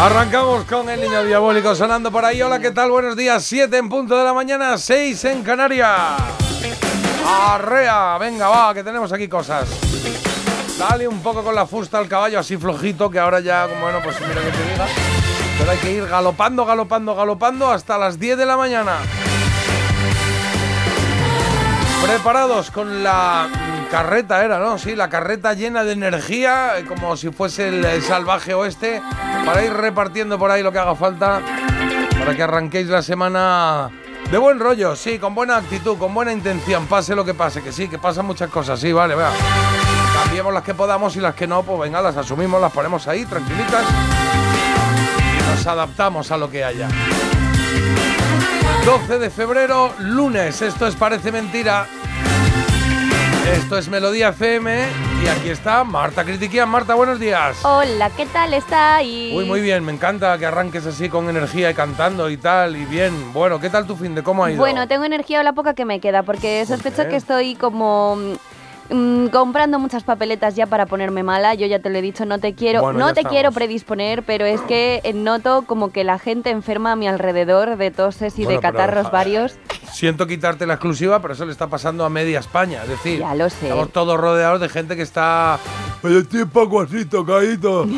Arrancamos con el niño diabólico sonando por ahí. Hola, ¿qué tal? Buenos días. 7 en punto de la mañana, 6 en Canarias. Arrea, venga, va, que tenemos aquí cosas. Dale un poco con la fusta al caballo, así flojito, que ahora ya, bueno, pues mira que te diga. Pero hay que ir galopando, galopando, galopando hasta las 10 de la mañana. Preparados con la carreta, era, ¿no? Sí, la carreta llena de energía, como si fuese el, el salvaje oeste, para ir repartiendo por ahí lo que haga falta, para que arranquéis la semana de buen rollo, sí, con buena actitud, con buena intención, pase lo que pase, que sí, que pasan muchas cosas, sí, vale, vea. Cambiemos las que podamos y las que no, pues venga, las asumimos, las ponemos ahí, tranquilitas, y nos adaptamos a lo que haya. 12 de febrero, lunes. Esto es Parece Mentira. Esto es Melodía FM. Y aquí está Marta Critiquian. Marta, buenos días. Hola, ¿qué tal está? Y... Uy, muy bien. Me encanta que arranques así con energía y cantando y tal. Y bien. Bueno, ¿qué tal tu fin de cómo ha ido? Bueno, tengo energía o la poca que me queda, porque sospecho que estoy como mm, comprando muchas papeletas ya para ponerme mala. Yo ya te lo he dicho, no te quiero, Bueno, no te estamos. quiero predisponer, pero es que eh, noto como que la gente enferma a mi alrededor de toses y Bueno, de catarros varios. Siento quitarte la exclusiva, pero eso le está pasando a media España. Es decir, Ya lo sé. estamos todos rodeados de gente que está. Oye, estoy un poco así, tocadito.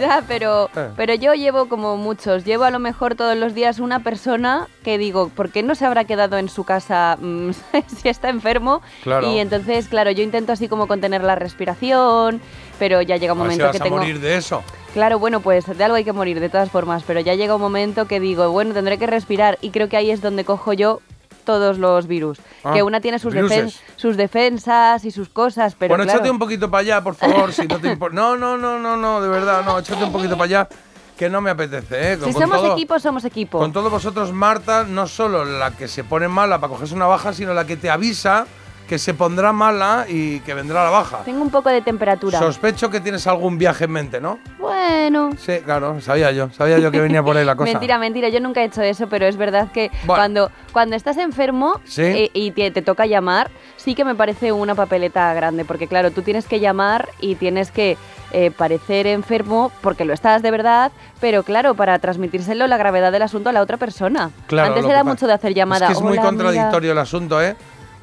Ya, pero, pero yo llevo como muchos. Llevo a lo mejor todos los días una persona que digo, ¿por qué no se habrá quedado en su casa mm, si está enfermo? Claro. Y entonces, claro, yo intento así como contener la respiración, pero ya llega un ver si momento vas que a tengo... morir de eso. Claro, bueno, pues de algo hay que morir de todas formas, pero ya llega un momento que digo, bueno, tendré que respirar y creo que ahí es donde cojo yo todos los virus. Ah, que una tiene sus, defen- sus defensas y sus cosas, pero bueno, claro, échate un poquito para allá, por favor, si no te importa. No, no, no, no, no, de verdad, no, échate un poquito para allá, que no me apetece, ¿eh? si somos todo- equipo, somos equipo. Con todos vosotros, Marta, no solo la que se pone mala para cogerse una baja, sino la que te avisa que se pondrá mala y que vendrá la baja. Tengo un poco de temperatura. Sospecho que tienes algún viaje en mente, ¿no? Bueno. Sí, claro, sabía yo, sabía yo que venía por ahí la cosa. Mentira, mentira, yo nunca he hecho eso, pero es verdad que Bueno. cuando, cuando estás enfermo Sí. eh, y te, te toca llamar, sí que me parece una papeleta grande, porque claro, tú tienes que llamar y tienes que eh, parecer enfermo porque lo estás de verdad, pero claro, para transmitírselo la gravedad del asunto a la otra persona. Claro, Antes era mucho de hacer llamada. Es que es muy "Hola, contradictorio mira". el asunto, ¿eh?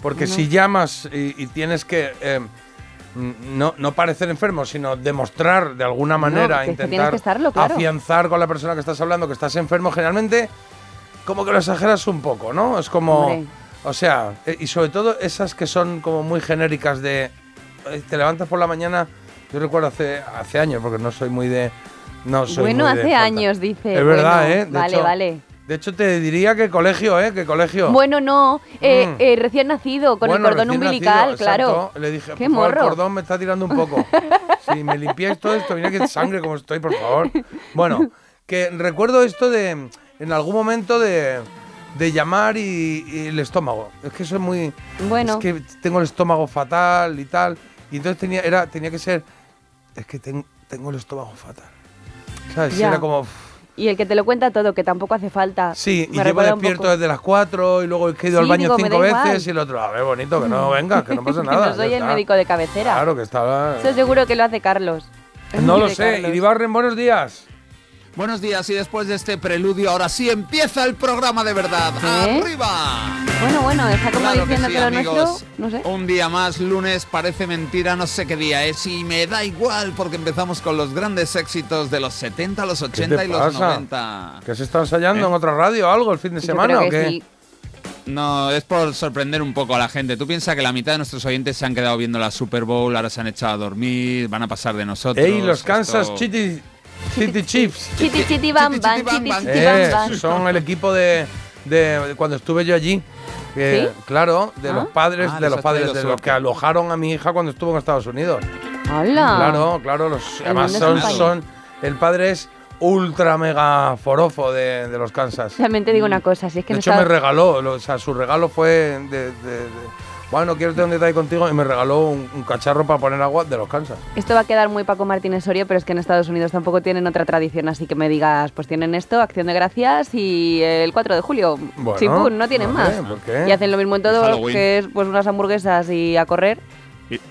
Porque si llamas y, y tienes que eh, no, no parecer enfermo, sino demostrar de alguna manera, tienes intentar que estarlo, claro. afianzar con la persona que estás hablando que estás enfermo, generalmente como que lo exageras un poco, ¿no? Es como, Hombre. o sea, eh, y sobre todo esas que son como muy genéricas de eh, te levantas por la mañana. Yo recuerdo hace hace años, porque no soy muy de no soy Bueno, muy hace años, dice. Es verdad, Bueno, ¿eh? De vale, hecho- vale. De hecho, te diría que colegio, ¿eh? Que colegio. Bueno, no, eh, Mm. eh, recién nacido, con Bueno, el cordón umbilical, nacido, claro. exacto. Le dije, Qué por favor, morro. el cordón me está tirando un poco. si me limpiáis todo esto, mira que sangre como estoy, por favor. Bueno, que recuerdo esto de, en algún momento de, de llamar y, y el estómago. Es que eso es muy... Bueno. Es que tengo el estómago fatal y tal. Y entonces tenía, era, tenía que ser... Es que ten- tengo el estómago fatal. ¿Sabes? Ya. Era como... Y el que te lo cuenta todo, que tampoco hace falta. Sí, y Me un despierto desde las 4 y luego he ido al baño digo, cinco veces y el otro, a ver, bonito, que no venga, que no pasa nada. no soy el está. médico de cabecera. Claro que estaba. Eso seguro que lo hace Carlos. No lo sé. Carlos. Iribarren, buenos días. Buenos días y después de este preludio ahora sí empieza el programa de verdad. ¿Eh? ¡Arriba! Bueno, bueno, está como Claro que diciendo sí, que, lo amigos. nuestro, no sé. Un día más, lunes, parece mentira, no sé qué día es y me da igual porque empezamos con los grandes éxitos de los 70, los 80 te y los pasa? 90. ¿Que se está ensayando ¿Eh? en otra radio o algo el fin de Yo semana o que qué? sí. No, es por sorprender un poco a la gente. Tú piensas que la mitad de nuestros oyentes se han quedado viendo la Super Bowl, ahora se han echado a dormir, van a pasar de nosotros. Ey, los Kansas Esto- City, City Chiefs. Chiti chiti bam Chiti, bam, chiti, bam, chiti bam. chiti Eh, bam son el equipo de, de cuando estuve yo allí. Que, ¿Sí? Claro, de Ah. los padres, Ah, de los padres, de los que alojaron a mi hija cuando estuvo en Estados Unidos. Hola. Claro, claro, los, además son, son el padre es ultra mega forofo de, de los Kansas. También te digo una cosa, si es que De no hecho, me regaló, lo- o sea, su regalo fue de, de- de- bueno, quiero tener un detalle contigo y me regaló un, un cacharro para poner agua de los Kansas. Esto va a quedar muy Paco Martínez Soria, pero es que en Estados Unidos tampoco tienen otra tradición, así que me digas, pues tienen esto, Acción de Gracias y el 4 de julio. Bueno, Chimpún, no tienen ¿por más. ¿Por qué? Y hacen lo mismo en todo, que es pues unas hamburguesas y a correr.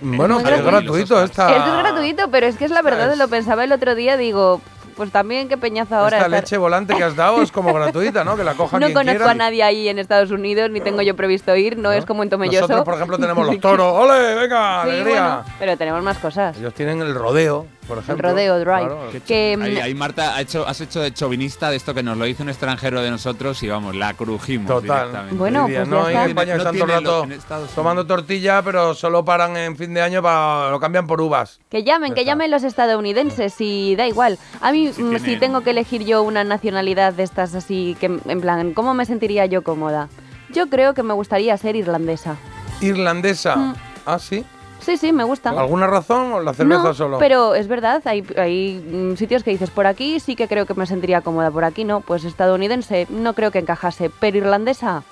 Bueno, es gratuito. esta. Esto es gratuito, pero es que es la verdad, lo pensaba el otro día, digo, pues también qué peñazo ahora. Esta estar- leche volante que has dado es como gratuita, ¿no? Que la coja No quien conozco quiera. a nadie ahí en Estados Unidos, ni tengo yo previsto ir, no, es como en Tomelloso. Nosotros, por ejemplo, tenemos los toros. ¡Ole, venga, Sí, alegría! bueno, pero tenemos más cosas. Ellos tienen el rodeo, por El ejemplo. rodeo drive. Claro. que, Ahí, mm, ahí, Marta, ha hecho, has hecho de chauvinista de esto que nos lo hizo un extranjero de nosotros y vamos, la crujimos Total. directamente. Bueno, pues ya no, está. en España No están todo el rato tomando tortilla, pero solo paran en fin de año para lo cambian por uvas. Que llamen, Ya que llamen los estadounidenses y da igual. A mí, Si mm, si tienen- tengo que elegir yo una nacionalidad de estas así, que en plan, ¿cómo me sentiría yo cómoda? Yo creo que me gustaría ser irlandesa. Irlandesa. Mm. Ah, sí. Sí, sí, me gusta. ¿Alguna razón o la cerveza no, solo? pero es verdad, hay, hay mm, sitios que dices, por aquí sí que creo que me sentiría cómoda, por aquí no. Pues estadounidense no creo que encajase, pero irlandesa,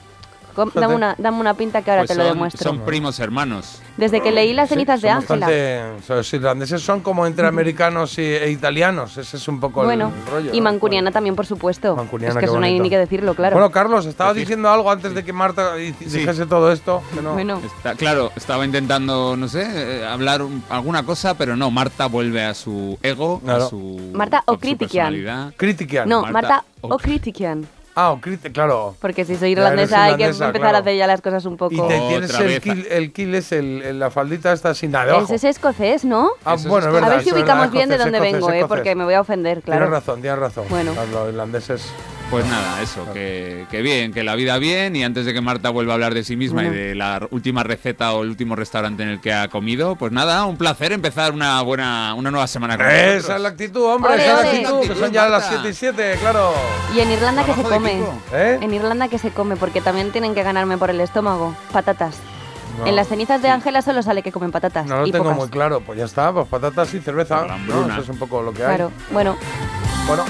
com- dame una, dame una pinta que ahora Pues te lo son- demuestro. Son primos hermanos. Desde que leí las Sí, cenizas de son Ángela. bastante- Los irlandeses son como entre americanos y, e italianos. Ese es un poco Bueno, el rollo. y ¿no? mancuniana también, por supuesto. Mancuniana, es que eso no hay ni que decirlo, claro. Bueno, Carlos, estabas Decir- diciendo algo antes de que Marta di- dijese todo esto. que no. Bueno. Está, claro, estaba intentando, no sé, eh, hablar un- alguna cosa, pero no, Marta vuelve a su ego, Claro. a su, Marta personalidad. Critican. no, Marta Marta o- o Critiquian. Ah, o claro. Porque si soy irlandesa hay que empezar claro. a hacer ya las cosas un poco... Y te tienes Otra el kill, el kill es el, el- la faldita esta sin nada debajo. Ese es escocés, ¿no? Ah, Eso es bueno, es escocés. verdad. a ver si ubicamos bien de dónde escocés, vengo, ¿eh? Porque me voy a ofender, claro. Tienes razón, tienes razón. Bueno. Los irlandeses. Pues nada, eso, que, que bien, que la vida bien y antes de que Marta vuelva a hablar de sí misma Bueno. y de la última receta o el último restaurante en el que ha comido, pues nada, un placer empezar una buena, una nueva semana con Esa vosotros. es la actitud, hombre, Ole, esa es la actitud, que son ya las 7 y 7, claro. Y en Irlanda que se come. ¿Eh? En Irlanda que se come, porque también tienen que ganarme por el estómago. Patatas. No. En las cenizas de Ángela solo sale que comen patatas. No lo y tengo pocas. muy claro. Pues ya está, pues patatas y cerveza. ¿no? Eso es un poco lo que hay. Claro, bueno, Bueno,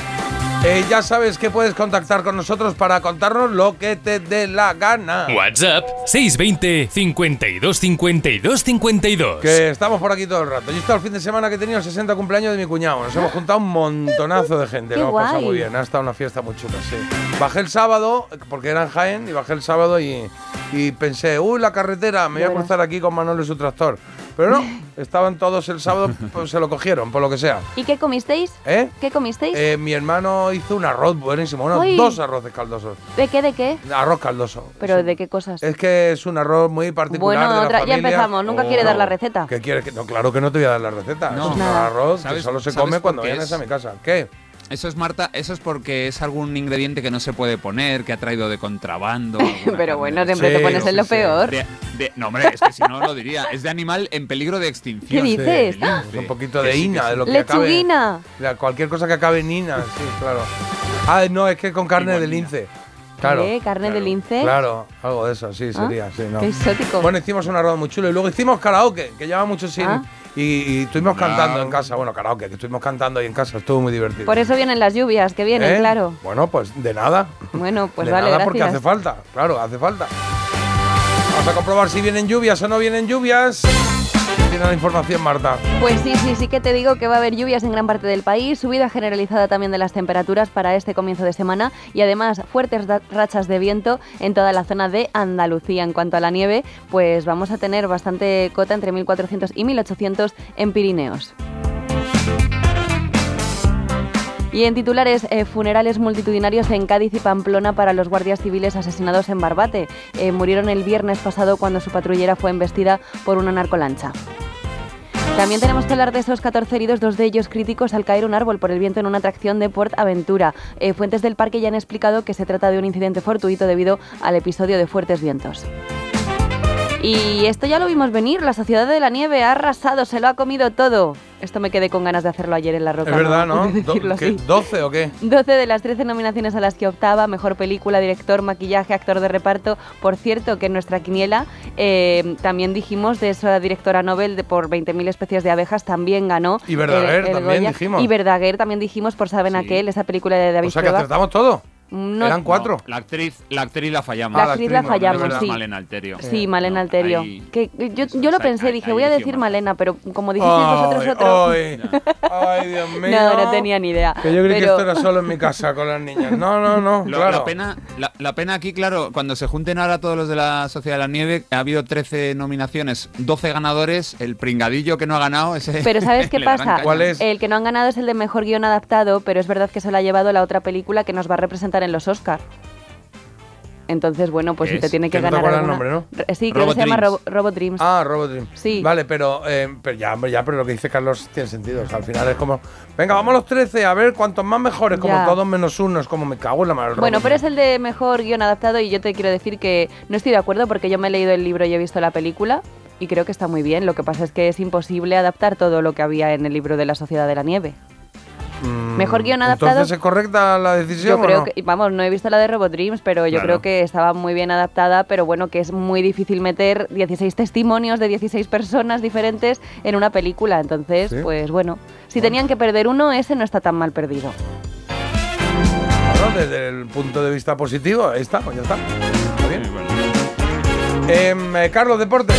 eh, ya sabes que puedes contactar con nosotros para contarnos lo que te dé la gana. WhatsApp 620 52 52 52. Que estamos por aquí todo el rato. Yo he estado el fin de semana que he tenido el 60 cumpleaños de mi cuñado. Nos hemos juntado un montonazo de gente. Qué Lo hemos pasado guay. muy bien. Ha estado una fiesta muy chula, sí. Bajé el sábado, porque era en Jaén, y bajé el sábado y, y pensé, uy, la carretera, me voy a verás. cruzar aquí con Manuel y su tractor. Pero no, estaban todos el sábado, pues se lo cogieron, por lo que sea. ¿y qué comisteis? ¿Eh? ¿Qué comisteis? Eh, mi hermano hizo un arroz buenísimo, unos Uy. dos arroces caldosos. ¿De qué, de qué? Arroz caldoso. ¿Pero de qué cosas? Es que es un arroz muy particular. Bueno, de la otra- ya empezamos, nunca quiere dar la receta. ¿Qué quieres que.? No, claro que no te voy a dar la receta. No. es un arroz que ¿Sabes- solo se come cuando vienes es? a mi casa. ¿Qué? Eso es Marta, eso es porque es algún ingrediente que no se puede poner, que ha traído de contrabando. Pero carne bueno, de- siempre te pones en lo peor. de- de- no, hombre, es que si no lo diría. Es de animal en peligro de extinción. ¿Qué dices? Sí, lince. Un poquito de ina, sí. de lo que acabe. ¡Lechuguina! la- cualquier cosa que acabe en ina, sí, claro. Ah, no, es que con carne de lince. Claro. ¿Qué? ¿Carne de claro, lince? Claro, algo de eso, sí, Ah, sería, sí, no. Qué exótico. Bueno, hicimos un arroz muy chulo y luego hicimos karaoke, que lleva mucho sin. Ah. Y, y estuvimos Claro. cantando en casa. Bueno, karaoke, que estuvimos cantando ahí en casa, estuvo muy divertido. Por eso vienen las lluvias, que vienen, ¿Eh? claro. Bueno, pues de nada. Bueno, pues de vale, nada porque gracias. hace falta, claro, hace falta. Vamos a comprobar si vienen lluvias o no vienen lluvias. Tiene la información, Marta. Pues sí, sí, sí que te digo que va a haber lluvias en gran parte del país, subida generalizada también de las temperaturas para este comienzo de semana y además fuertes rachas de viento en toda la zona de Andalucía. En cuanto a la nieve, pues vamos a tener bastante cota entre 1400 y 1800 en Pirineos. Y en titulares, eh, funerales multitudinarios en Cádiz y Pamplona para los guardias civiles asesinados en Barbate. Eh, murieron el viernes pasado cuando su patrullera fue embestida por una narcolancha. También tenemos que hablar de esos 14 heridos, dos de ellos críticos al caer un árbol por el viento en una atracción de Port Aventura. Eh, fuentes del parque ya han explicado que se trata de un incidente fortuito debido al episodio de fuertes vientos. Y esto ya lo vimos venir, la Sociedad de la Nieve ha arrasado, se lo ha comido todo. Esto me quedé con ganas de hacerlo ayer en La Roca. Es verdad, ¿no? Así. ¿12 o qué? 12 de las 13 nominaciones a las que optaba, mejor película, director, maquillaje, actor de reparto. Por cierto, que en nuestra quiniela eh, también dijimos de esa directora Nobel de por 20.000 especies de abejas, también ganó. Y Verdaguer también dijimos. Y Verdaguer también dijimos por Saben Sí. aquel, esa película de David O sea que Trueba. acertamos todo. No- Eran cuatro. No, la actriz, la actriz la fallamos. La la actriz la fallamos, es sí. Malena Alterio. Sí, Malena no, Alterio. ahí- Que yo, eso yo lo es, ahí- pensé, ahí- dije, ahí voy a decir mal. Malena, pero como dijisteis vosotros otro... ay, ay, Dios mío. No, no tenía ni idea. Que yo creí pero- que esto era solo en mi casa con las niñas. No, no, no, Lo- claro. la, pena, la, la pena aquí, claro, cuando se junten ahora todos los de la Sociedad de la Nieve, ha habido 13 nominaciones, 12 ganadores, el pringadillo que no ha ganado ese... Pero ¿sabes qué pasa? ¿Cuál es? El que no han ganado es el de mejor guion adaptado, pero es verdad que se lo ha llevado la otra película que nos va a representar en los Oscar. Entonces, bueno, pues ¿Qué si te tiene que Que no te ganar el nombre, Re- Sí, creo que se llama Dreams. Robo- Robot Dreams. Ah, Robot Dream. Sí. Vale, pero, eh, pero ya, pero lo que dice Carlos tiene sentido. O sea, al final es como, venga, vamos los 13, a ver cuantos más mejores, como Ya. todos menos uno. Es como me cago en la madre. Bueno, pero es el de mejor guion adaptado y yo te quiero decir que no estoy de acuerdo porque yo me he leído el libro y he visto la película y creo que está muy bien. Lo que pasa es que es imposible adaptar todo lo que había en el libro de la Sociedad de la Nieve. Mejor guion adaptado- Mm, ¿Entonces es correcta la decisión Yo creo o no? que, vamos, no he visto la de Robot Dreams, pero yo Claro. creo que estaba muy bien adaptada, pero bueno, que es muy difícil meter 16 testimonios de 16 personas diferentes en una película. Entonces, Sí. pues bueno, si tenían que perder uno, ese no está tan mal perdido. Bueno, desde el punto de vista positivo, ahí está, pues ya está. Está bien. Sí, bueno. Em, eh, Carlos, deporte.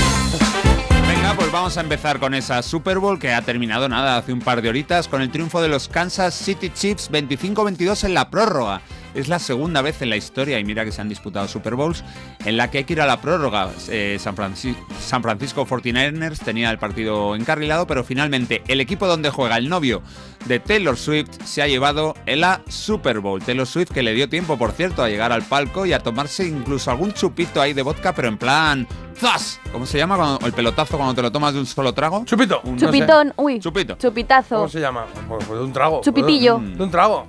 Pues vamos a empezar con esa Super Bowl que ha terminado nada hace un par de horitas con el triunfo de los Kansas City Chiefs 25-22 en la prórroga. Es la segunda vez en la historia, y mira que se han disputado Super Bowls, en la que hay que ir a la prórroga. Eh, San, Franci- San Francisco 49ers tenía el partido encarrilado, pero finalmente el equipo donde juega el novio de Taylor Swift se ha llevado en la Super Bowl. Taylor Swift que le dio tiempo, por cierto, a llegar al palco y a tomarse incluso algún chupito ahí de vodka, pero en plan... ¡Zas! ¿Cómo se llama? cuando- el pelotazo cuando te lo tomas de un solo trago. Chupito. Un- no sé. Chupitón, uy, Chupito. chupitazo. ¿Cómo se llama? Pues, pues de un trago. Chupitillo. De un trago.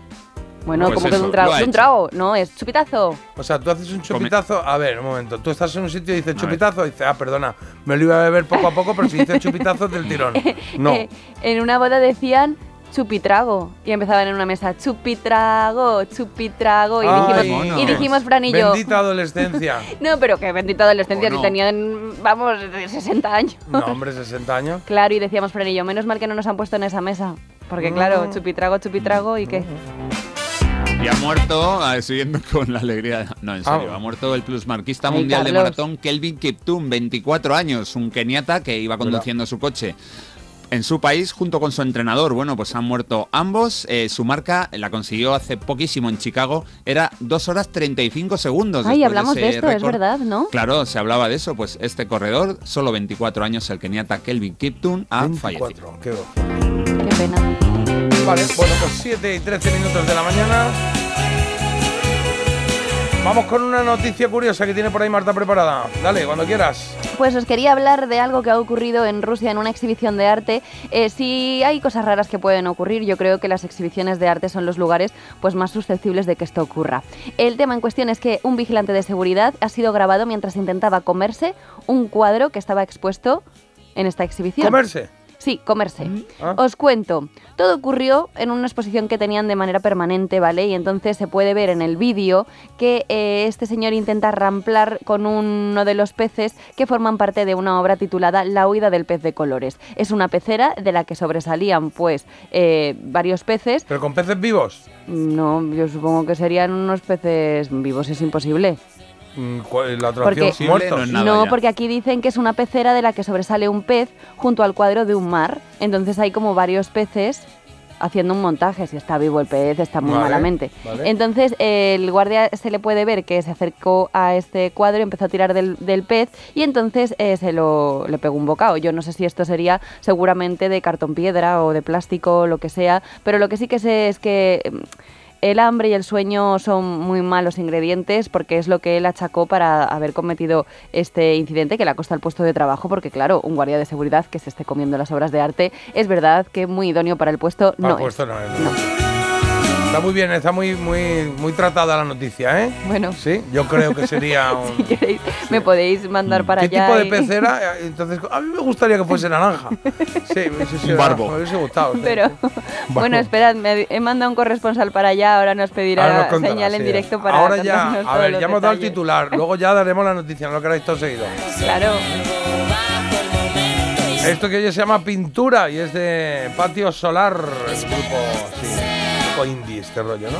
Bueno, Pues como que de eso, un trago. De un trago, no, es chupitazo. O sea, tú haces un chupitazo. A ver, un momento. Tú estás en un sitio y dices chupitazo. Y dices, ah, perdona, me lo iba a beber poco a poco, pero si dices chupitazo es del tirón. No. Eh, en una boda decían chupitrago y empezaban en una mesa chupitrago, chupitrago y Ay, dijimos, mono. y dijimos Fran y yo, Bendita adolescencia. no, pero que bendita adolescencia ¿O si tenían, vamos, de 60 años. No, hombre, 60 años. Claro, y decíamos Fran y yo, menos mal que no nos han puesto en esa mesa. Porque claro, chupitrago, chupitrago y qué. Y ha muerto, ah, siguiendo con la alegría. No, en serio, Ah. ha muerto el plusmarquista mundial de maratón Kelvin Kiptum, 24 años, un keniata que iba conduciendo su coche en su país junto con su entrenador. Bueno, pues han muerto ambos. Eh, su marca la consiguió hace poquísimo en Chicago. Era 2 horas 35 segundos. Ay, hablamos de esto, es verdad, ¿no? Claro, se hablaba de eso. Pues este corredor, solo 24 años, el keniata Kelvin Kiptum, ha fallecido. 24. Qué gozo. Qué pena. Vale, bueno, pues 7 y 13 minutos de la mañana. Vamos con una noticia curiosa que tiene por ahí Marta preparada. Dale, cuando quieras. Pues os quería hablar de algo que ha ocurrido en Rusia en una exhibición de arte. Eh, si hay cosas raras que pueden ocurrir, yo creo que las exhibiciones de arte son los lugares pues, más susceptibles de que esto ocurra. El tema en cuestión es que un vigilante de seguridad ha sido grabado mientras intentaba comerse un cuadro que estaba expuesto en esta exhibición. Comerse. Sí, comerse. Ah. Os cuento. Todo ocurrió en una exposición que tenían de manera permanente, ¿vale? Y entonces se puede ver en el vídeo que eh, este señor intenta ramplar con uno de los peces que forman parte de una obra titulada La huida del pez de colores. Es una pecera de la que sobresalían, pues, eh, varios peces. Pero con peces vivos. No, yo supongo que serían unos peces vivos, es imposible. Mm, ¿cuál es La Porque- atracción muertos. No es nada no, porque aquí dicen que es una pecera de la que sobresale un pez junto al cuadro de un mar. Entonces hay como varios peces haciendo un montaje. Si está vivo el pez, está muy Vale, malamente. vale. Entonces el guardia se le puede ver que se acercó a este cuadro y empezó a tirar del, del pez y entonces eh, se lo le pegó un bocado. Yo no sé si esto sería seguramente de cartón piedra o de plástico o lo que sea, pero lo que sí que sé es que... mm, el hambre y el sueño son muy malos ingredientes porque es lo que él achacó para haber cometido este incidente que le ha costado el puesto de trabajo porque claro, un guardia de seguridad que se esté comiendo las obras de arte es verdad que muy idóneo para el puesto Para no el puesto es. no es. No. Está muy bien, está muy, muy, muy tratada la noticia, ¿eh? Bueno, Sí, yo creo que sería un... si queréis, me podéis mandar para ¿Qué allá. tipo de y- pez era? Eh, Entonces, a mí me gustaría que fuese naranja. Sí, sí, sí, Un barbo. Me hubiese gustado. sí. Pero, bueno, esperad, me he mandado un corresponsal para allá, ahora nos pedirá Ahora nos contará, señal en sí. directo para Ahora ya, a todos ver, ya hemos dado el titular, luego ya daremos la noticia, no lo queráis todo seguido. Claro. Esto que hoy se llama Pintura y es de Patio Solar, el grupo, sí, poco indie este rollo, ¿no?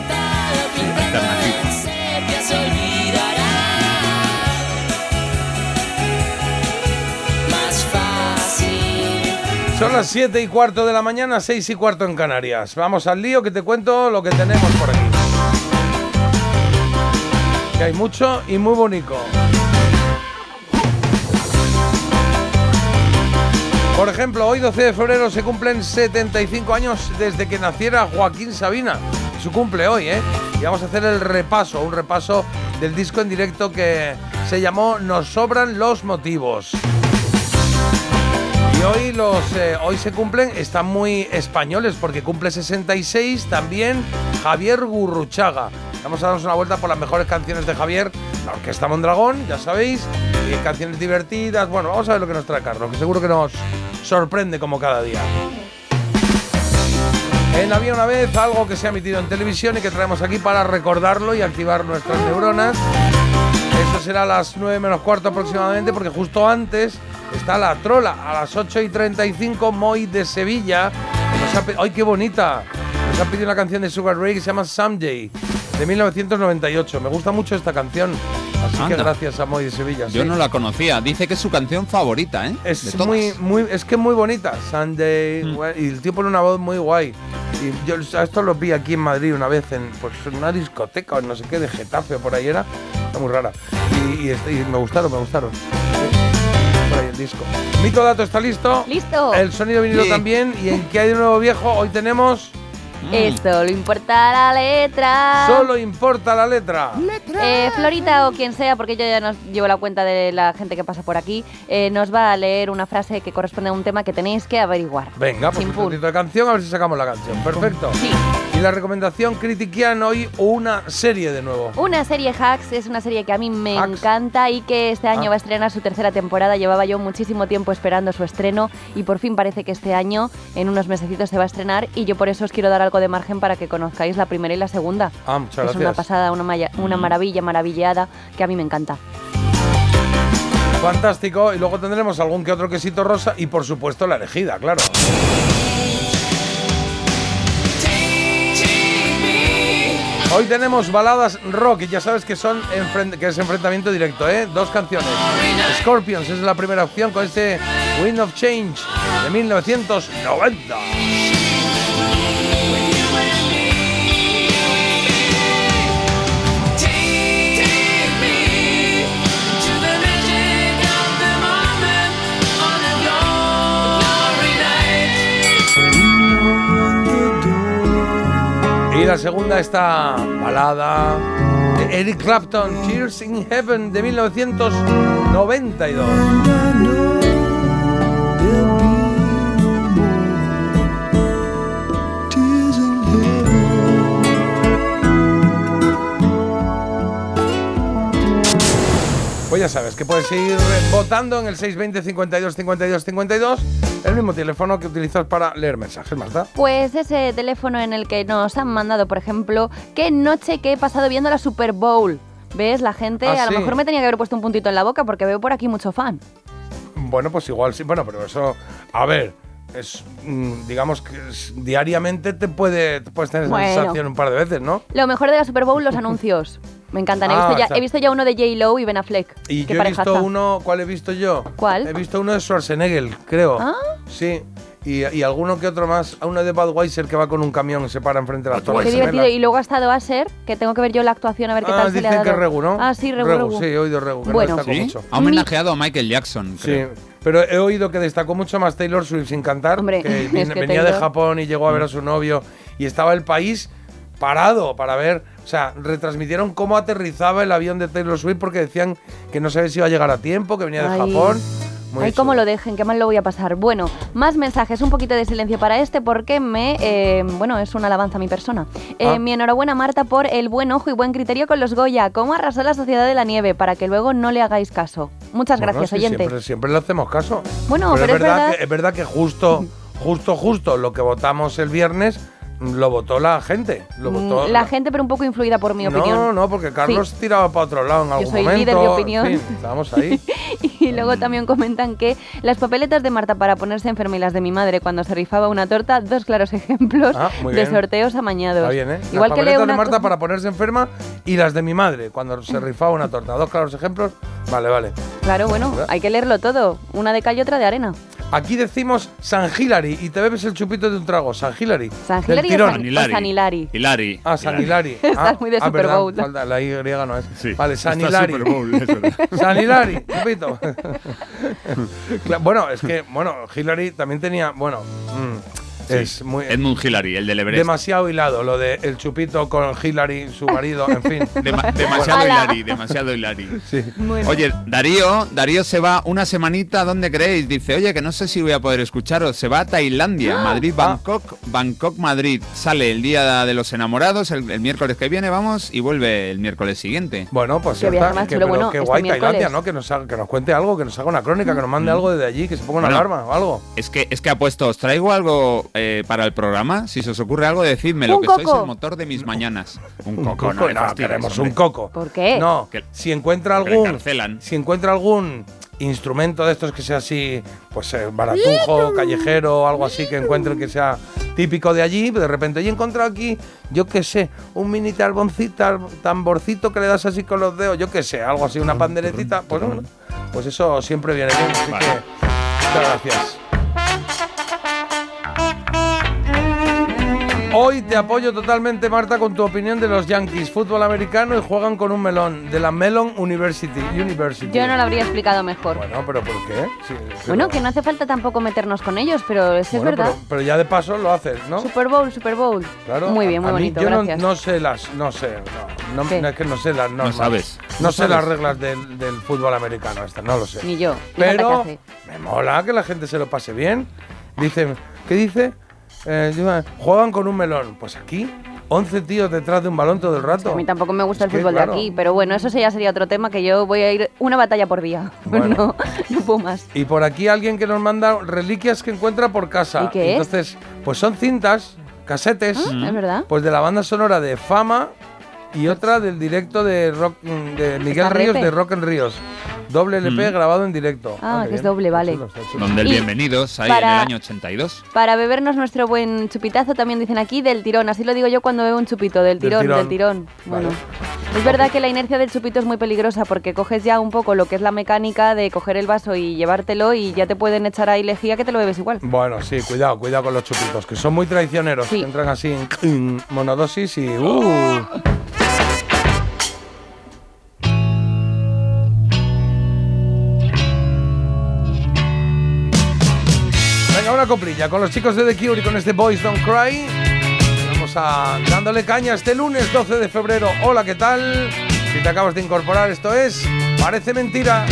Son las 7 y cuarto de la mañana, 6 y cuarto en Canarias. Vamos al lío que te cuento lo que tenemos por aquí. Que hay mucho y muy bonito. Por ejemplo, hoy 12 de febrero se cumplen 75 años desde que naciera Joaquín Sabina. Su cumple hoy, ¿eh? Y vamos a hacer el repaso, un repaso del disco en directo que se llamó Nos sobran los motivos. Y hoy los eh, hoy se cumplen, están muy españoles porque cumple 66 también Javier Gurruchaga. Vamos a darnos una vuelta por las mejores canciones de Javier, la Orquesta Mondragón, ya sabéis, y canciones divertidas. Bueno, vamos a ver lo que nos trae Carlos, que seguro que nos sorprende como cada día. En Había una vez algo que se ha emitido en televisión y que traemos aquí para recordarlo y activar nuestras neuronas. Eso será a las 9 menos cuarto aproximadamente, porque justo antes está la trola. A las 8 y 35, Moy de Sevilla. ¡Ay, qué bonita! Nos ha pedido una canción de Sugar Ray que se llama Someday, de 1998. Me gusta mucho esta canción. Así que gracias a Moy de Sevilla. Yo sí. no la conocía. Dice que es su canción favorita, ¿eh? De Es todas. muy, muy, es que es muy bonita. Sunday, Mm. y el tío pone una voz muy guay. Y yo esto lo vi aquí en Madrid una vez en pues, una discoteca o no sé qué, de Getafe o por ahí era. Está muy rara. Y, y y me gustaron, me gustaron. Sí. Por ahí el disco. Mito Dato está listo. ¿Listo? El sonido vinilo Sí. también. ¿Y en qué hay de nuevo viejo? Hoy tenemos Mm. Esto, lo importa la letra. Solo importa la letra. Eh, Florita o quien sea, porque yo ya nos llevo la cuenta de la gente que pasa por aquí, eh, nos va a leer una frase que corresponde a un tema que tenéis que averiguar. Venga, pues un de canción, a ver si sacamos la canción. Perfecto. Sí. Y la recomendación critiquian hoy una serie de nuevo. Una serie Hacks es una serie que a mí me Hacks. encanta y que este año Ah. va a estrenar su tercera temporada. Llevaba yo muchísimo tiempo esperando su estreno y por fin parece que este año, en unos mesecitos, se va a estrenar y yo por eso os quiero dar algo de margen para que conozcáis la primera y la segunda. Ah, muchas es una pasada, una, maya- una maravilla, maravillada, que a mí me encanta. Fantástico. Y luego tendremos algún que otro quesito rosa y por supuesto la elegida, claro. Hoy tenemos baladas rock y ya sabes que son que es enfrentamiento directo, ¿eh? Dos canciones. Scorpions es la primera opción con este Wind of Change de 1990. Y la segunda esta balada de Eric Clapton, Tears in Heaven de 1992. Pues ya sabes que puedes seguir votando en el 620 52 52 52, el mismo teléfono que utilizas para leer mensajes, Marta. Pues ese teléfono en el que nos han mandado, por ejemplo, qué noche que he pasado viendo la Super Bowl. ¿Ves? La gente Ah, a lo mejor me tenía que haber puesto un puntito en la boca porque veo por aquí mucho fan. Bueno, pues igual sí. Bueno, pero eso, a ver, es, mm, digamos que es- diariamente te puede te puedes tener esa Bueno. sensación un par de veces, ¿no? Lo mejor de la Super Bowl, los anuncios. Me encantan. He, Ah, visto ya, está. he visto ya uno de J-Lo y Ben Affleck. Y Qué yo he visto uno, ¿cuál he visto yo? ¿Cuál? He visto uno de Schwarzenegger, creo. Ah. Sí. Y, y alguno que otro más, a uno de Budweiser que va con un camión y se para enfrente de las torres Qué divertido. gemelas. Y luego ha estado Aser, que tengo que ver yo la actuación a ver qué Ah, tal se le ha dicen dado. que Regu, ¿no? Ah, sí, Regu. Regu, Regu. sí, he oído Regu, que no Bueno. destacó ¿Sí? mucho. Ha homenajeado a Michael Jackson, Sí, creo. pero he oído que destacó mucho más Taylor Swift sin cantar, Hombre, que es vin- que venía de Taylor- Japón y llegó a ver a su novio y estaba el país parado para ver, o sea, retransmitieron cómo aterrizaba el avión de Taylor Swift porque decían que no sabía si iba a llegar a tiempo, que venía de Ay. Japón. Muy Ay, cómo lo dejen, qué mal lo voy a pasar. Bueno, más mensajes, un poquito de silencio para este porque me, eh, bueno, es una alabanza a mi persona. Eh, Ah. Mi enhorabuena Marta por el buen ojo y buen criterio con los Goya. ¿Cómo arrasó la sociedad de la nieve para que luego no le hagáis caso? Muchas Bueno, gracias, sí, oyente. Siempre, siempre le hacemos caso. Bueno, pero es es, verdad verdad- Que, es verdad que justo, justo, justo lo que votamos el viernes lo votó la gente. Lo Mm, votó la gente, pero un poco influida por mi no, opinión. no, porque Carlos tiraba para otro lado en algún soy momento. líder de opinión. En fin, estábamos ahí. Y luego también comentan que las papeletas de Marta para ponerse enferma y las de mi madre cuando se rifaba una torta, dos claros ejemplos Ah, de sorteos amañados. Está bien, ¿eh? Igual las que papeletas de Marta para ponerse enferma y las de mi madre cuando se rifaba una torta. Dos claros ejemplos. Vale, vale. Claro, bueno, ¿Verdad? hay que leerlo todo. Una de cal y otra de arena. Aquí decimos San Hilary y te bebes el chupito de un trago. San Hilary. San Hilary tirón. San- o San Hilary. Hilari. Ah, San Hilary. Estás ah, muy de ah, Super verdad, Bowl. falta- la Y no es. Sí. Vale, San Está Hilary. Super Bowl, es verdad. San Hilary, chupito. Cla- bueno, es que, bueno, Hillary también tenía, bueno, mm, es muy Edmund Hillary, el del Everest. demasiado hilado lo de el chupito con Hillary, su marido, en fin. Dema- demasiado Ala. Hilary, demasiado. Sí. Bueno. Oye, Darío, Darío se va una semanita, ¿dónde creéis? Dice, oye, que no sé si voy a poder escucharos. Se va a Tailandia, Madrid, Ah. Bangkok, Bangkok, Madrid. Sale el día de los enamorados, el, el miércoles que viene, vamos, y vuelve el miércoles siguiente. Bueno, pues está. Que, pero Bueno, qué este guay miércoles. Tailandia, ¿no? Que nos, haga- que nos cuente algo, que nos haga una crónica, que nos mande algo desde allí, que se ponga una Bueno. alarma o algo. Es que, es que ha puesto, os traigo algo eh, para el programa. Si se os ocurre algo, decídmelo, Un que sois coco. el motor de mis mañanas. Un Un coco, coco, no, no, queremos hombre. un coco. ¿Por qué? No, Que- si encuentra algún si encuentra algún instrumento de estos que sea así, pues eh, baratujo, callejero, algo así que encuentre que sea típico de allí, de repente he encontrado aquí, yo qué sé, un mini tamborcito, tamborcito que le das así con los dedos, yo qué sé, algo así, una panderetita, pues bueno, pues eso siempre viene bien, así Vale. que muchas gracias. Hoy te apoyo totalmente, Marta, con tu opinión de los Yankees, fútbol americano y juegan con un melón, de la Melon University. University. Yo no lo habría explicado mejor. Bueno, Bueno, pero ¿por qué? Sí, pero- que no hace falta tampoco meternos con ellos, pero es, es bueno, verdad. Pero, pero ya de paso lo haces, ¿no? Super Bowl, Super Bowl. Claro. Muy bien, muy a mí bonito, yo no- gracias. No, sé las, no sé, no, no, no, es que no sé las normas. sabes. No, No sé sabes. las reglas del, del fútbol americano, esta, no lo sé. Ni yo. Pero me mola que la gente se lo pase bien. Dice, ¿qué dice? Eh, juegan con un melón. Pues aquí, 11 tíos detrás de un balón todo el rato. A mí tampoco me gusta Es el fútbol claro. de aquí, pero bueno, eso ya sería otro tema que yo voy a ir una batalla por día. Bueno. No, no puedo más. Y por aquí alguien que nos manda reliquias que encuentra por casa. ¿Y qué es? Entonces, pues son cintas, casetes, Ah, ¿Es verdad? pues de la banda sonora de Fama y otra del directo de rock mm, de Miguel Ríos de Rock en Ríos. Doble LP grabado en directo. Ah, qué que es bien. doble, Está vale. chulo, está chulo. Donde el Y bienvenidos, ahí para- en el año 82. Para bebernos nuestro buen chupitazo, también dicen aquí del tirón. Así lo digo yo cuando bebo un chupito, del Del tirón, del tirón. Vale. Bueno, es verdad que la inercia del chupito es muy peligrosa porque coges ya un poco lo que es la mecánica de coger el vaso y llevártelo y ya te pueden echar ahí lejía que te lo bebes igual. Bueno, sí, cuidado, cuidado con los chupitos, que son muy traicioneros, Sí. entran así en, en monodosis y... ¡uh! Con los chicos de The Cure y con este Boys Don't Cry. Vamos a dándole caña este lunes 12 de febrero. Hola, ¿qué tal? Si te acabas de incorporar, esto es Parece Mentira.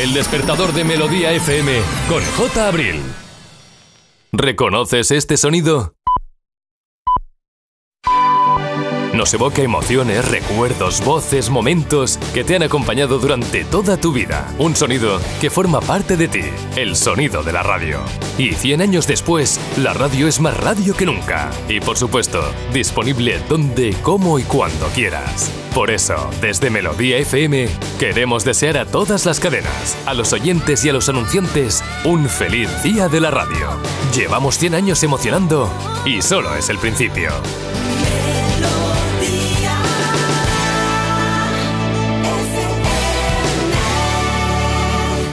El despertador de Melodía FM con J. Abril. ¿Reconoces este sonido? Nos evoca emociones, recuerdos, voces, momentos que te han acompañado durante toda tu vida. Un sonido que forma parte de ti, el sonido de la radio. Y 100 años después, la radio es más radio que nunca. Y por supuesto, disponible donde, cómo y cuando quieras. Por eso, desde Melodía FM, queremos desear a todas las cadenas, a los oyentes y a los anunciantes, un feliz día de la radio. Llevamos 100 años emocionando y solo es el principio.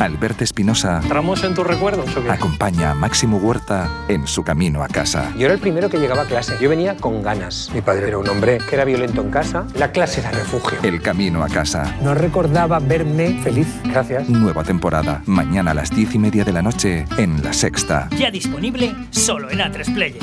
Alberto Espinosa ¿Entramos en tus recuerdos o qué? acompaña a Máximo Huerta en su camino a casa. Yo era el primero que llegaba a clase. Yo venía con ganas. Mi padre era un hombre que era violento en casa. La clase era refugio. El camino a casa. No recordaba verme feliz. Gracias. Nueva temporada. Mañana a las diez y media de la noche en La Sexta. Ya disponible solo en A3 Player.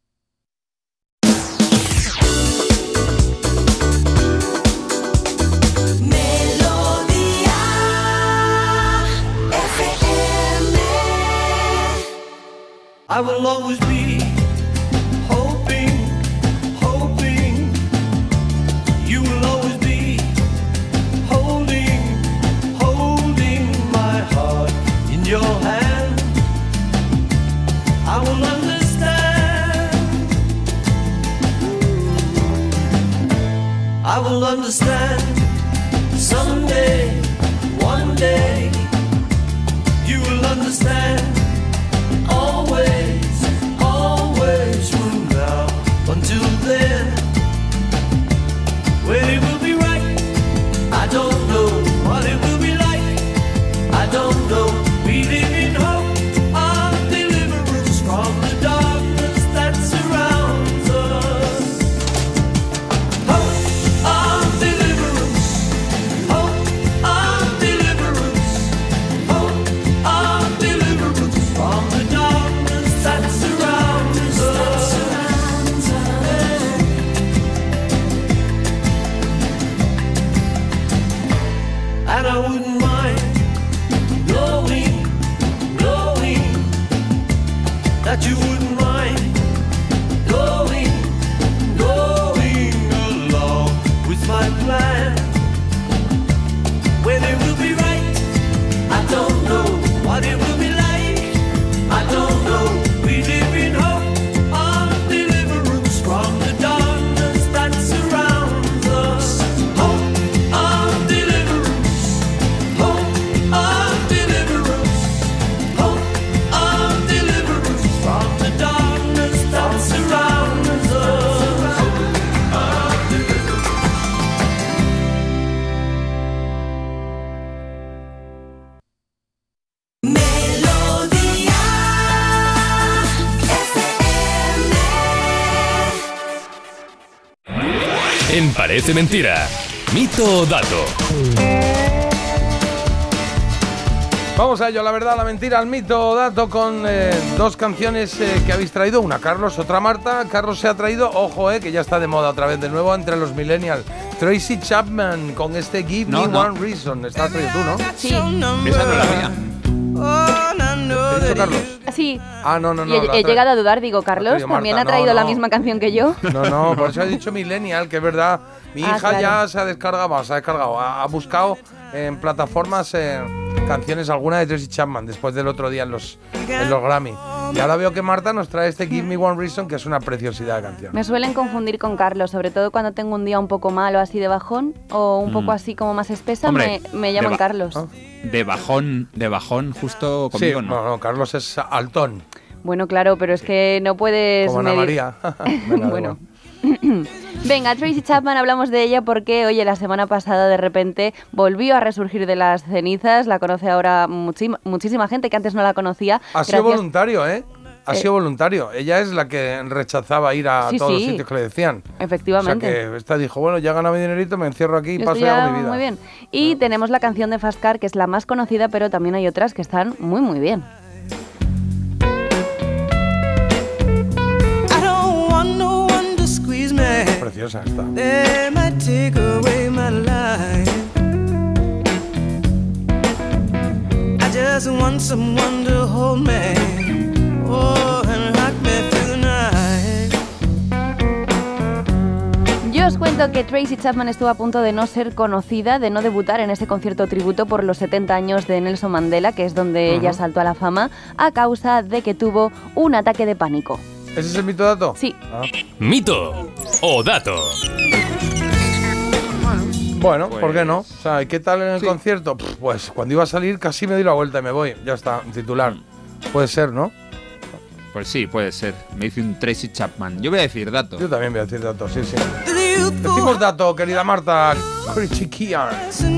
I will always be hoping, hoping. You will always be holding, holding my heart in your hand. I will understand. I will understand someday, one day. You will understand away. Parece mentira. Mito o dato. Vamos a ello, la verdad, la mentira, el mito o dato con eh, dos canciones eh, que habéis traído, una Carlos, otra Marta. Carlos se ha traído, ojo, eh, que ya está de moda otra vez de nuevo entre los millennials. Tracy Chapman con este Give No, Me no. One Reason. Está traído tú, ¿no? Sí. Esa no es la mía. ¿Te he dicho Carlos? Sí. Ah, no, no, no. y he, llegado a dudar, digo, Carlos, ¿también Marta. ha traído No, la no. misma canción que yo? No, no, por eso he dicho millennial, que es verdad. Mi Ah, hija claro. ya se ha descargado, se ha descargado, ha, ha buscado en plataformas eh, canciones alguna de Tracy Chapman después del otro día en los, en los Grammy. Y ahora veo que Marta nos trae este Give Me One Reason, que es una preciosidad de canción. Me suelen confundir con Carlos, sobre todo cuando tengo un día un poco malo así de bajón o un poco Mm. así como más espesa, Hombre, me, me llaman de Carlos. De bajón, de bajón, justo Sí, conmigo, ¿no? no, no, Carlos es altón, Bueno, claro, pero es que no puedes como Ana medir- María. Venga, da Bueno. Venga, Tracy Chapman, hablamos de ella porque, oye, la semana pasada de repente volvió a resurgir de las cenizas. La conoce ahora muchísima, gente que antes no la conocía. Ha sido voluntario, ¿eh? Ha Eh, sido voluntario. Ella es la que rechazaba ir a Sí, todos los sitios que le decían. Efectivamente. O sea que esta dijo, bueno, ya gana mi dinerito, me encierro aquí y paso y ya hago mi vida. Muy bien. Y tenemos la canción de Fast Car, que es la más conocida, pero también hay otras que están muy, muy bien. The night. Yo os cuento que Tracy Chapman estuvo a punto de no ser conocida, de no debutar en ese concierto tributo por los 70 años de Nelson Mandela, que es donde ella saltó a la fama, a causa de que tuvo un ataque de pánico. ¿Ese es el mito dato? Sí. Ah. Mito o dato. Bueno, ¿por qué Pues- no? O sea, ¿y ¿qué tal en el concierto? Pues cuando iba a salir casi me di la vuelta y me voy. Ya está, titular. Puede ser, ¿no? Pues sí, puede ser. Me dice un Tracy Chapman. Yo voy a decir dato. Yo también voy a decir dato, sí, sí. Decimos dato, querida Marta.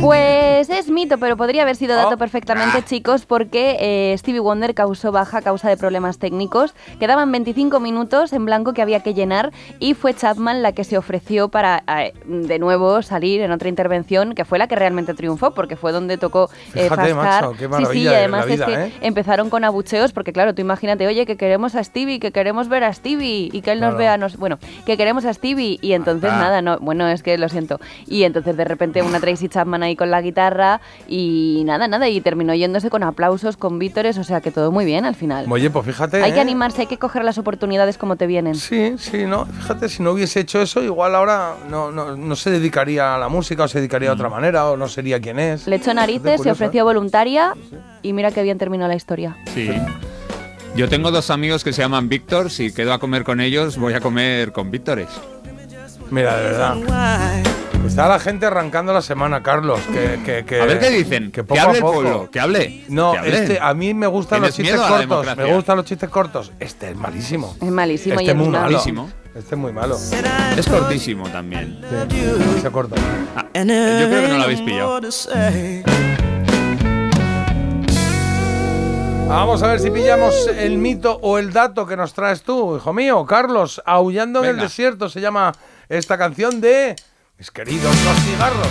Pues es mito, pero podría haber sido dato Oh. perfectamente, Ah. chicos, porque eh, Stevie Wonder causó baja a causa de problemas técnicos. Quedaban 25 minutos en blanco que había que llenar y fue Chapman la que se ofreció para eh, de nuevo salir en otra intervención, que fue la que realmente triunfó, porque fue donde tocó eh, Fíjate, macho, qué sí, sí, y es además vida, es que ¿eh? empezaron con abucheos, porque claro, tú imagínate, oye, que queremos a Stevie, que queremos ver a Stevie y que él nos Claro. vea, nos, bueno, que queremos a Stevie y entonces Ah. nada, no, bueno, es que lo siento. Y entonces de repente una Tracy Chapman ahí con la guitarra y nada, nada, y terminó yéndose con aplausos, con vítores, o sea que todo muy bien al final. Oye, pues fíjate. Hay que ¿eh? animarse, hay que coger las oportunidades como te vienen. Sí, sí, no. Fíjate, si no hubiese hecho eso, igual ahora no, no, no se dedicaría a la música o se dedicaría de otra manera o no sería quien es. Le echó narices, se curioso, ofreció voluntaria y mira qué bien terminó la historia. Sí. Yo tengo dos amigos que se llaman Víctor. Si quedo a comer con ellos, voy a comer con Víctores. ¿eh? Mira, de verdad. Está la gente arrancando la semana, Carlos. Que, que, que- A ver qué dicen. Que Que poco hable a el poco. pueblo, que hable, No, que este, a mí me gustan los ¿Tienes chistes miedo a la cortos. democracia? Me gustan los chistes cortos. Este es malísimo. Es malísimo y Este es muy malo. Malísimo. Este es muy malo. Es cortísimo también. Sí, se corta. Ah, yo creo que no lo habéis pillado. Vamos a ver si pillamos el mito o el dato que nos traes tú, hijo mío. Carlos, Aullando en el desierto se llama esta canción de mis queridos los cigarros.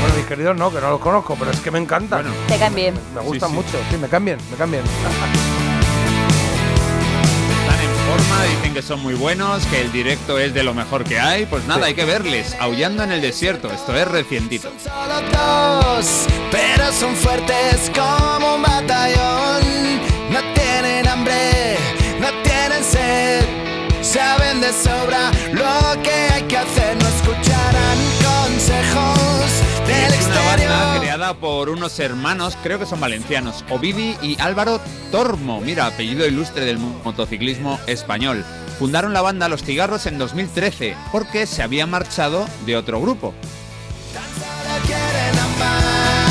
Bueno, mis queridos no, que no los conozco, pero es que me encantan. Te caen bien. me gustan sí. mucho, sí, me cambian, me cambian. Están en forma, dicen que son muy buenos, que el directo es de lo mejor que hay. Pues nada, Sí. hay que verles. Aullando en el desierto. Esto es recientito. Solo dos, pero son fuertes como un batallón. No tienen hambre, no tienen sed. Saben de sobra lo que hay que hacer. Es una banda creada por unos hermanos, creo que son valencianos, Ovidi y Álvaro Tormo, mira, apellido ilustre del motociclismo español. Fundaron la banda Los Cigarros en 2013 porque se había marchado de otro grupo.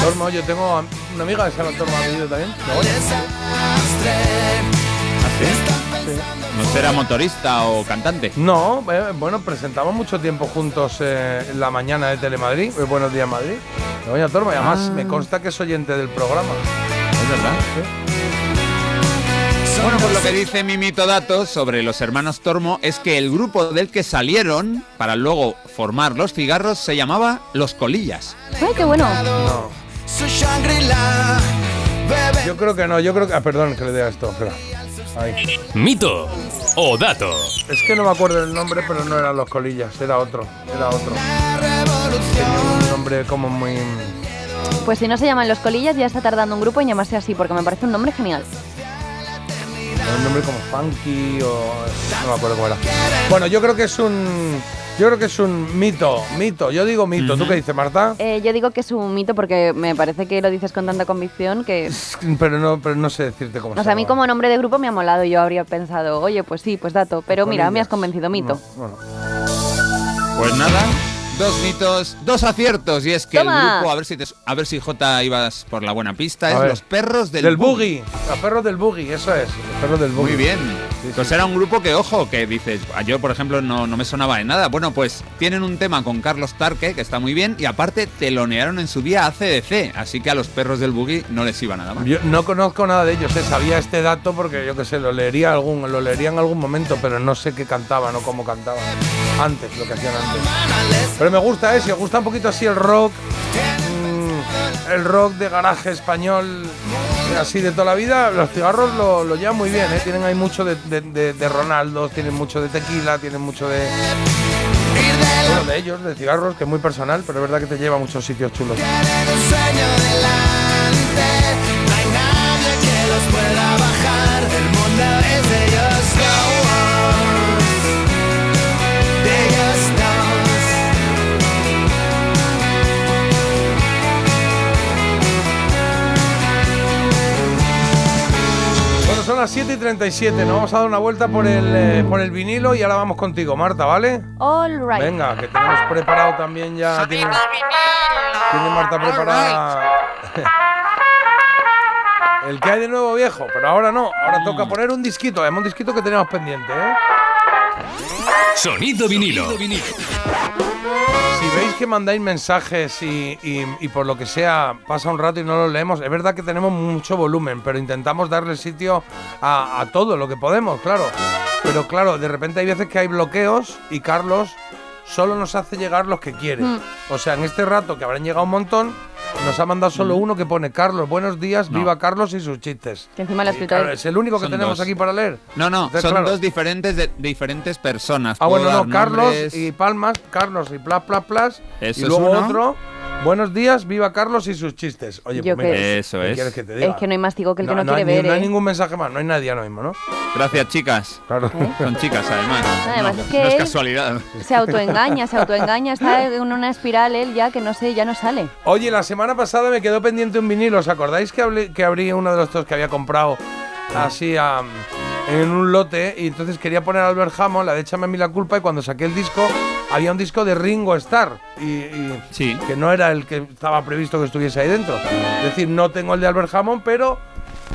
Tormo, yo tengo una amiga que se llama Tormo apellido también. No será motorista o cantante. No, eh, bueno, presentamos mucho tiempo juntos eh, en la mañana de Telemadrid, eh, Buenos Días Madrid. Doña Tormo, y además Ah. me consta que es oyente del programa. Es verdad. Bueno, pues lo que dice Mimito Datos sobre los hermanos Tormo es que el grupo del que salieron para luego formar los cigarros se llamaba Los Colillas. Ay, qué bueno. Yo creo que no, yo creo que. Ah, perdón, que le dé a esto. Espera. Ahí. Mito o dato. Es que no me acuerdo del nombre, pero no eran los colillas, era otro. Era otro. Tenía un nombre como muy. Pues si no se llaman Los Colillas, ya está tardando un grupo en llamarse así, porque me parece un nombre genial. Era un nombre como funky o. No me acuerdo cómo era. Bueno, yo creo que es un. Yo creo que es un mito, mito. Yo digo mito. ¿Tú qué dices, Marta? Eh, yo digo que es un mito porque me parece que lo dices con tanta convicción que... Pero no, pero no sé decirte cómo O se sea, a mí como nombre de grupo me ha molado. Yo habría pensado, oye, pues sí, pues dato. Pero mira, me has convencido, mito. Bueno. Pues nada, dos mitos, dos aciertos. Y es que Toma. el grupo, a ver si te- a ver si J ibas por la buena pista, A es ver. Los Perros del, Del buggy. Los perros del buggy, eso es. Los perros del buggy. Muy bien. Pues era un grupo que, ojo, que dices, "Ah, yo por ejemplo no, no me sonaba de nada. Bueno, pues tienen un tema con Carlos Tarque, que está muy bien, y aparte telonearon en su día a CDC, así que a los perros del buggy no les iba nada mal. Yo no conozco nada de ellos, eh, sabía este dato porque yo qué sé, lo leería algún, lo leería en algún momento, pero no sé qué cantaban o cómo cantaban antes, lo que hacían antes. Pero me gusta, eh, si os gusta un poquito así el rock, mm, el rock de garaje español, así de toda la vida, los cigarros lo, lo llevan muy bien, eh, tienen ahí mucho de, de, Ronaldo, tienen mucho de tequila, tienen mucho de... Bueno, de ellos, de cigarros, que es muy personal, pero es verdad que te lleva a muchos sitios chulos. Pueda bajar. El mundo es de ellos las 7 y 37. Nos vamos a dar una vuelta por el, eh, por el vinilo y ahora vamos contigo, Marta, ¿vale? All right. Venga, que tenemos preparado también ya. Tiene, tiene Marta preparada. El que hay de nuevo viejo, pero ahora no. Ahora toca poner un disquito. Es un disquito que tenemos pendiente, ¿eh? Sonido vinilo. Si veis que mandáis mensajes y, y- y por lo que sea pasa un rato y no los leemos, es verdad que tenemos mucho volumen, pero intentamos darle sitio a, a todo lo que podemos, claro. Pero claro, de repente hay veces que hay bloqueos y Carlos solo nos hace llegar los que quiere. Mm. O sea, en este rato que habrán llegado un montón, nos ha mandado solo uno que pone Carlos, buenos días, No. viva Carlos y sus chistes. Que encima lo claro, es el único que Son tenemos dos. aquí para leer. No, no, Entonces, son claro. dos diferentes de, diferentes personas. Ah, bueno, no, Carlos nombres. y Palmas, Carlos y Plas, Plas, Plas. Eso y es luego uno. otro, buenos días, viva Carlos y sus chistes. Oye, Yo pues mira, que- Eso ¿qué es. quieres que te diga? Es que no hay más tigo que el que no, quiere ni- ver, no hay ¿eh? ningún mensaje más, no hay nadie ahora mismo, ¿no? Gracias, chicas. Claro. Son chicas, además. Además, no, es que no es él- casualidad. Se autoengaña, se autoengaña, está en una espiral él ya que no sé, ya no sale. Oye, la semana pasada me quedó pendiente un vinilo, ¿os acordáis que, hablé- que abrí uno de los dos que había comprado así am, en un lote y entonces quería poner a Albert Hammond, la de Échame a mí la culpa y cuando saqué el disco había un disco de Ringo Starr y, y Sí. que no era el que estaba previsto que estuviese ahí dentro. Es decir, no tengo el de Albert Hammond, pero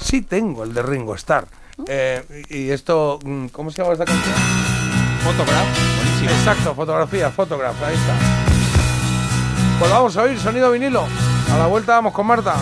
sí tengo el de Ringo Starr. Eh, y esto, mm, ¿cómo se llama esta canción? Photograph, buenísimo. Exacto, fotografía, photograph, ahí está. Pues vamos a oír sonido vinilo. A la vuelta vamos con Marta.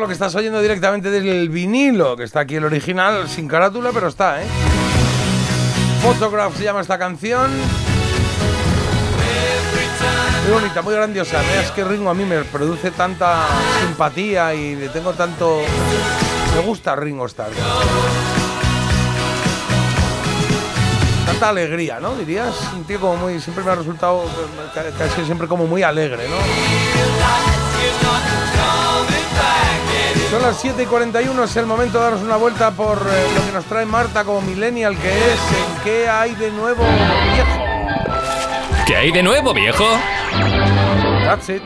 Lo que estás oyendo directamente del vinilo, que está aquí el original, sin carátula, pero está, ¿eh? Photograph se llama esta canción. Muy bonita, muy grandiosa. Es que Ringo a mí me produce tanta simpatía y le tengo tanto... Me gusta Ringo Starr. Tanta alegría, ¿no? Dirías, un tío como muy... Siempre me ha resultado eh, casi siempre como muy alegre, ¿no? Son las 7 y 41, es el momento de darnos una vuelta por eh, lo que nos trae Marta como millennial, que es en qué hay de nuevo viejo. ¿Qué hay de nuevo, viejo? That's it.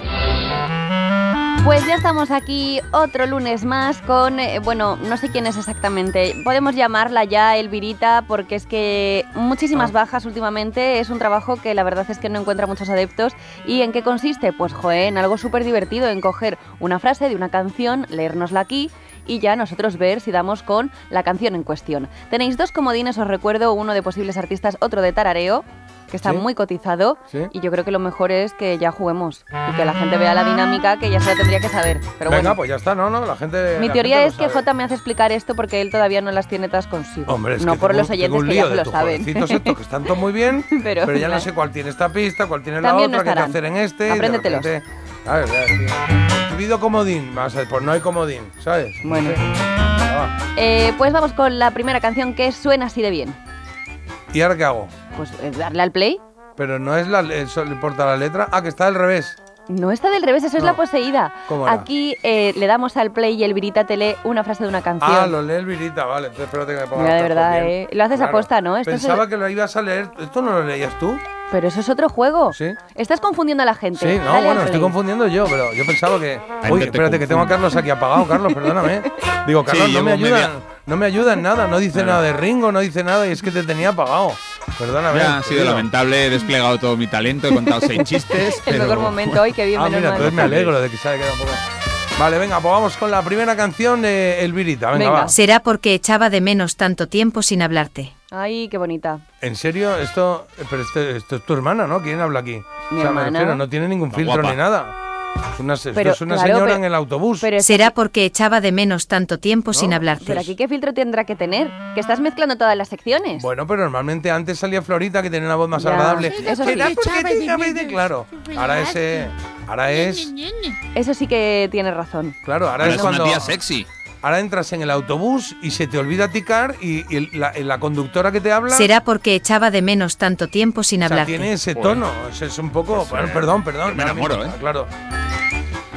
Pues ya estamos aquí otro lunes más con, eh, bueno, no sé quién es exactamente. Podemos llamarla ya Elvirita porque es que muchísimas bajas últimamente. Es un trabajo que la verdad es que no encuentra muchos adeptos. ¿Y en qué consiste? Pues, joder, en algo súper divertido, en coger una frase de una canción, leérnosla aquí y ya nosotros ver si damos con la canción en cuestión. Tenéis dos comodines, os recuerdo, uno de posibles artistas, otro de tarareo que está Sí. muy cotizado Sí. y yo creo que lo mejor es que ya juguemos y que la gente vea la dinámica que ya se la tendría que saber. Pero Venga, bueno, pues ya está, ¿no? no la gente. mi la teoría gente es que. Jota me hace explicar esto porque él todavía no las tiene todas consigo. Hombre, es no que por tengo- los oyentes que ya de lo saben. estos que están todos muy bien, Pero- pero, ya no sé cuál tiene esta pista, cuál tiene También la no otra, qué hay que hacer en este. y de Apréndetelos. repente- A ver. He pedido comodín, vas a ver, pues no hay comodín, ¿sabes? Bueno. No va. Eh, pues vamos con la primera canción que suena así de bien. ¿Y ahora qué hago? Pues eh, darle al play. Pero no es la, eso le importa la letra. Ah, que está al revés. No está del revés, eso es No. la poseída. ¿Cómo era? Aquí eh, le damos al play y el virita te lee una frase de una canción. Ah, lo lee el virita, vale. Entonces espérate que me ponga Mira, de los verdad, bien. ¿eh? Lo haces Claro. aposta, ¿no? Esto es Pensaba el- que lo ibas a leer. ¿Esto no lo leías tú? Pero eso es otro juego. Sí. Estás confundiendo a la gente. Sí, no, Dale al bueno, estoy play. confundiendo yo, pero yo pensaba que. gente Uy, te espérate, que tengo a confunde. Carlos aquí apagado, Carlos, perdóname. Digo, Carlos, Sí, no me llevo No me ayuda en nada, no dice Claro. nada de Ringo, no dice nada y es que te tenía apagado. Perdóname. Ya, ha sido digo. lamentable, he desplegado todo mi talento, he contado seis chistes. El pero- mejor momento hoy, que bien, Ah, menos mira, entonces me alegro de que se haya quedado un poco. Vale, venga, pues vamos con la primera canción de Elvirita. Venga, Venga. va. Será porque echaba de menos tanto tiempo sin hablarte. Ay, qué bonita. ¿En serio? Esto, pero este- esto es tu hermana, ¿no? ¿Quién habla aquí? Mi o sea, me hermana. refiero, no tiene ningún Está filtro guapa. ni nada. Es una, Pero, es una claro, señora pero- en el autobús. Pero, es- Será porque echaba de menos tanto tiempo sin hablarte. pero aquí qué filtro tendrá que tener. Que estás mezclando todas las secciones. Bueno, pero normalmente antes salía Florita que tenía una voz más Ya, agradable. eso sí. ¿Será porque te echaba de- Claro, ahora es, eh, ahora es, Eso sí que tienes razón. claro, ahora Ahora es es una cuando, tía sexy. Ahora entras en el autobús y se te olvida ticar y, la, la conductora que te habla, Será porque echaba de menos tanto tiempo sin o sea, hablarte. tiene ese Joder. tono, es, es un poco, Pues, bueno, eh, perdón, perdón, me enamoro, mismo, ¿eh? Claro.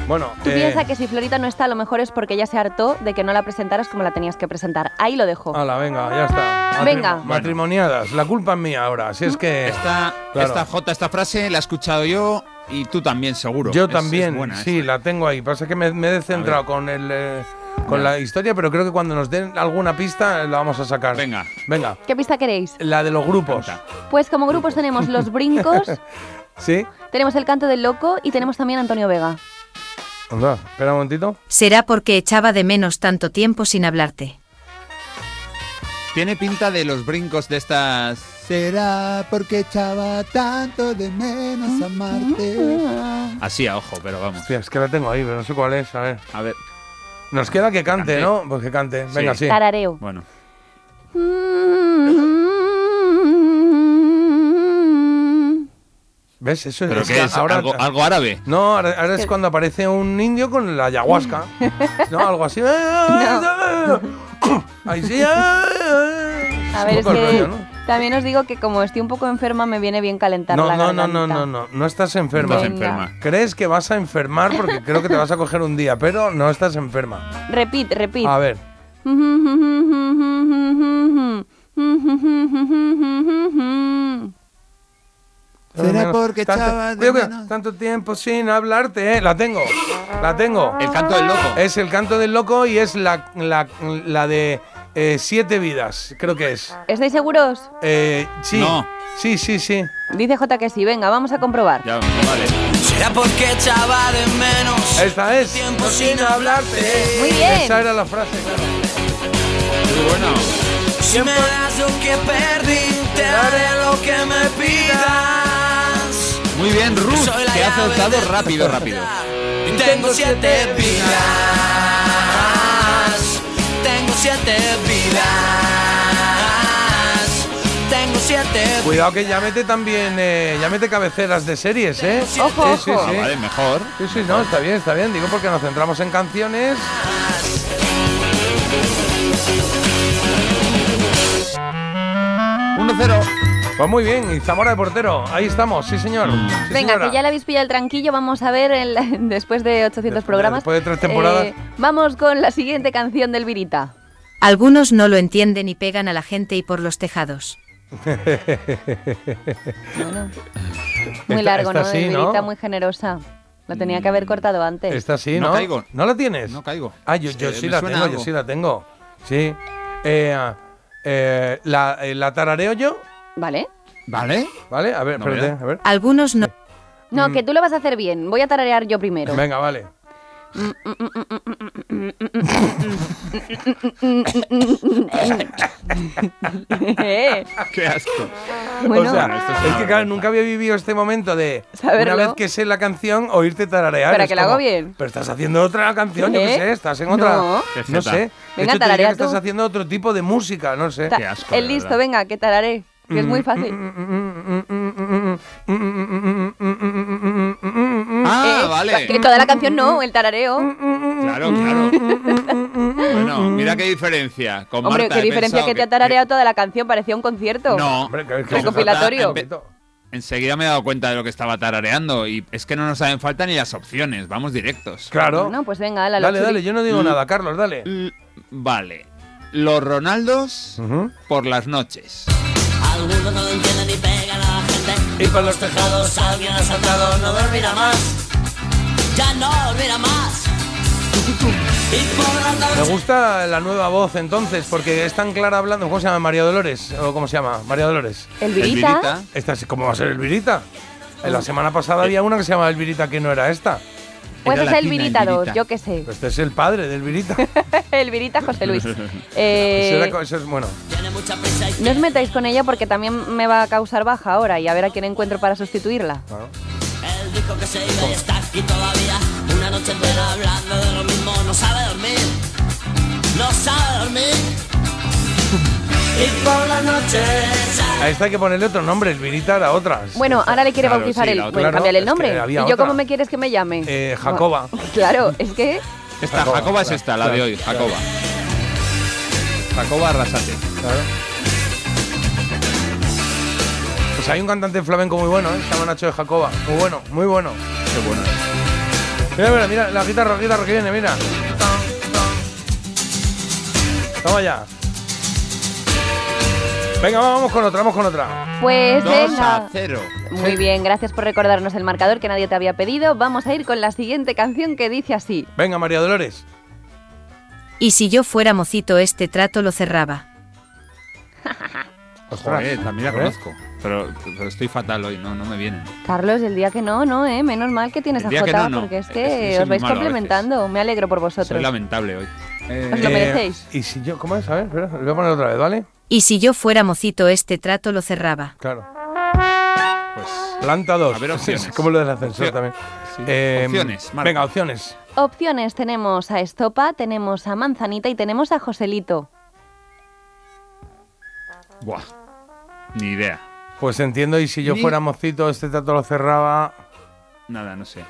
Bueno, Tú eh, piensas que si Florita no está, a lo mejor es porque ella se hartó de que no la presentaras como la tenías que presentar. Ahí lo dejo. Hala, venga, ya está. Matrim- Venga. Matrimoniadas, la culpa es mía ahora. Si es que. Esta, Claro. esta J, esta frase la he escuchado yo y tú también, seguro. Yo Es- es también, buena sí, la tengo ahí. Pasa que me, me he descentrado con el. eh, con la historia, pero creo que cuando nos den alguna pista la vamos a sacar. Venga. Venga, ¿Qué pista queréis? la de los grupos. Pues como grupos tenemos Los Brincos, ¿Sí? tenemos El Canto del Loco y tenemos también Antonio Vega. Anda, espera un momentito. Será porque echaba de menos tanto tiempo sin hablarte. Tiene pinta de los brincos de estas. Será porque echaba tanto de menos amarte. Así a ojo, pero vamos. Hostia, es que la tengo ahí, pero no sé cuál es. A ver. A ver, Nos queda que cante, Cante. ¿no? Pues que cante. Venga, sí. Tarareo. bueno. ¿Ves? Eso ¿Pero es qué que es? ahora. ¿Algo, algo árabe? No, ahora, ahora es cuando aparece un indio con la ayahuasca. ¿No? Algo así. Ahí sí. A A ver, es que también os digo que como estoy un poco enferma me viene bien calentar No, la no, no, no, garganta. no, no, no estás enferma. Estás Venga. enferma. Crees que vas a enfermar porque creo que te vas a coger un día, pero no estás enferma. Repite, repite. A ver, Será porque tanto, de cuidado, tanto tiempo sin hablarte, ¿eh? La tengo, la tengo. El canto del loco. Es el canto del loco y es la, la, la de eh, siete vidas, creo que es. ¿Estáis seguros? Eh, sí, No. sí, sí, sí. Dice J que sí. Venga, vamos a comprobar. Ya, vale. Será porque echaba de menos Esta es. tiempo sin hablarte. Muy bien. Esa era la frase, claro. Muy bueno. Si me das lo que perdí, te daré lo que me pidas. Muy bien, Ruth, que ha tu rápido, rápido. Y tengo siete vidas. Tengo siete vidas. Tengo siete Cuidado que ya mete también, eh, ya mete cabeceras de series, ¿eh? Ojo, sí, sí, ojo. sí. Ah, vale, mejor. Sí, sí, no, está bien, está bien. Digo porque nos centramos en canciones. Uno cero. Pues muy bien, y Zamora de portero, ahí estamos, sí señor. Sí, Venga, señora. que ya le habéis pillado el tranquillo, vamos a ver el- después de 800 programas. después de tres temporadas. Eh, vamos con la siguiente canción del Virita. Algunos no lo entienden y pegan a la gente y por los tejados. Muy Esta- largo, esta ¿no? sí, ¿no? Muy generosa. Lo tenía que haber cortado antes. Esta sí, No ¿no? caigo. ¿No la tienes? No caigo. Ah, yo, yo Eh, sí la tengo, yo sí la tengo. Sí. Eh, eh, la, eh, ¿La tarareo yo? ¿Vale? ¿Vale? ¿Vale? A ver, No espérate, a ver. Algunos no. No, que tú lo vas a hacer bien. Voy a tararear yo primero. Venga, vale. Eh, Qué asco. Bueno. o sea, esto es que claro, nunca había vivido este momento de Saberlo. una vez que sé la canción oírte tararear. Espera, Es que la como, hago bien. Pero estás haciendo otra canción, yo qué ¿Eh? sé, estás en otra. No. No sé. Venga, hecho, te diría que estás haciendo otro tipo de música, no sé. Qué asco, el listo, verdad. venga, que tararé. Que es muy fácil. Ah, Eh, vale. Que toda la canción no, el tarareo. Claro, claro. Bueno, mira qué diferencia. Con Hombre, Marta qué diferencia que te ha tarareado toda la canción, parecía un concierto. No, Hombre, que- que con Recopilatorio. Enseguida me he dado cuenta de lo que estaba tarareando y es que no nos hacen falta ni las opciones, vamos directos. Claro. Bueno, pues venga, ala, Dale, dale, yo no digo nada, Carlos, dale. L- Vale. Los Ronaldos por las noches. Algunos no lo entienden y pegan a la gente. Y por los tejados alguien ha saltado, no dormirá más. Ya no dormirá más. Me gusta la nueva voz entonces, porque es tan clara hablando. ¿Cómo se llama? María Dolores. ¿O cómo se llama? María Dolores. El El virita. Virita. Esta es- ¿Cómo va a ser el Virita? En la semana pasada había una que se llamaba el Virita que no era esta. Pues Era es el virita 2, Virita. yo qué sé. Este es el padre del Virita. el virita José Luis. Eso Eh, eso es bueno. Tiene mucha prisa y no os metáis con ella porque también me va a causar baja ahora y a ver a quién encuentro para sustituirla. Claro. Él dijo que se iba y está aquí todavía. Una noche entera hablando de lo mismo. No sabe dormir. No sabe dormir. Y por la noche. A esta hay que ponerle otro nombre. El Virita era otra. Bueno, ahora le quiere Claro, bautizar sí, él. Bueno, Claro, cambiarle el es que nombre. ¿Y yo otra. cómo me quieres que me llame? Eh, Jacoba. Claro, es que Esta, Jacoba, Jacoba, es claro, esta, la de hoy, claro. Jacoba. Jacoba Arrasate. Claro. Pues hay un cantante flamenco muy bueno, ¿eh? Se llama Nacho de Jacoba. Muy bueno, muy bueno. Qué bueno. Mira, mira, mira, la guitarra, la guitarra que viene, mira. Toma ya. Venga, vamos con otra, vamos con otra. Pues 2 venga. a 0. Muy bien, gracias por recordarnos el marcador que nadie te había pedido. Vamos a ir con la siguiente canción que dice así. Venga, María Dolores. Y si yo fuera mocito este trato lo cerraba. Ostras. Joder, también la conozco. Pero, pero estoy fatal hoy, no, no me vienen. Carlos, el día que no, no, eh, menos mal que tienes El a Jota, no, no. porque es que soy os vais complementando. Me alegro por Soy vosotros. lamentable hoy. Os lo merecéis. Y si yo, ¿cómo es? A ver, espera, lo voy a poner otra vez, ¿vale? Y si yo fuera mocito este trato lo cerraba. Claro. Pues Planta 2. A ver, opciones. como lo del ascensor también. sí. Eh, Opciones. Venga, opciones. Opciones tenemos a Estopa, tenemos a Manzanita y tenemos a Joselito. Buah. Ni idea. Pues entiendo, y si yo Ni- fuera mocito, este trato lo cerraba. Nada, no sé.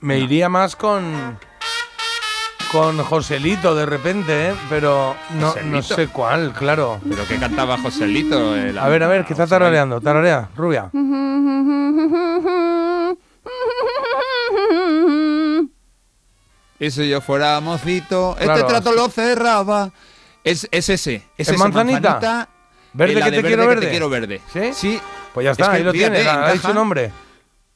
Me iría más con. Con Joselito de repente, ¿eh? Pero no, no sé cuál, claro. Pero que cantaba Joselito. eh, la- A ver, a ver, que está tarareando. Tararea, rubia. Y si yo fuera mocito, Claro, este trato lo cerraba. Es, es ese. Es ¿Es ese, manzanita? ¿Verde la que te quiero que verde? te quiero verde. ¿Sí? Sí. Pues ya está, Es que, ahí lo tienes. Ha dicho nombre.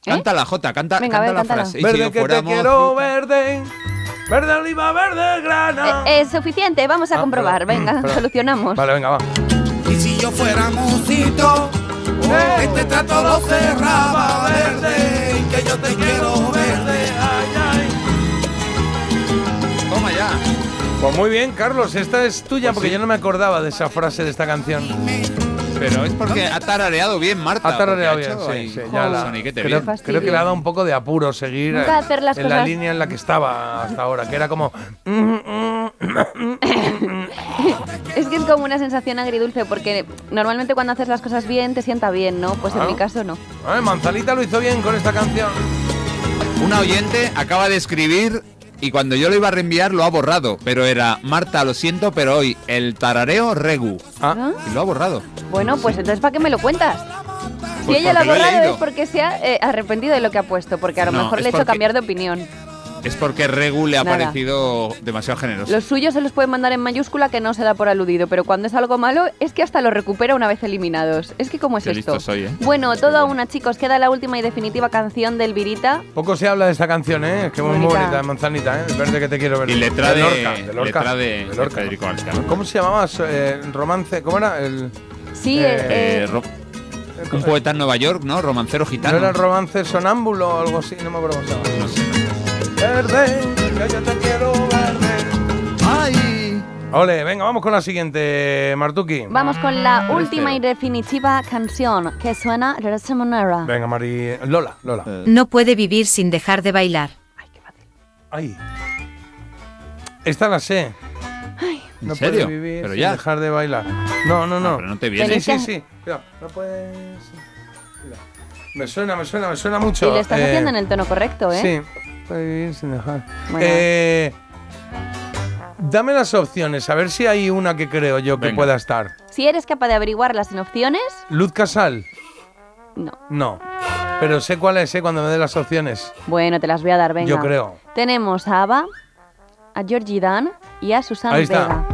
Canta la Jota, canta, Venga, canta ver, la cántala. frase. Si Verde que te quiero verde. Verde oliva, verde grana. Eh, Es suficiente, vamos a Ah, comprobar. perdón. Venga, Perdón. solucionamos. Vale, venga, va. Y si yo fuera mocito, este trato lo cerraba verde. Y que yo te quiero verde. Ay, ay. Toma ya. Pues muy bien, Carlos, esta es tuya Pues porque sí. yo no me acordaba de esa frase de esta canción. Pero es porque ha tarareado bien Marta. Ha tarareado bien, ha sí, ya la- creo, creo que le ha dado un poco de apuro seguir Nunca hacer las en la línea en la que estaba hasta ahora, que era como... Es que es como una sensación agridulce porque normalmente cuando haces las cosas bien te sienta bien, ¿no? Pues en Ah. mi caso no. Ay, Manzanita lo hizo bien con esta canción. Una oyente acaba de escribir y cuando yo lo iba a reenviar lo ha borrado. Pero era, Marta, lo siento, pero hoy el tarareo regu. ¿Ah? Y lo ha borrado. Bueno, pues entonces ¿para qué me lo cuentas? Si Pues ella lo ha he borrado es porque se ha eh, arrepentido de lo que ha puesto, porque a lo No, mejor le ha hecho porque- cambiar de opinión. Es porque regu le ha Nada. parecido demasiado generoso. Los suyos se los pueden mandar en mayúscula que no se da por aludido, pero cuando es algo malo es que hasta lo recupera una vez eliminados. Es que cómo es Qué esto. listo soy, ¿eh? Bueno, todo a una, chicos. Queda la última y definitiva canción del Virita. Poco se habla de esta canción, ¿eh? Es que muy Bonita. bonita, Manzanita, ¿eh? El verde que te quiero ver. Y letra de, Lorca, de Lorca. letra de, de de Lorca. Federico García. ¿Cómo se llamaba? Eh, romance, ¿cómo era? El, Sí, Eh, eh, Eh, un poeta en Nueva York, ¿no? Romancero ¿No gitano. era el romance sonámbulo o algo así? No me acuerdo cómo se llama. No sé. Verde, que yo te quiero verde. ¡Ay! Ole, venga, vamos con la siguiente, Martuki. vamos con la última y definitiva canción que suena de esta manera. Venga, Mari. Lola, Lola. No puede vivir sin dejar de bailar. Ay. Esta la sé. ¿En no serio? puedes vivir Pero sin ya. dejar de bailar. No, no, no. pero no te Sí, viene. sí, sí. Mira, no puedes. Me suena, me suena, me suena mucho. Y lo estás Eh, haciendo en el tono correcto, ¿eh? Sí. Puede vivir sin dejar. Bueno. Eh, dame las opciones, a ver si hay una que creo yo que Venga. pueda estar. Si eres capaz de averiguarlas sin opciones, Luz Casal. no. No. Pero sé cuál es, ¿eh? Cuando me dé las opciones. Bueno, te las voy a dar, venga. Yo creo. Tenemos a Ava, a Georgie Dan y a Susana Ahí está.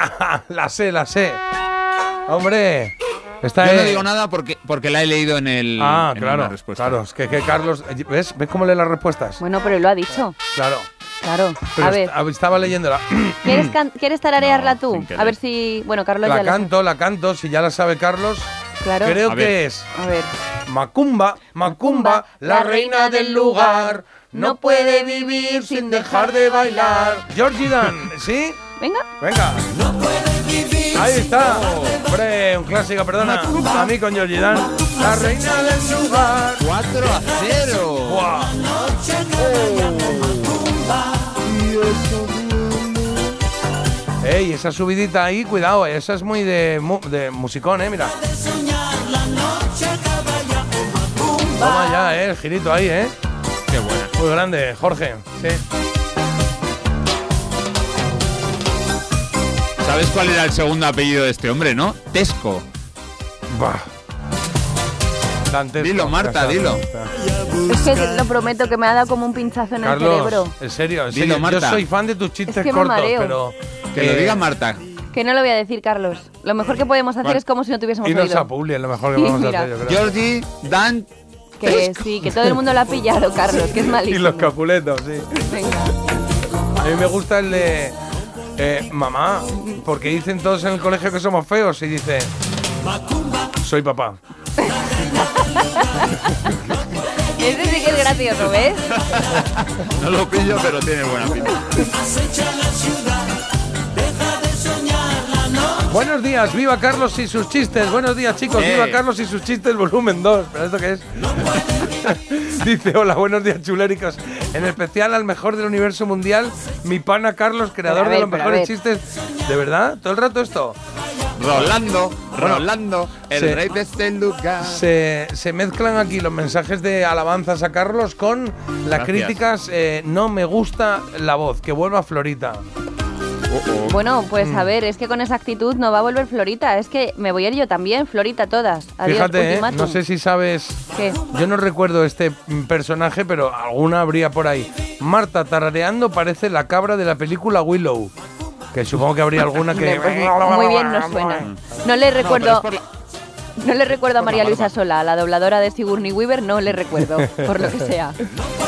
Vega. la sé, la sé. Hombre. Está Yo no digo nada porque, porque la he leído en el. Ah, en claro. Claro, es que, que Carlos. ¿Ves? ¿Ves cómo lee las respuestas? Bueno, pero lo ha dicho. Claro. Claro. Pero a ver, est- estaba leyéndola. ¿quieres, ¿quieres tararearla sin tú? A ver si. Bueno, Carlos la ya la canto, la canto. Si ya la sabe Carlos. Claro. Creo A que ver. es. A ver. Macumba, Macumba, la reina del lugar. No puede vivir sin dejar de bailar. Georgie Dan, ¿sí? Venga. Venga. Ahí está. Hombre, un clásico, perdona. A mí con Georgie Dan. La reina del lugar. 4 a 0. Buah. Ey, esa subidita ahí, cuidado, esa es muy de, mu- de musicón, eh, mira. Toma ya, eh, el girito ahí, eh. Qué buena. Muy grande, Jorge. Sí. ¿Sabes cuál era el segundo apellido de este hombre, no? Tesco. Bah. Dantesco, Dilo, Marta, dilo. Es que lo prometo que me ha dado como un pinchazo en el Carlos, cerebro. en serio, en Dilo, serio, Marta. yo soy fan de tus chistes Es que cortos, pero... Que lo diga Marta. Que no lo voy a decir, Carlos. Lo mejor que podemos hacer Bueno. es como si no tuviésemos Irnos oído. a Publi es lo mejor que Sí, podemos mira. hacer, yo creo. Georgie, Dan. Que sí, que todo el mundo lo ha pillado, Carlos, que es Y malísimo. los capuletos, sí. Venga. A mí me gusta el de... eh, mamá, porque dicen todos en el colegio que somos feos y dice... Soy papá. Ese sí que es gracioso, ¿ves? No lo pillo, pero tiene buena pinta. Buenos días, viva Carlos y sus chistes. Buenos días, chicos, Eh. viva Carlos y sus chistes, volumen 2. ¿Pero esto qué es? Dice, hola, buenos días, chuléricos. En especial al mejor del universo mundial, mi pana Carlos, creador ver, de los mejores chistes. ¿De verdad? ¿Todo el rato esto? Rolando, Rolando, el se- rey de este lugar. Se, se mezclan aquí los mensajes de alabanzas a Carlos con las Gracias. críticas. eh, no me gusta la voz, que vuelva Florita. Bueno, pues Mm. a ver, es que con esa actitud no va a volver Florita. Es que me voy a ir yo también, Florita todas. Adiós, Fíjate, eh, no sé si sabes. ¿Qué? Yo no recuerdo este mm, personaje, pero alguna habría por ahí. Marta tarareando parece la cabra de la película Willow. Que supongo que habría alguna que. Muy bien nos suena. No le recuerdo. No le recuerdo a María Luisa. Sola, a la dobladora de Sigourney Weaver, no le recuerdo, por lo que sea.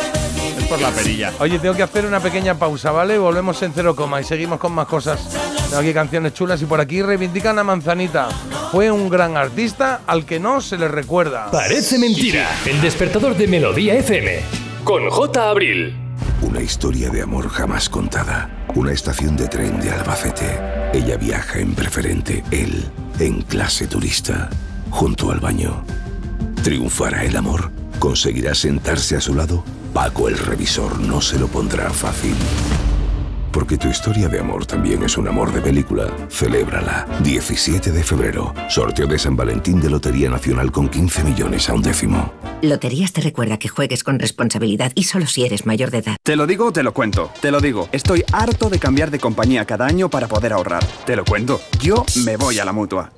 Por la perilla. Oye, tengo que hacer una pequeña pausa, ¿vale? Volvemos en cero coma y seguimos con más cosas. Tengo aquí canciones chulas y por aquí reivindican a Manzanita. Fue un gran artista al que no se le recuerda. Parece mentira. El despertador de Melodía FM. Con J. Abril. Una historia de amor jamás contada. Una estación de tren de Albacete. Ella viaja en preferente, él en clase turista. Junto al baño. ¿Triunfará el amor? ¿Conseguirá sentarse a su lado? Paco el revisor no se lo pondrá fácil. Porque tu historia de amor también es un amor de película. Celébrala. 17 de febrero. Sorteo de San Valentín de Lotería Nacional con 15 millones a un décimo. Loterías te recuerda que juegues con responsabilidad y solo si eres mayor de edad. Te lo digo, te lo cuento. Te lo digo. Estoy harto de cambiar de compañía cada año para poder ahorrar. Te lo cuento. Yo me voy a la mutua.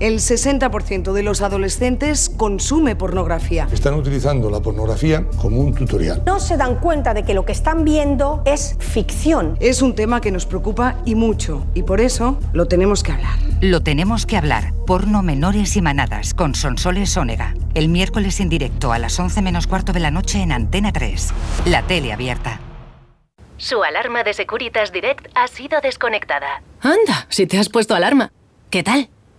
El 60% de los adolescentes consume pornografía. Están utilizando la pornografía como un tutorial. No se dan cuenta de que lo que están viendo es ficción. Es un tema que nos preocupa y mucho, y por eso lo tenemos que hablar. Lo tenemos que hablar. Porno menores y manadas con Sonsoles Ónega. El miércoles en directo a las 11 menos cuarto de la noche en Antena 3. La tele abierta. Su alarma de Securitas Direct ha sido desconectada. Anda, si te has puesto alarma. ¿Qué tal?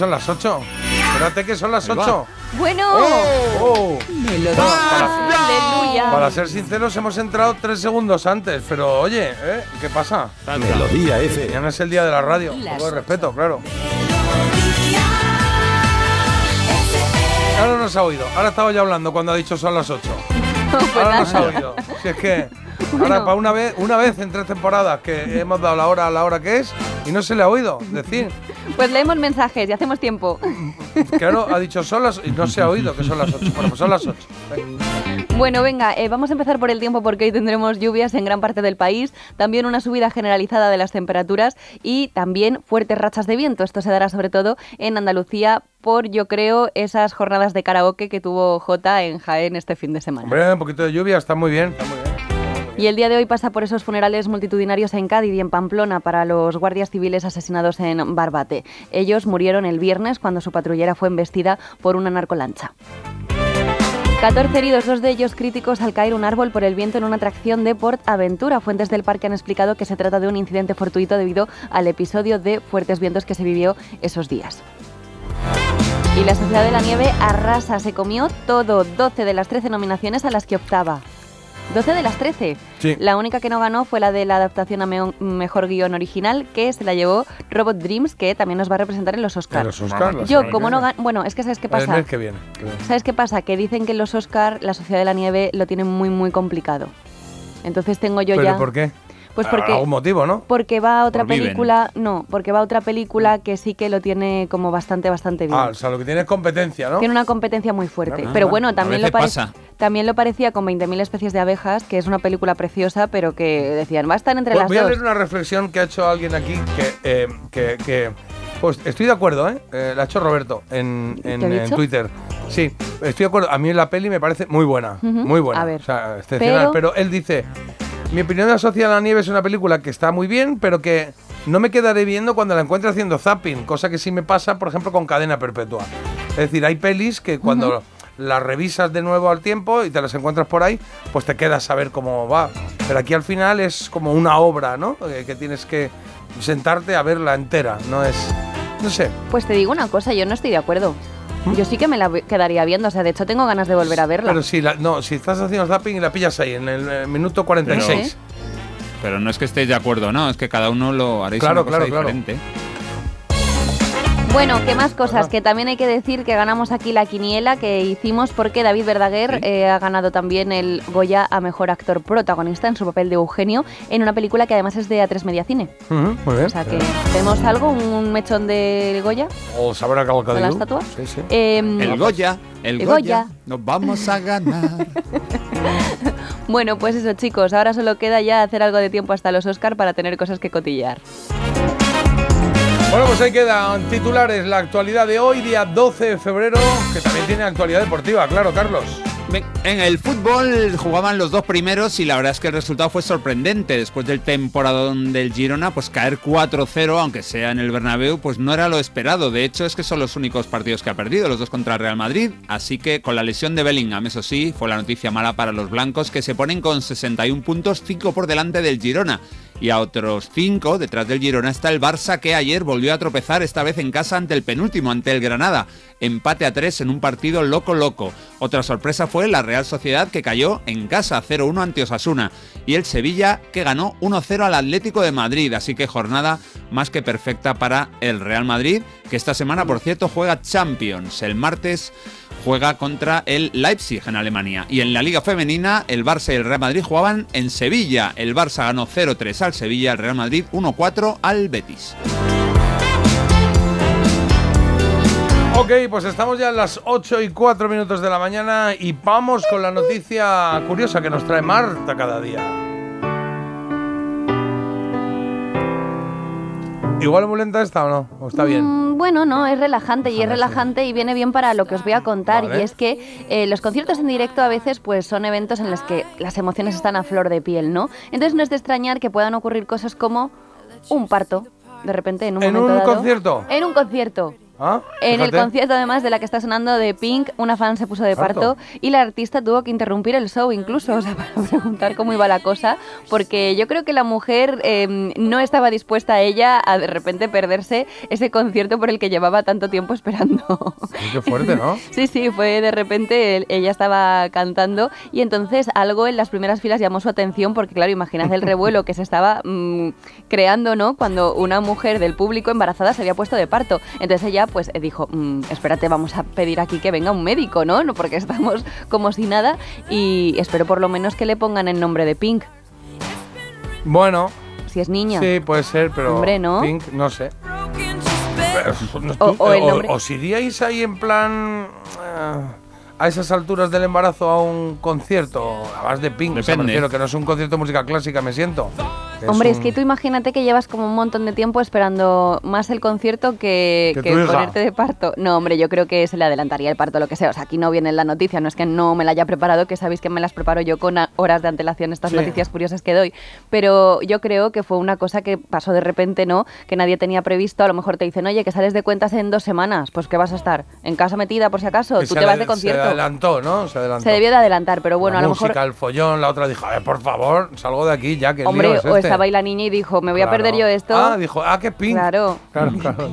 Son las 8. Espérate que son las Ahí va. 8. Bueno. Oh. Melodía. Para, Aleluya. para ser sinceros, hemos entrado tres segundos antes. Pero oye, ¿eh? ¿qué pasa? Melodía F. Mañana es el día de la radio. Un poco de respeto, claro. Ahora no nos ha oído. Ahora estaba ya hablando cuando ha dicho son las 8. Ahora no se ha oído. Si es que ahora para una vez, una vez en tres temporadas que hemos dado la hora a la hora que es y no se le ha oído decir. Pues leemos mensajes y hacemos tiempo. Claro, ha dicho son las y no se ha oído que son las 8. Bueno, pues son las 8. Bueno, venga, eh, vamos a empezar por el tiempo porque hoy tendremos lluvias en gran parte del país, también una subida generalizada de las temperaturas y también fuertes rachas de viento. Esto se dará sobre todo en Andalucía por, yo creo, esas jornadas de karaoke que tuvo Jota en Jaén este fin de semana. Hombre, un poquito de lluvia está muy bien. Está muy bien. Y el día de hoy pasa por esos funerales multitudinarios en Cádiz y en Pamplona para los guardias civiles asesinados en Barbate. Ellos murieron el viernes cuando su patrullera fue embestida por una narcolancha. 14 heridos, dos de ellos críticos al caer un árbol por el viento en una atracción de Port Aventura. Fuentes del parque han explicado que se trata de un incidente fortuito debido al episodio de fuertes vientos que se vivió esos días. Y la Sociedad de la Nieve arrasa, se comió todo, 12 de las 13 nominaciones a las que optaba. 12 de las 13. Sí. La única que no ganó fue la de la adaptación a mejor guion original, que se la llevó Robot Dreams, que también nos va a representar en los Oscars. En los Oscars, la Yo, como no Bueno, es que ¿sabes qué El pasa? mes que viene. ¿Sabes qué pasa? Que dicen que en los Oscars la Sociedad de la Nieve lo tienen muy, muy complicado. Entonces tengo yo ¿Pero ya... por qué? Pues Ah, porque... Algún motivo, ¿no? Porque va a otra Por Viven. película... No, porque va a otra película que sí que lo tiene como bastante, bastante bien. Ah, o sea, lo que tiene es competencia, ¿no? Tiene una competencia muy fuerte. Ah, pero ah, bueno, a también lo, pasa. también lo parecía con 20.000 especies de abejas, que es una película preciosa, pero que decían, va a estar entre Voy- las voy a dos. leer una reflexión que ha hecho alguien aquí que, eh, que, que- pues estoy de acuerdo, ¿eh? Eh, la ha hecho Roberto en, en-. Twitter. Sí, estoy de acuerdo. A mí la peli me parece muy buena, muy buena. A ver. O sea, excepcional. Pero- Pero... él dice, mi opinión de la Sociedad de la Nieve es una película que está muy bien, pero que no me quedaré viendo cuando la encuentre haciendo zapping, cosa que sí me pasa, por ejemplo, con Cadena Perpetua. Es decir, hay pelis que cuando Ujú. las revisas de nuevo al tiempo y te las encuentras por ahí, pues te quedas a ver cómo va. Pero aquí al final es como una obra, ¿no? Eh, que tienes que sentarte a verla entera, no es... No sé. Pues te digo una cosa, yo no estoy de acuerdo. Yo sí que me la quedaría viendo, o sea, de hecho tengo ganas de volver a verla. Pero si, la- no, si estás haciendo zapping y la pillas ahí en el eh, minuto 46. Pero no es que estéis de acuerdo, no, es que cada uno lo haréis Claro, una cosa claro, claro. Bueno, ¿qué más cosas? Que también hay que decir que ganamos aquí la quiniela que hicimos porque David Verdaguer eh, ha ganado también el Goya a Mejor Actor Protagonista en su papel de Eugenio en una película que además es de A3 Media Cine. Muy bien. O sea que, ¿tenemos algo? ¿Un mechón de Goya? O sabrá que ¿De la estatua? Sí, sí. Em, El Goya, el el Goya, Goya. nos vamos a ganar. Bueno, pues eso chicos, ahora solo queda ya hacer algo de tiempo hasta los Oscar para tener cosas que cotillar. Bueno, pues ahí quedan titulares la actualidad de hoy, día 12 de febrero, que también tiene actualidad deportiva, claro, Carlos. En el fútbol jugaban los dos primeros y la verdad es que el resultado fue sorprendente. Después del temporadón del Girona, pues caer 4-0, aunque sea en el Bernabéu, pues no era lo esperado. De hecho, es que son los únicos partidos que ha perdido, los dos contra el Real Madrid. Así que con la lesión de Bellingham, eso sí, fue la noticia mala para los blancos, que se ponen con 61 puntos, 5 por delante del Girona. Y a otros 5, detrás del Girona, está el Barça, que ayer volvió a tropezar, esta vez en casa ante el penúltimo, ante el Granada. Empate a 3 en un partido loco loco. Otra sorpresa fue la Real Sociedad, que cayó en casa 0-1 ante Osasuna. Y el Sevilla, que ganó 1-0 al Atlético de Madrid. Así que jornada más que perfecta para el Real Madrid, que esta semana, por cierto, juega Champions. El martes juega contra el Leipzig en Alemania. Y en la Liga Femenina, el Barça y el Real Madrid jugaban en Sevilla. El Barça ganó 0-3 al Sevilla, el Real Madrid 1-4 al Betis. Ok, pues estamos ya en las 8 y 4 minutos de la mañana y vamos con la noticia curiosa que nos trae Marta cada día. ¿Igual muy lenta esta o no? ¿O está bien? Mm, Bueno, no, es relajante y es relajante y viene bien para lo que os voy a contar. Vale. Y es que eh, los conciertos en directo a veces pues son eventos en los que las emociones están a flor de piel, ¿no? Entonces no es de extrañar que puedan ocurrir cosas como un parto, de repente en un ¿En momento un dado. concierto? En un concierto. ¿Ah? En el concierto, además de la que está sonando de Pink, una fan se puso de Parto. y la artista tuvo que interrumpir el show incluso, o sea, para preguntar cómo iba la cosa, porque yo creo que la mujer eh, no estaba dispuesta a ella a de repente perderse ese concierto por el que llevaba tanto tiempo esperando. Qué fuerte, ¿no? Sí, sí, fue de repente, ella estaba cantando y entonces algo en las primeras filas llamó su atención porque, claro, imaginad el revuelo que se estaba mm, creando, ¿no? Cuando una mujer del público embarazada se había puesto de parto. Entonces ella, pues, eh, dijo, "Mm, espérate, vamos a pedir aquí que venga un médico, ¿no? No, Porque estamos como si nada y espero por lo menos que le pongan el nombre de Pink, Bueno, si es niña. sí, puede ser, pero Hombre, ¿no? Pink, no sé. O- o el o- nombre- ¿Os iríais ahí en plan... eh, a esas alturas del embarazo a un concierto? Además de Pink, o sea, me Depende. refiero que no es un concierto de música clásica, me siento. Hombre, un- es que tú imagínate que llevas como un montón de tiempo esperando más el concierto que, Que que tu hija. ponerte de parto. No, hombre, yo creo que se le adelantaría el parto, lo que sea. O sea, aquí no viene en la noticia, no es que no me la haya preparado, que sabéis que me las preparo yo con horas de antelación estas Sí. noticias curiosas que doy. Pero yo creo que fue una cosa que pasó de repente, ¿no? Que nadie tenía previsto. A lo mejor te dicen, oye, que sales de cuentas en dos semanas. Pues que vas a estar en casa metida por si acaso. que Tú te vas de concierto. Se adelantó, ¿no? Se adelantó. Se debió de adelantar, pero bueno, la a lo música, mejor. el follón, la otra dijo, a ver, por favor, salgo de aquí ya, que Hombre, lío es o este? estaba ahí la niña y dijo, me voy a perder yo esto. Ah, dijo, ah, qué pin. Claro. Claro, claro.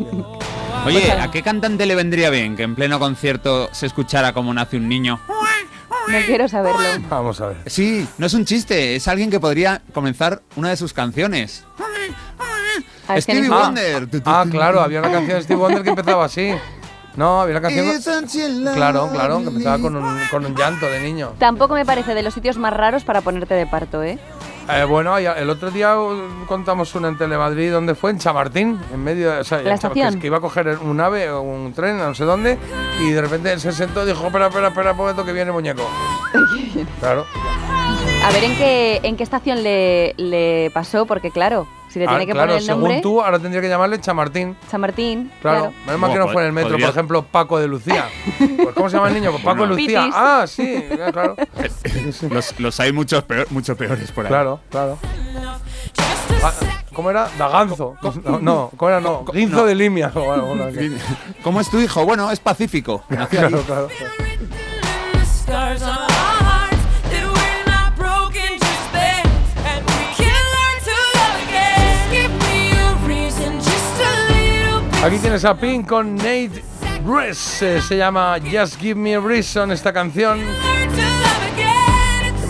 Oye, ¿a qué cantante le vendría bien que en pleno concierto se escuchara como nace un niño? No quiero saberlo. Vamos a ver. Sí, no es un chiste, es alguien que podría comenzar una de sus canciones. Ah, Stevie Wonder. Ah, claro, había una canción de Steve Wonder que empezaba así. No, había una canción. Claro, claro, que empezaba con un, con un llanto de niño. Tampoco me parece de los sitios más raros para ponerte de parto, ¿eh? Eh, bueno, el otro día contamos una en Telemadrid, ¿dónde fue? En Chamartín, en medio de. O sea, ¿La chava- que, estación? que iba a coger un ave o un tren, no sé dónde, y de repente él se sentó y dijo: Espera, espera, espera, un momento que viene muñeco. Claro. A ver en qué, en qué estación le, le pasó, porque claro, si le Ah, tiene que claro, poner el según nombre, tú, ahora tendría que llamarle Chamartín. San Martín. Claro, menos mal que no fue en el metro, podría- por ejemplo, Paco de Lucía. Pues, ¿Cómo se llama el niño? Pues Paco de. Lucía. Pitis. Ah, sí, claro. Los, los hay muchos, peor- mucho peores por ahí. Claro, claro. Ah, ¿Cómo era? Daganzo. No, no, ¿cómo era? No, Guinzo no. de Limia. ¿Cómo es tu hijo? Bueno, es pacífico. Claro, claro. Aquí tienes a Pink con Nate Dress. eh, se llama Just Give Me a Reason esta canción.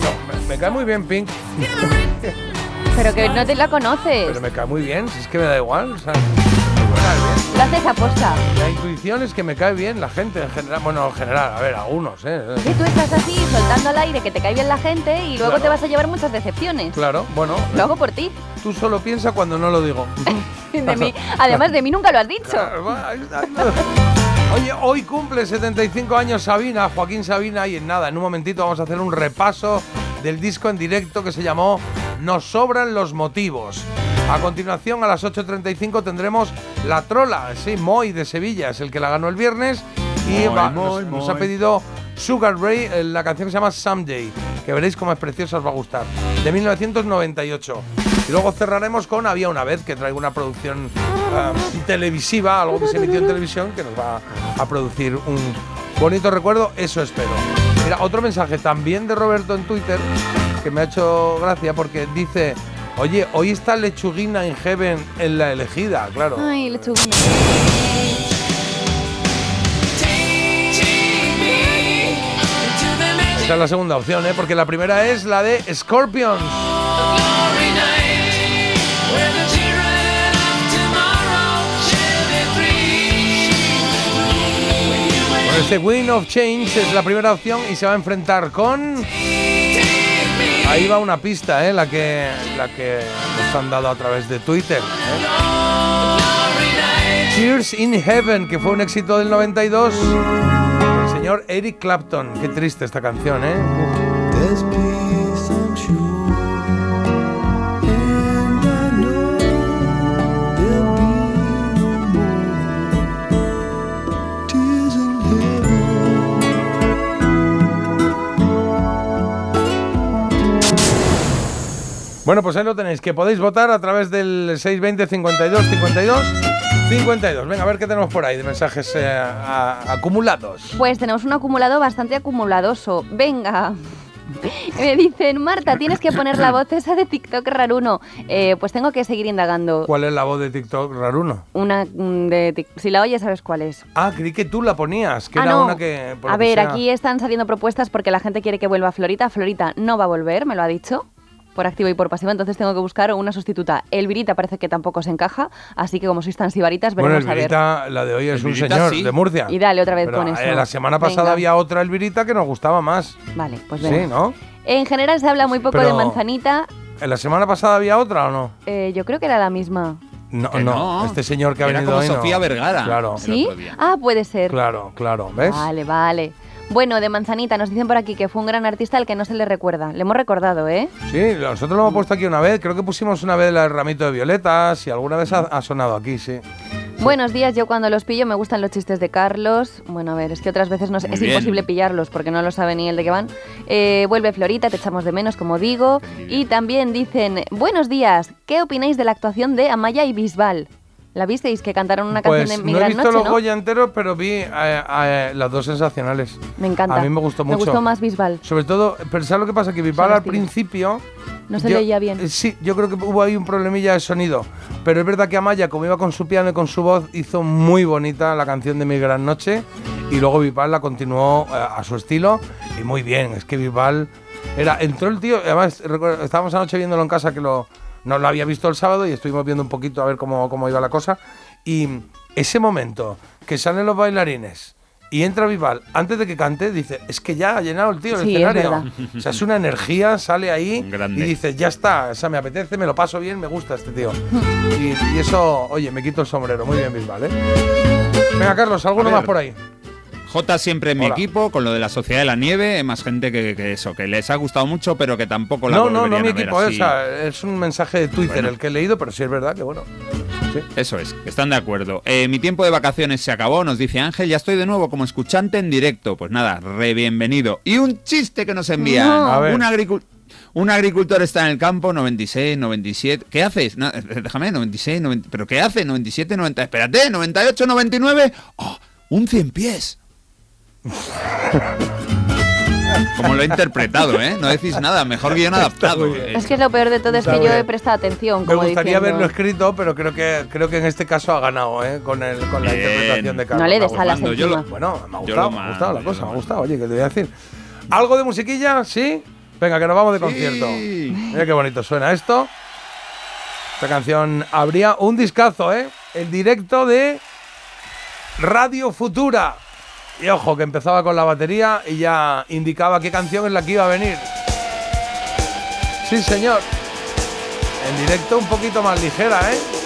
No, me, me cae muy bien Pink, Pero que no te la conoces. pero me cae muy bien. Si es que me da igual. Lo haces aposta. La intuición es que me cae bien la gente en general. Bueno, en general, a ver, algunos, ¿eh? Que tú estás así, soltando al aire, que te cae bien la gente y luego Claro. te vas a llevar muchas decepciones. Claro, bueno. Lo hago por ti. Tú solo piensa cuando no lo digo. De mí. Además, de mí nunca lo has dicho. Oye, hoy cumple 75 años Sabina, Joaquín Sabina, y en nada, en un momentito vamos a hacer un repaso del disco en directo que se llamó Nos sobran los motivos. A continuación, a las 8.35 tendremos La Trola, sí, Moy de Sevilla, es el que la ganó el viernes, y Moy, va- Moy, nos, ha pedido Sugar Ray, eh, la canción que se llama Someday, que veréis cómo es preciosa, os va a gustar, de 1998. Y luego cerraremos con Había una vez, que traigo una producción ah, televisiva, algo que se emitió en televisión, que nos va a producir un bonito recuerdo, eso espero. Mira, otro mensaje también de Roberto en Twitter, que me ha hecho gracia porque dice, oye, hoy está Lechuguina en Heaven en la elegida, claro. Ay, lechuguina. Esa es la segunda opción, ¿eh? porque la primera es la de Scorpions. Bueno, este Wind of Change es la primera opción y se va a enfrentar con... Ahí va una pista, ¿eh? la, que, la que nos han dado a través de Twitter. ¿eh? Cheers in Heaven, que fue un éxito del 92. El señor Eric Clapton. Qué triste esta canción, ¿eh? Bueno, pues ahí lo tenéis, que podéis votar a través del 620 52 52 52. Venga, a ver qué tenemos por ahí de mensajes eh, a- acumulados. Pues tenemos un acumulado bastante acumuladoso. Venga. Me dicen, Marta, tienes que poner la voz esa de TikTok raruno. Eh, pues tengo que seguir indagando. ¿Cuál es la voz de TikTok raruno? Una mm, de Tik- Si la oyes, sabes cuál es. Ah, creí que tú la ponías, que Ah, era no. una que... por A que ver, sea- aquí están saliendo propuestas porque la gente quiere que vuelva Florita. Florita no va a volver, me lo ha dicho. Por activo y por pasivo, entonces tengo que buscar una sustituta. Elvirita parece que tampoco se encaja, así que como sois tan sibaritas, Bueno, veremos a ver. La de hoy es un señor sí. de Murcia. Y dale otra vez Pero, con eh, eso. la semana pasada Venga. había otra Elvirita que nos gustaba más. Vale, pues Sí, venga. ¿no? En general se habla muy poco Pero- de manzanita. ¿En la semana pasada había otra o no? Eh, yo creo que era la misma. No, no, no. este señor que ha Era venido como hoy no. Sofía Vergara. Claro. Ah, puede ser. claro, claro, ¿ves? Vale, vale. Bueno, de Manzanita nos dicen por aquí que fue un gran artista al que no se le recuerda. Le hemos recordado, ¿eh? Sí, nosotros lo hemos puesto aquí una vez. Creo que pusimos una vez el ramito de violetas y alguna vez ha, ha sonado aquí, sí. Buenos días, yo cuando los pillo me gustan los chistes de Carlos. Bueno, a ver, es que otras veces no sé- es bien. imposible pillarlos porque no lo sabe ni el de qué van. Eh, vuelve Florita, te echamos de menos, como digo. Y también dicen, buenos días, ¿qué opináis de la actuación de Amaya y Bisbal? ¿La visteis que cantaron una Pues canción en Mi no he Gran visto Noche, los no? Goya enteros, pero vi eh, eh, las dos sensacionales. Me encanta. A mí me gustó Me mucho. gustó más Bisbal. Sobre todo, pero ¿sabes lo que pasa? Que Bisbal al principio... No se yo- leía bien. eh, Sí, yo creo que hubo ahí un problemilla de sonido. Pero es verdad que Amaya, como iba con su piano y con su voz, hizo muy bonita la canción de Mi Gran Noche. Y luego Bisbal la continuó eh, a su estilo. Y muy bien, es que Bisbal... Era, entró el tío, además estábamos anoche viéndolo en casa que lo, no lo había visto el sábado y estuvimos viendo un poquito a ver cómo, cómo iba la cosa. Y ese momento que salen los bailarines y entra Bisbal, antes de que cante, dice, es que ya ha llenado el tío el Sí, escenario. O sea, es una energía, sale ahí grande. y dice, ya está, o sea, me apetece, me lo paso bien, me gusta este tío. y, y eso, oye, me quito el sombrero. Muy bien, Bisbal, ¿eh? Venga, Carlos, ¿alguno más por ahí? J siempre en mi equipo, con lo de la Sociedad de la Nieve, más gente que, que eso, que les ha gustado mucho, pero que tampoco la No, no, no mi equipo, es un mensaje de Twitter Bueno. el que he leído, pero sí es verdad que bueno. Sí. Eso es, están de acuerdo. Eh, mi tiempo de vacaciones se acabó, nos dice Ángel, ya estoy de nuevo como escuchante en directo. Pues nada, re bienvenido. Y un chiste que nos envían. No. A ver. Un, agricul- un agricultor está en el campo, 96, 97. ¿Qué haces? No, eh, déjame, 96, 90. ¿Pero qué hace? 97, 90. Espérate, 98, 99. ¡Oh! Un 100 pies. Como lo he interpretado, ¿eh? No decís nada, mejor guion adaptado. Eh, Es que es lo peor de todo, es que yo he prestado atención. Me como gustaría diciendo- haberlo escrito, pero creo que creo que en este caso ha ganado, ¿eh? Con, el, con la Bien. interpretación de Carlos. No le des alas gustado. Yo lo- encima. Bueno, me ha gustado, me ha gustado la cosa, me ha gustado. Oye, ¿qué te voy a decir? ¿Algo de musiquilla? ¿Sí? Venga, que nos vamos de concierto. Mira qué bonito suena esto. Esta canción habría un discazo, ¿eh? El directo de Radio Futura. Y ojo, que empezaba con la batería y ya indicaba qué canción es la que iba a venir. Sí, señor. En directo un poquito más ligera, ¿eh?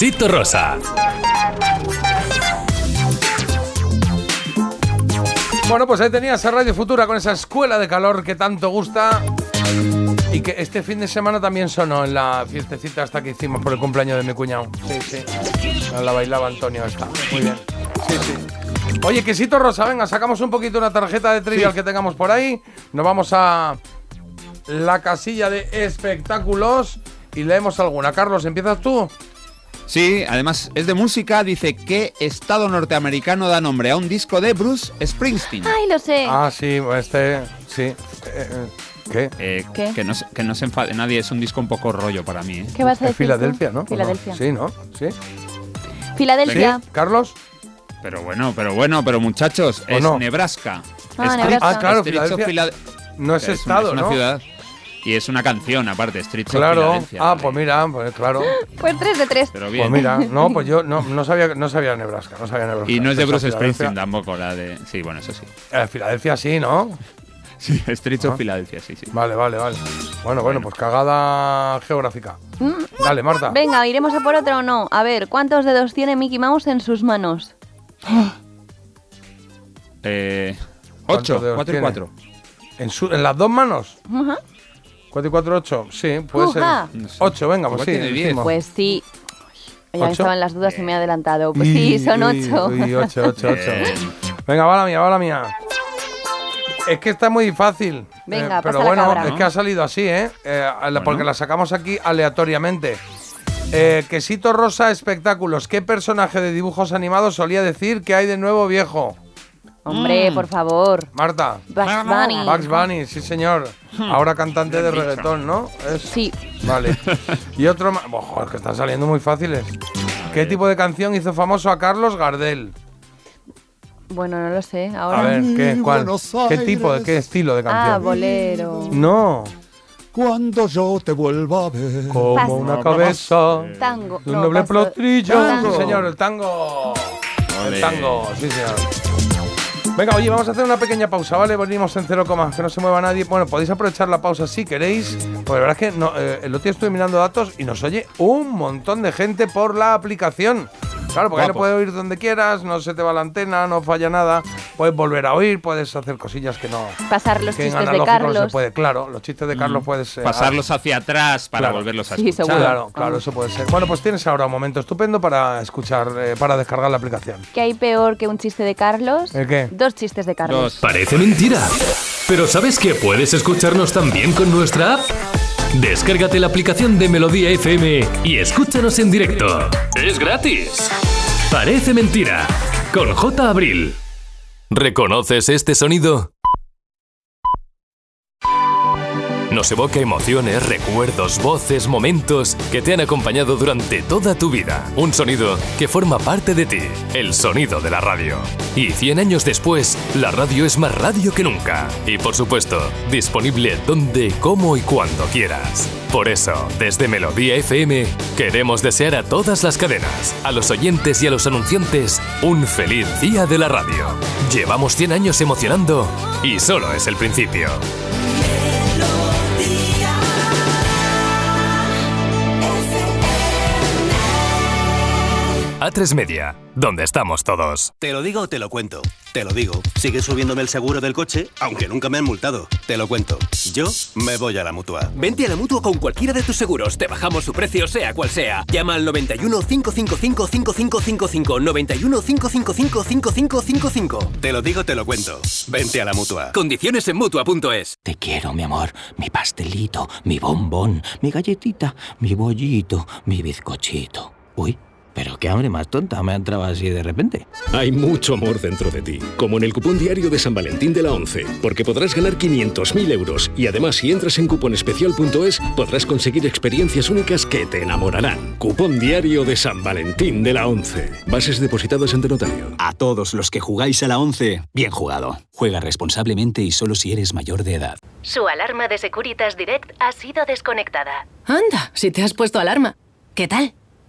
Quesito rosa. Bueno, pues ahí tenías a Radio Futura con esa escuela de calor que tanto gusta. Y que este fin de semana también sonó en la fiestecita hasta que hicimos por el cumpleaños de mi cuñado. Sí, sí. La bailaba Antonio esta. Muy bien. Sí, sí. Oye, quesito rosa, venga, sacamos un poquito una tarjeta de trivial que tengamos por ahí. Nos vamos a la casilla de espectáculos y leemos alguna. Carlos, ¿empiezas tú? Sí, además es de música, dice ¿qué estado norteamericano da nombre a un disco de Bruce Springsteen? Ay, lo sé. Ah, sí, este, sí. Eh, eh, ¿Qué? Eh, ¿Qué? Que, no, se- que no se enfade nadie, es un disco un poco rollo para mí. ¿eh? ¿Qué vas a Es decir? Filadelfia? ¿no? Filadelfia. Sí, ¿no? Sí. Filadelfia. ¿Carlos? Pero bueno, pero bueno, pero muchachos, ¿O es no? Nebraska. Ah, Nebraska. Ah, claro, Filadelfia. Filad- No es una- estado, es una ¿no? ciudad. Y es una canción, aparte, Streets of Claro. Ah, vale. pues mira, pues claro. Pues 3 de 3. Pero bien. Pues mira, no, pues yo no, no sabía, no sabía Nebraska, no sabía Nebraska. Y no es de Bruce Filadelfia. Springsteen tampoco, la de... Sí, bueno, eso sí. Eh, Filadelfia sí, ¿no? Sí, Streets Ah. of Philadelphia, sí, sí. Vale, vale, vale. Bueno, bueno, pues cagada geográfica. Dale, Marta. Mm. Venga, ¿iremos a por otro o no? A ver, ¿cuántos dedos tiene Mickey Mouse en sus manos? Eh, ¿Cuántos 8, dedos 4 y tiene? 4. ¿En, su- en las dos manos? Ajá. 4 y 4, 8. Sí, puede Uja. ser. 8, venga, pues sí. decimos. Pues sí. Ya me ¿Ocho? estaban las dudas y me he adelantado. Pues sí, son uy, 8. Uy, 8, 8, 8. Bien. Venga, va la mía, va la mía. Es que está muy fácil. Venga, Eh, pero pasa la bueno, cabra. es que ha salido así, ¿eh? Eh, Porque la sacamos aquí aleatoriamente. Eh, quesito Rosa Espectáculos. ¿Qué personaje de dibujos animados solía decir que hay de nuevo viejo? Hombre, por favor. Marta. Bugs Bunny. Bugs Bunny, sí señor. Ahora cantante de reggaetón, ¿no? Es- Sí. Vale. Y otro más. Ojo, es que están saliendo muy fáciles. ¿Qué tipo de canción hizo famoso a Carlos Gardel? Bueno, no lo sé. Ahora. A ver, ¿qué, cuál? ¿Qué tipo, de qué estilo de Ah, canción? bolero. No, Cuando yo te vuelva a ver. como Paso. una cabeza Tango. de un No, doble paso. plotrillo. Tango. Sí, señor, el tango. El tango, sí, señor. Venga, oye, vamos a hacer una pequeña pausa, ¿vale? Venimos en cero coma, que no se mueva nadie. Bueno, podéis aprovechar la pausa si queréis, porque la verdad es que no, eh, el otro día estuve mirando datos y nos oye un montón de gente por la aplicación. Claro, porque ahí lo Guapo. puedes oír donde quieras, no se te va la antena, no falla nada. Puedes volver a oír, puedes hacer cosillas que no. Pasar los que en chistes de analógico no se Carlos. puede, claro. Los chistes de Carlos puedes. eh, Pasarlos hacia atrás para Claro. volverlos a Sí, escuchar. seguro. Claro, claro, eso puede ser. Bueno, pues tienes ahora un momento estupendo para escuchar, eh, para descargar la aplicación. ¿Qué hay peor que un chiste de Carlos? ¿El qué? Dos chistes de Carlos. Dos. Parece mentira. Pero ¿sabes que puedes escucharnos también con nuestra app? Descárgate la aplicación de Melodía FM y escúchanos en directo. Es gratis. Parece mentira. Con J. Abril. ¿Reconoces este sonido? Nos evoca emociones, recuerdos, voces, momentos que te han acompañado durante toda tu vida. Un sonido que forma parte de ti, el sonido de la radio. Y 100 años después, la radio es más radio que nunca. Y por supuesto, disponible donde, cómo y cuando quieras. Por eso, desde Melodía FM, queremos desear a todas las cadenas, a los oyentes y a los anunciantes, un feliz día de la radio. Llevamos 100 años emocionando y solo es el principio. A3 Media, donde estamos todos. Te lo digo o te lo cuento. Te lo digo. Sigue subiéndome el seguro del coche, aunque nunca me han multado. Te lo cuento. Yo me voy a la mutua. Vente a la mutua con cualquiera de tus seguros. Te bajamos su precio, sea cual sea. Llama al 91 555 5555. 91 555 5555. Te lo digo, te lo cuento. Vente a la mutua. Condiciones en mutua.es. Te quiero, mi amor, mi pastelito, mi bombón, mi galletita, mi bollito, mi bizcochito. Uy, pero qué hambre más tonta me ha entrado así de repente. Hay mucho amor dentro de ti, como en el cupón diario de San Valentín de la 11, porque podrás ganar 500.000 euros y además si entras en cuponespecial.es podrás conseguir experiencias únicas que te enamorarán. Cupón diario de San Valentín de la 11. Bases depositadas ante notario. A todos los que jugáis a la 11, bien jugado. Juega responsablemente y solo si eres mayor de edad. Su alarma de Securitas Direct ha sido desconectada. Anda, si te has puesto alarma. ¿Qué tal?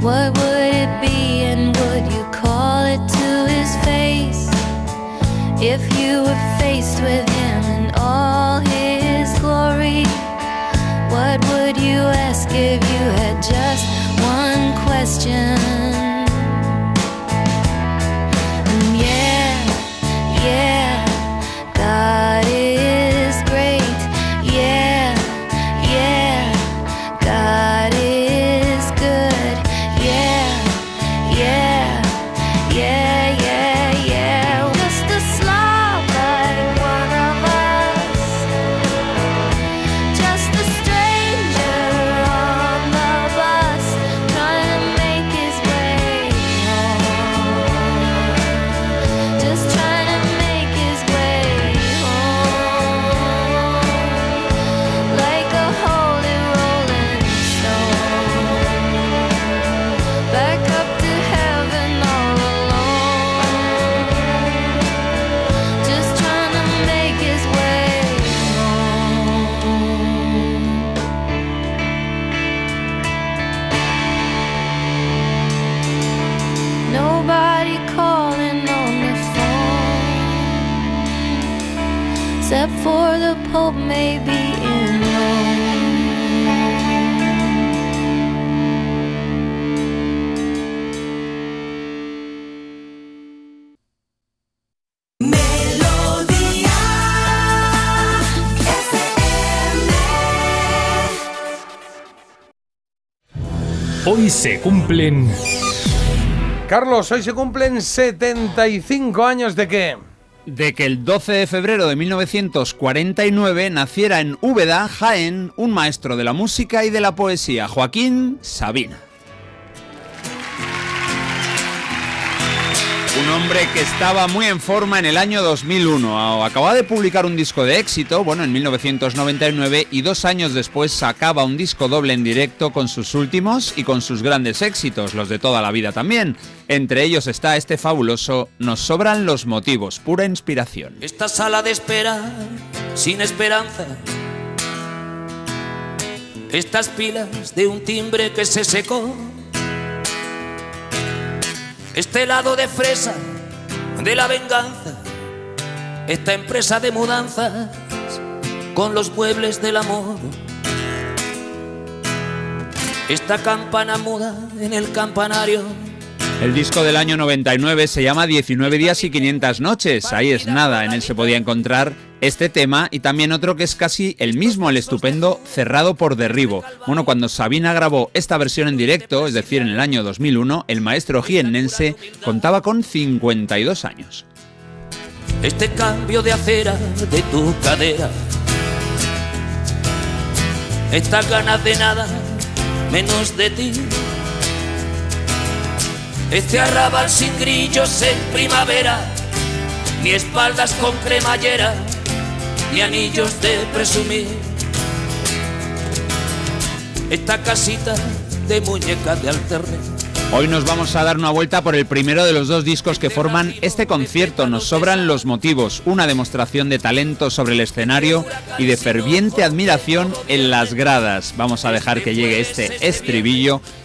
What would Hoy se cumplen... Carlos, hoy se cumplen 75 años de qué? De que el 12 de febrero de 1949 naciera en Úbeda, Jaén, un maestro de la música y de la poesía, Joaquín Sabina. Un hombre que estaba muy en forma en el año 2001. Acababa de publicar un disco de éxito, bueno, en 1999, y dos años después sacaba un disco doble en directo con sus últimos y con sus grandes éxitos, los de toda la vida también. Entre ellos está este fabuloso Nos sobran los motivos, pura inspiración. Esta sala de espera sin esperanza. Estas pilas de un timbre que se secó. Este helado de fresa de la venganza. Esta empresa de mudanzas con los muebles del amor. Esta campana muda en el campanario. El disco del año 99 se llama 19 días y 500 noches. Ahí es nada, en él se podía encontrar este tema y también otro que es casi el mismo, el estupendo Cerrado por Derribo. Bueno, cuando Sabina grabó esta versión en directo, es decir, en el año 2001, el maestro jiennense contaba con 52 años. Este cambio de acera de tu cadera. Estas ganas de nada menos de ti. Este arrabal sin grillos en primavera. Ni espaldas con cremallera, ni anillos de presumir. Esta casita de muñecas de alterne. Hoy nos vamos a dar una vuelta por el primero de los dos discos que forman este concierto. Nos sobran los motivos, una demostración de talento sobre el escenario y de ferviente admiración en las gradas. Vamos a dejar que llegue este estribillo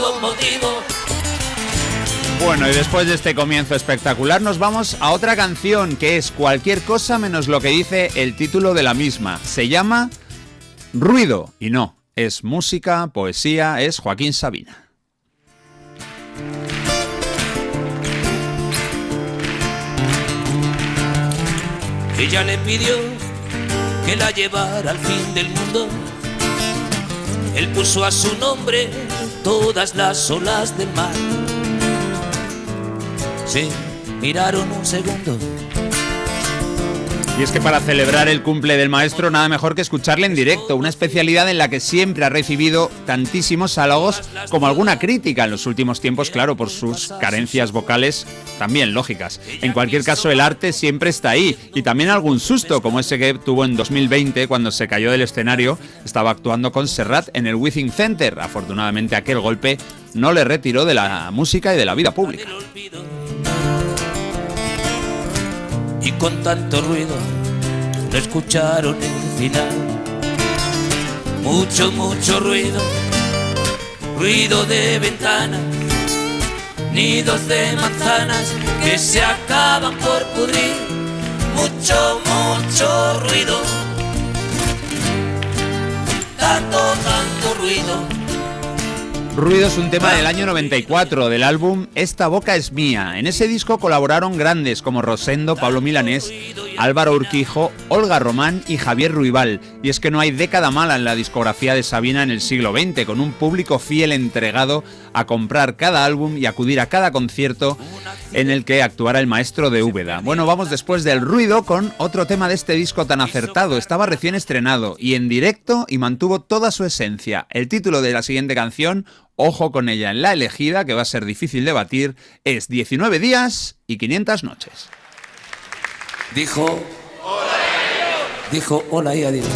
los motivos. Bueno, y después de este comienzo espectacular nos vamos a otra canción que es cualquier cosa menos lo que dice el título de la misma. Se llama Ruido. Y no, es música, poesía, es Joaquín Sabina. Ella le pidió que la llevara al fin del mundo. Él puso a su nombre todas las olas del mar. Se miraron un segundo. Y es que para celebrar el cumple del maestro nada mejor que escucharle en directo, una especialidad en la que siempre ha recibido tantísimos halagos como alguna crítica en los últimos tiempos, claro, por sus carencias vocales también lógicas. En cualquier caso, el arte siempre está ahí y también algún susto como ese que tuvo en 2020 cuando se cayó del escenario, estaba actuando con Serrat en el Withing Center. Afortunadamente aquel golpe no le retiró de la música y de la vida pública. Y con tanto ruido no escucharon el final. Mucho, mucho ruido, ruido de ventanas, nidos de manzanas que se acaban por pudrir. Mucho, mucho ruido, tanto, tanto ruido. Ruido es un tema del año 94 del álbum Esta boca es mía. En ese disco colaboraron grandes como Rosendo, Pablo Milanés, Álvaro Urquijo, Olga Román y Javier Ruibal. Y es que no hay década mala en la discografía de Sabina en el siglo XX, con un público fiel entregado a comprar cada álbum y acudir a cada concierto en el que actuara el maestro de Úbeda. Bueno, vamos después del ruido con otro tema de este disco tan acertado. Estaba recién estrenado y en directo y mantuvo toda su esencia. El título de la siguiente canción, ojo con ella en la elegida, que va a ser difícil de batir, es 19 días y 500 noches. Dijo, dijo hola y adiós.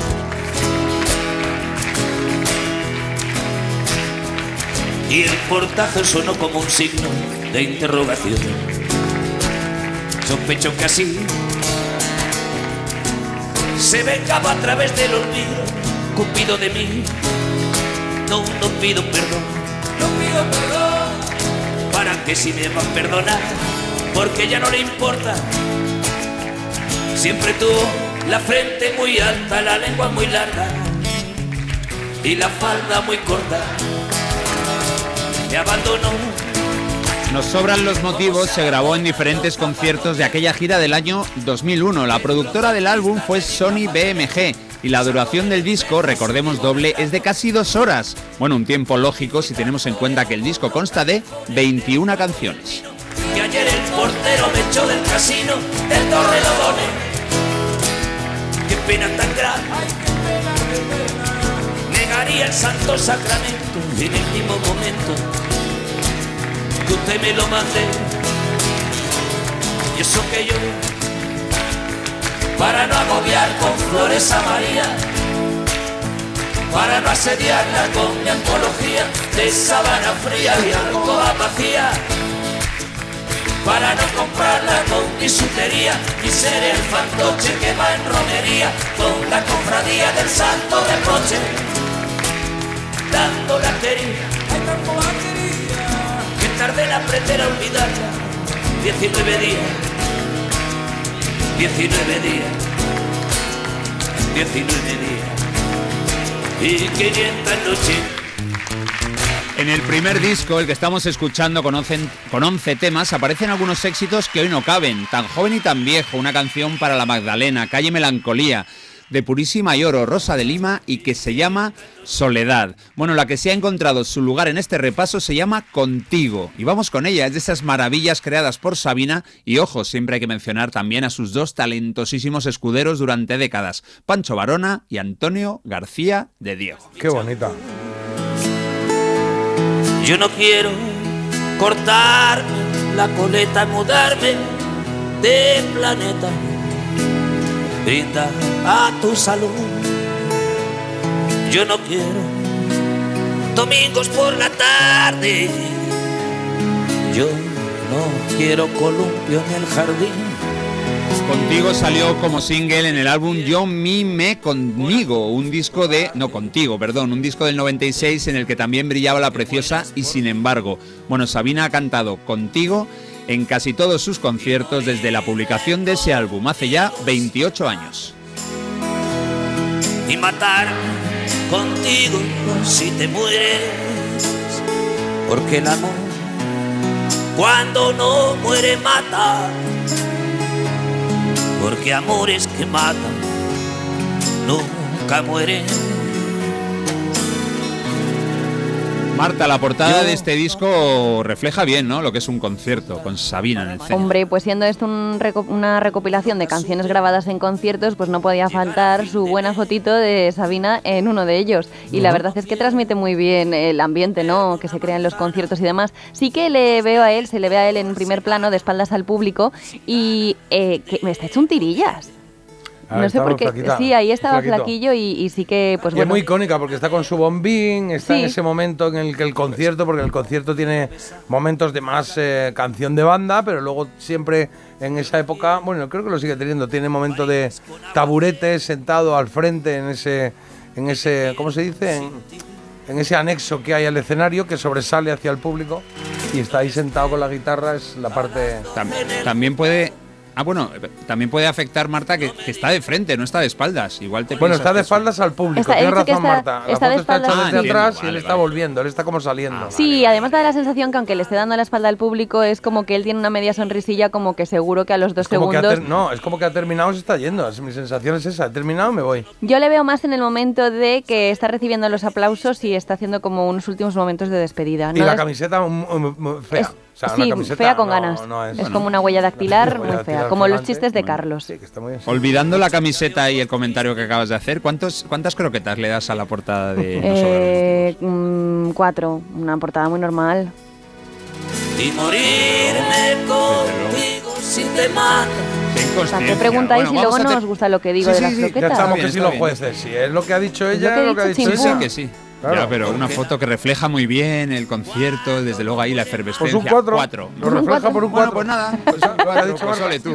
Y el portazo sonó como un signo de interrogación. Sospecho que así se vengaba a través del olvido, cupido de mí. No, no pido perdón, no pido perdón. Para que si me va a perdonar, porque ya no le importa. Siempre tuvo la frente muy alta, la lengua muy larga y la falda muy corta. Me abandonó Nos sobran los motivos, se grabó en diferentes conciertos de aquella gira del año 2001. La productora del álbum fue Sony BMG y la duración del disco, recordemos doble, es de casi dos horas. Bueno, un tiempo lógico si tenemos en cuenta que el disco consta de 21 canciones. Y ayer el portero me echó del casino del Torrelodones. Qué pena tan grande. Negaría el santo sacramento en el mismo momento que usted me lo mande. Y eso que yo, para no agobiar con flores a María, para no asediarla con mi antología de sábana fría y alcoba vacía para no comprarla con bisutería y ser el fantoche que va en romería con la cofradía del santo reproche dando la querida. Que tarde en aprender a olvidarla 19 días 19 días 19 días y 500 noches En el primer disco, el que estamos escuchando con 11, con 11 temas, aparecen algunos éxitos que hoy no caben. Tan joven y tan viejo, una canción para la Magdalena, Calle Melancolía, de Purísima y Oro, Rosa de Lima y que se llama Soledad. Bueno, la que se ha encontrado su lugar en este repaso se llama Contigo. Y vamos con ella, es de esas maravillas creadas por Sabina y ojo, siempre hay que mencionar también a sus dos talentosísimos escuderos durante décadas, Pancho Varona y Antonio García de Diego. Qué bonita. Yo no quiero cortarme la coleta, mudarme de planeta. Brinda a tu salud. Yo no quiero domingos por la tarde. Yo no quiero columpio en el jardín. Contigo salió como single en el álbum Yo Mi Me Conmigo, un disco de... No, contigo, perdón, un disco del 96 en el que también brillaba la preciosa y sin embargo. Bueno, Sabina ha cantado Contigo en casi todos sus conciertos desde la publicación de ese álbum hace ya 28 años. y matar contigo si te mueres. Porque el amor, cuando no muere, mata. Porque amores que matan nunca mueren. Marta, la portada de este disco refleja bien, ¿no? Lo que es un concierto con Sabina en el centro. Hombre, pues siendo esto un reco- una recopilación de canciones grabadas en conciertos, pues no podía faltar su buena fotito de Sabina en uno de ellos. Y la verdad es que transmite muy bien el ambiente, ¿no? Que se crea en los conciertos y demás. Sí que le veo a él, se le ve a él en primer plano, de espaldas al público, y eh, que me está hecho un tirillas. Ah, no sé por qué. flaquita, Sí, ahí estaba flaquito. flaquillo y, y sí que, pues y bueno. es muy icónica porque está con su bombín, está en ese momento en el que el concierto, porque el concierto tiene momentos de más eh, canción de banda, pero luego siempre en esa época, bueno, creo que lo sigue teniendo, tiene momentos de taburete sentado al frente en ese, en ese, ¿cómo se dice? En, en ese anexo que hay al escenario que sobresale hacia el público y está ahí sentado con la guitarra, es la parte... Tam- También puede... Ah, bueno, también puede afectar, Marta, que, que está de frente, no está de espaldas. Igual te Bueno, está de espaldas al público, Está- he tiene dicho que razón está- Marta. La está de foto está hecha espaldas- desde Ah, atrás y él vale, está volviendo, él está como saliendo. Sí, además da la sensación que aunque le esté dando la espalda al público, es como que él tiene una media sonrisilla, como que seguro que a los dos segundos. ter- no, es como que ha terminado y se está yendo. Mi sensación es esa. He terminado me voy. Yo le veo más en el momento de que está recibiendo los aplausos y está haciendo como unos últimos momentos de despedida. Y la camiseta mm, mm, mm, fea. es- o sea, una sí, camiseta fea con no- ganas. no es es, como una huella dactilar muy fea, como los chistes de Carlos. Olvidando la camiseta y el comentario que acabas de hacer, ¿cuántos, ¿cuántas croquetas le das a la portada de Eh, mm, cuatro, una portada muy normal. Y morirme contigo si te mata. O sea, ¿qué preguntáis y luego no os gusta lo que digo de las Ya croquetas? estamos que sí los jueces. Si es lo que ha dicho ella, que lo que ha dicho, Sí, sí, ella. que sí. Claro, Ya, pero una foto que refleja muy bien el concierto, desde luego ahí la efervescencia. Pues un cuatro. Cuatro. Lo refleja por un Bueno, cuatro. pues nada. Lo ha dicho Pues ole tú.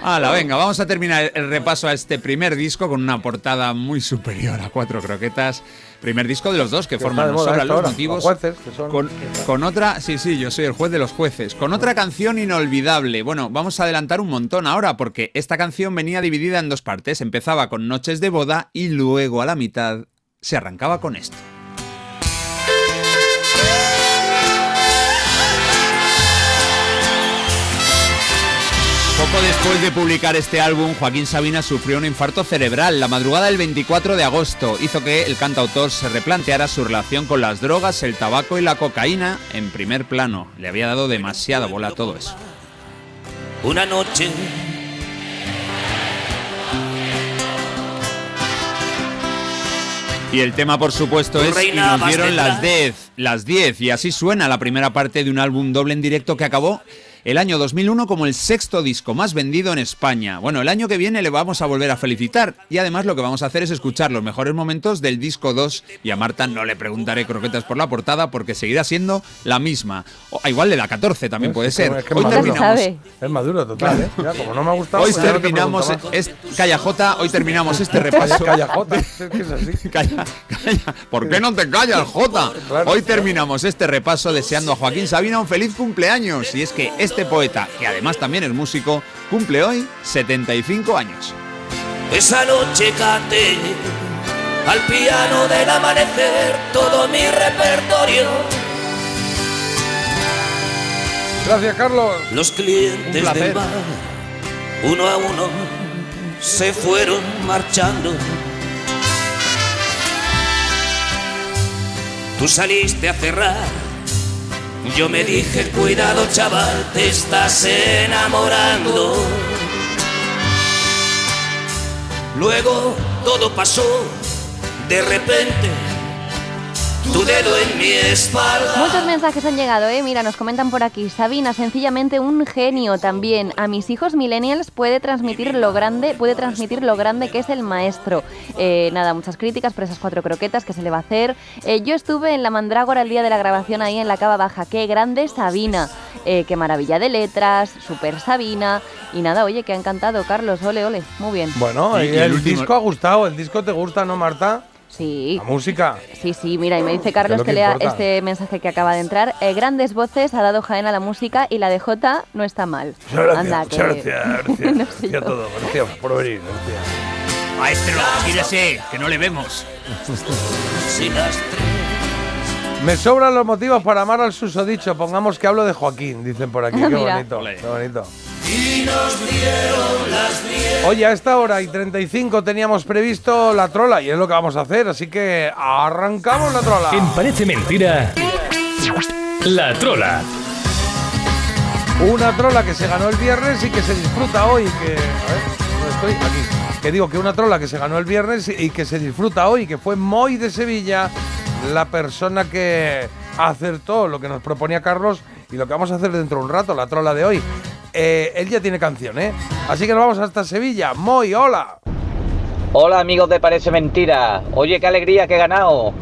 Hala, venga, vamos a terminar el repaso a este primer disco con una portada muy superior a cuatro croquetas. Primer disco de los dos que, Que forman No sobran los motivos. los jueces, que son- Con, con otra, sí, sí, yo soy el juez de los jueces. Con otra canción inolvidable. Bueno, vamos a adelantar un montón ahora porque esta canción venía dividida en dos partes. Empezaba con Noches de boda y luego a la mitad se arrancaba con esto. Poco después de publicar este álbum, Joaquín Sabina sufrió un infarto cerebral. La madrugada del 24 de agosto hizo que el cantautor se replanteara su relación con las drogas, el tabaco y la cocaína en primer plano. Le había dado demasiada bola a todo eso. Una noche Y el tema, por supuesto, es Y nos dieron las detrás. 10, las 10. Y así suena la primera parte de un álbum doble en directo que acabó el año 2001 como el sexto disco más vendido en España. Bueno, el año que viene le vamos a volver a felicitar. Y además lo que vamos a hacer es escuchar los mejores momentos del disco 2. Y a Marta no le preguntaré croquetas por la portada porque seguirá siendo la misma. O, ah, igual le da 14 también puede ser. es que Hoy maduro. terminamos. Es maduro, total, ¿eh? Ya, como no me ha gustado, Hoy pues terminamos, es, Calla Jota, hoy terminamos este repaso. Calla, Jota, es que es así. Calla, calla. ¿Por qué no te callas, Jota? Hoy terminamos este repaso deseando a Joaquín Sabina un feliz cumpleaños. Y es que este poeta, que además también es músico, cumple hoy 75 años. Esa noche canté al piano del amanecer todo mi repertorio. Gracias, Carlos. Los clientes Un del bar, uno a uno, se fueron marchando. Tú saliste a cerrar. Yo me dije, cuidado chaval, te estás enamorando. Luego todo pasó, de repente tu dedo en mi espalda. Muchos mensajes han llegado, ¿eh? Mira, nos comentan por aquí. Sabina, sencillamente un genio también. A mis hijos millennials puede transmitir lo grande, puede transmitir lo grande que es el maestro. Eh, nada, muchas críticas por esas cuatro croquetas que se le va a hacer. Eh, yo estuve en la Mandrágora el día de la grabación ahí en la Cava Baja. Qué grande Sabina. Eh, qué maravilla de letras, super Sabina. Y nada, oye, que ha encantado, Carlos. Ole, ole. Muy bien. Bueno, Y- y y el el último- disco ha gustado. ¿El disco te gusta, no, Marta? Sí. La música. Sí, sí, mira, y me dice Carlos lo que que lea importa. este mensaje que acaba de entrar. Eh, grandes voces ha dado Jaén a la música y la de Jota no está mal. Muchas Anda, gracias, que- gracias, gracias, No sé gracias a todos, gracias por venir, gracias. Maestro, gírese, que no le vemos. Me sobran los motivos para amar al susodicho. Pongamos que hablo de Joaquín, dicen por aquí. Qué bonito, qué bonito. Y nos dieron las diez. Oye, a esta hora y 35 teníamos previsto la trola y es lo que vamos a hacer, así que arrancamos la trola. En Parece Mentira, La Trola. Una trola que se ganó el viernes y que se disfruta hoy. Que, a ver, ¿dónde estoy? Aquí. Que digo que una trola que se ganó el viernes y que se disfruta hoy, que fue Moy de Sevilla, la persona que acertó lo que nos proponía Carlos y lo que vamos a hacer dentro de un rato, la trola de hoy. Eh, él ya tiene canción, ¿eh? Así que nos vamos hasta Sevilla. Moy, hola. Hola amigos de Parece Mentira. Oye, qué alegría que he ganado.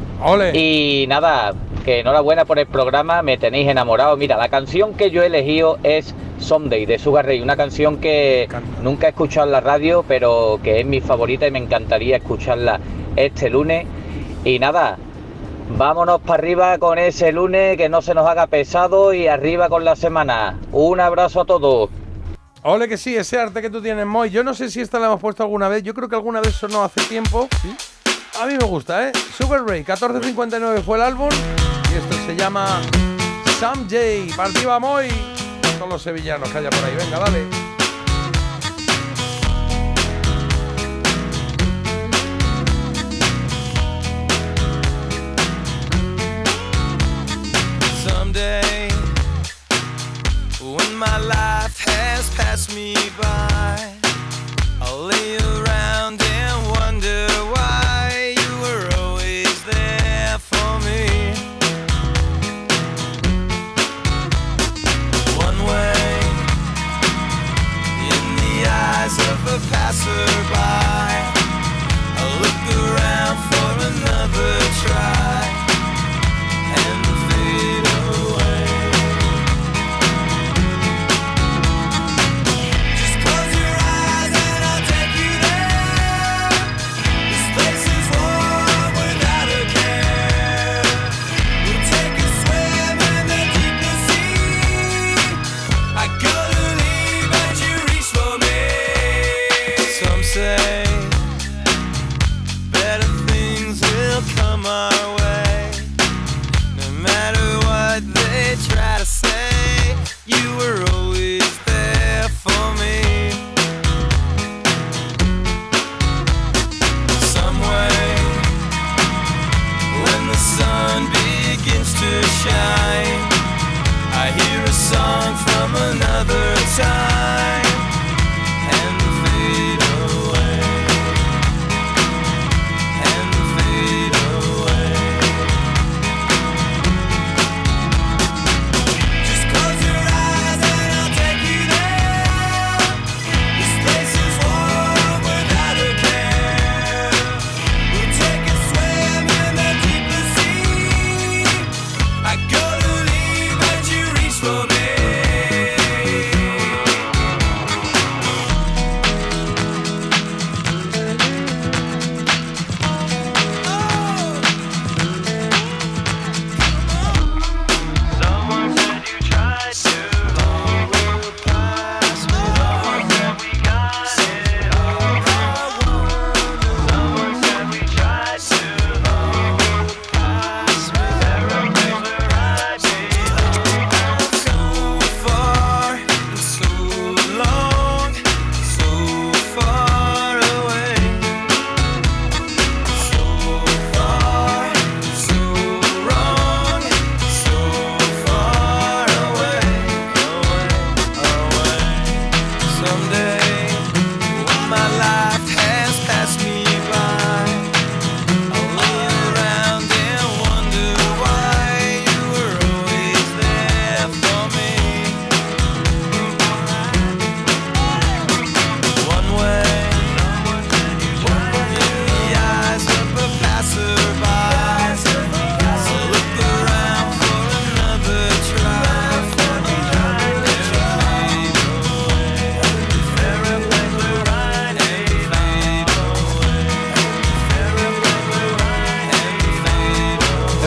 Y nada, que enhorabuena por el programa, me tenéis enamorado. Mira, la canción que yo he elegido es Someday de Sugar Ray, una canción que nunca he escuchado en la radio, pero que es mi favorita y me encantaría escucharla este lunes. Y nada, vámonos para arriba con ese lunes, que no se nos haga pesado y arriba con la semana. Un abrazo a todos. Ole que sí, ese arte que tú tienes, Moy. Yo no sé si esta la hemos puesto alguna vez. Yo creo que alguna vez sonó hace tiempo. A mí me gusta, ¿eh? Sugar Ray, 1459 fue el álbum. Y esto se llama Someday. Partida Moy. Con los sevillanos que haya por ahí. Venga, dale. Someday, when my life has passed me by, I'll lay around and wonder why you were always there for me. One way, in the eyes of a passerby,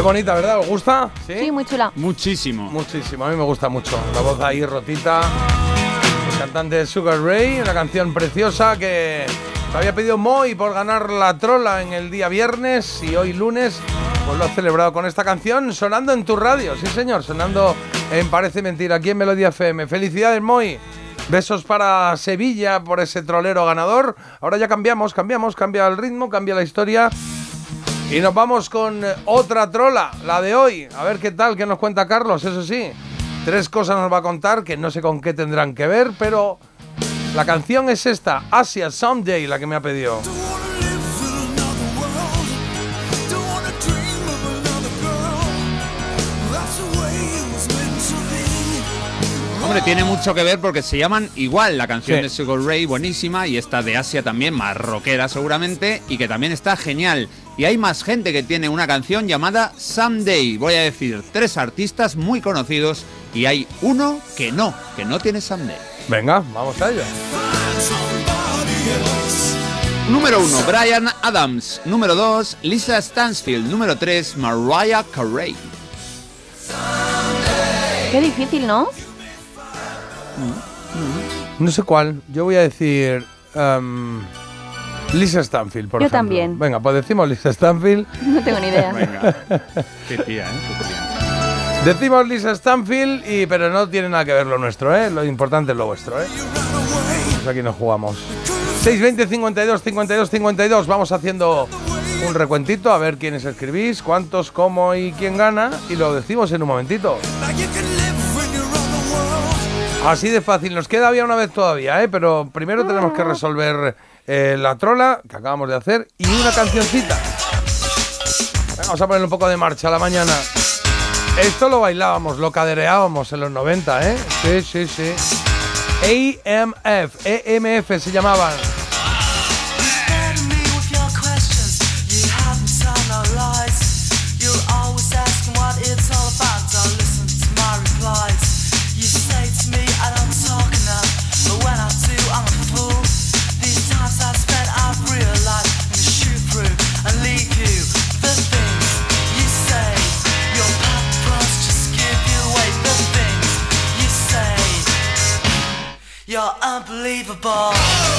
bonita, ¿verdad? ¿Os gusta? Sí, muy chula. Muchísimo. Muchísimo, a mí me gusta mucho. La voz ahí rotita. El cantante Sugar Ray, una canción preciosa que te había pedido Moy por ganar la trola en el día viernes y hoy lunes pues lo ha celebrado con esta canción sonando en tu radio. Sí, señor, sonando en Parece Mentira, aquí en Melodía FM. Felicidades, Moy. Besos para Sevilla por ese trolero ganador. Ahora ya cambiamos, cambiamos, cambia el ritmo, cambia la historia. Y nos vamos con eh, otra trola, la de hoy. A ver qué tal, qué nos cuenta Carlos, eso sí. Tres cosas nos va a contar que no sé con qué tendrán que ver, pero la canción es esta, Asia Someday, la que me ha pedido. Hombre, tiene mucho que ver porque se llaman igual. La canción Sí. de Sugar Ray, buenísima, y esta de Asia también, más rockera seguramente, y que también está genial. Y hay más gente que tiene una canción llamada Someday. Voy a decir tres artistas muy conocidos y hay uno que no, que no tiene Someday. Venga, vamos a ello. Número 1, Brian Adams. Número 2, Lisa Stansfield. Número 3, Mariah Carey. Qué difícil, ¿no? No sé cuál. Yo voy a decir em, Lisa Stanfield, por Yo ejemplo. también. Venga, pues decimos Lisa Stanfield. No tengo ni idea. Qué tía, ¿eh? Qué tía. Decimos Lisa Stanfield, y, pero no tiene nada que ver lo nuestro, ¿eh? Lo importante es lo vuestro, ¿eh? Pues aquí nos jugamos. 620 52 52 52. Vamos haciendo un recuentito a ver quiénes escribís, cuántos, cómo y quién gana. Y lo decimos en un momentito. Así de fácil. Nos queda había una vez todavía, ¿eh? Pero primero tenemos que resolver eh, la trola que acabamos de hacer y una cancioncita. Vamos a ponerle un poco de marcha a la mañana. Esto lo bailábamos, lo cadereábamos en los 90, ¿eh? Sí, sí, sí. AMF, EMF se llamaban. Unbelievable.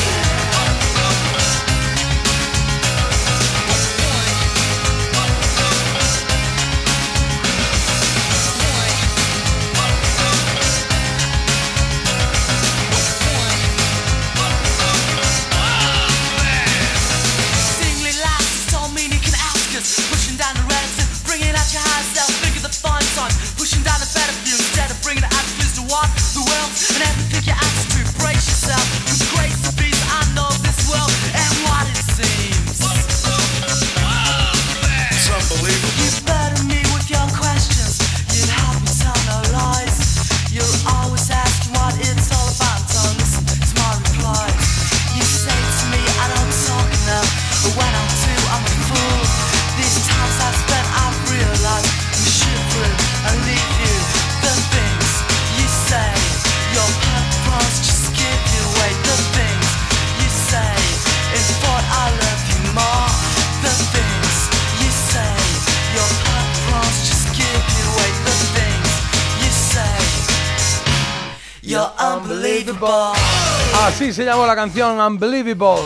Así se llamó la canción Unbelievable.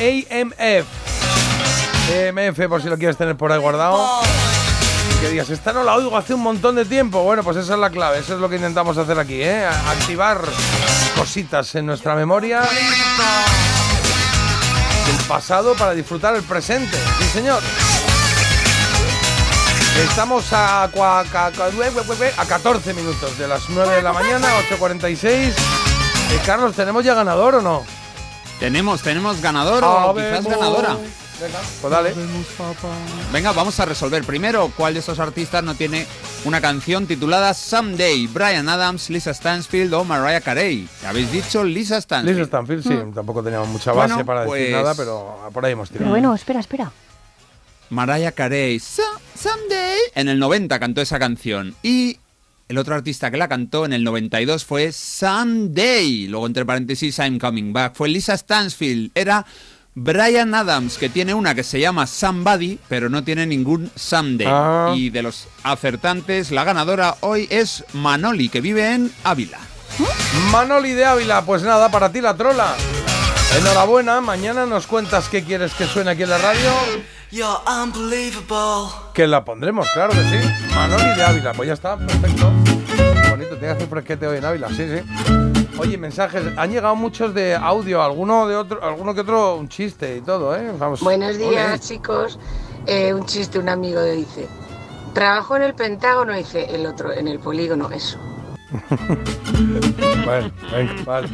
AMF. AMF, por si lo quieres tener por ahí guardado. Que digas, esta no la oigo hace un montón de tiempo. Bueno, pues esa es la clave, eso es lo que intentamos hacer aquí, ¿eh? Activar cositas en nuestra memoria del pasado para disfrutar el presente. Sí, señor. Estamos a, cua- ca- ca- a 14 minutos de las 9 de la mañana, 8.46. Eh, Carlos, ¿tenemos ya ganador o no? Tenemos, tenemos ganador o quizás ganadora. Venga, pues dale. Venga, vamos a resolver primero cuál de estos artistas no tiene una canción titulada Someday. Brian Adams, Lisa Stansfield o Mariah Carey. ¿Habéis dicho Lisa Stansfield? Lisa Stanfield, sí, tampoco teníamos mucha base Bueno, para decir pues- nada, pero por ahí hemos Pero tirado. bueno, espera, espera. Mariah Carey, So- Someday. En el 90 cantó esa canción. Y el otro artista que la cantó en el 92 fue Someday. Luego, entre paréntesis, I'm Coming Back. Fue Lisa Stansfield. Era Brian Adams, que tiene una que se llama Somebody, pero no tiene ningún Someday. Ah. Y de los acertantes, la ganadora hoy es Manoli, que vive en Ávila. Manoli de Ávila, pues nada, para ti la trola. Enhorabuena, mañana nos cuentas qué quieres que suene aquí en la radio. You're unbelievable. Que la pondremos, claro que sí. Manoli de Ávila, pues ya está, perfecto. Bonito, tiene que hacer fresquete hoy en Ávila, sí, sí. Oye, mensajes, han llegado muchos de audio, alguno de otro, alguno que otro un chiste y todo, ¿eh? Vamos. Buenos días, chicos. Eh, un chiste, un amigo dice, trabajo en el Pentágono, dice el otro, en el polígono, eso. Bueno, venga, vale.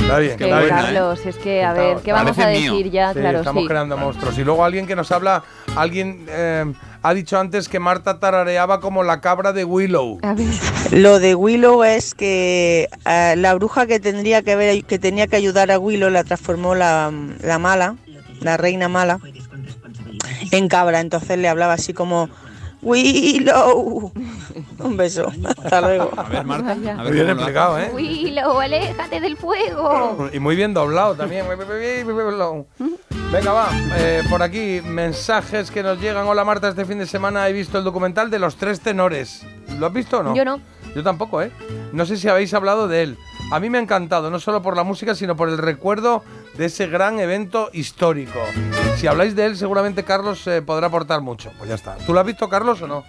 Está bien, Que está bien. Carlos, es que, a ver, ¿qué vamos a Parece mío. decir ya? Sí, claro, estamos sí. creando monstruos. Y luego alguien que nos habla, alguien eh, ha dicho antes que Marta tarareaba como la cabra de Willow. Lo de Willow es que eh, la bruja que tendría que ver, que tenía que ayudar a Willow la transformó la, la mala, la reina mala, en cabra. Entonces le hablaba así como Willow. Un beso. Hasta luego. A ver, Marta. A ver Bien explicado. ¿eh? Willow, aléjate del fuego. Y muy bien doblado también. Venga, va. eh, por aquí, mensajes que nos llegan. Hola Marta, este fin de semana he visto el documental de los tres tenores. ¿Lo has visto o no? Yo no. Yo tampoco, ¿eh? No sé si habéis hablado de él. A mí me ha encantado, no solo por la música, sino por el recuerdo de ese gran evento histórico. Si habláis de él, seguramente Carlos eh, podrá aportar mucho. Pues ya está. ¿Tú lo has visto, Carlos, o no?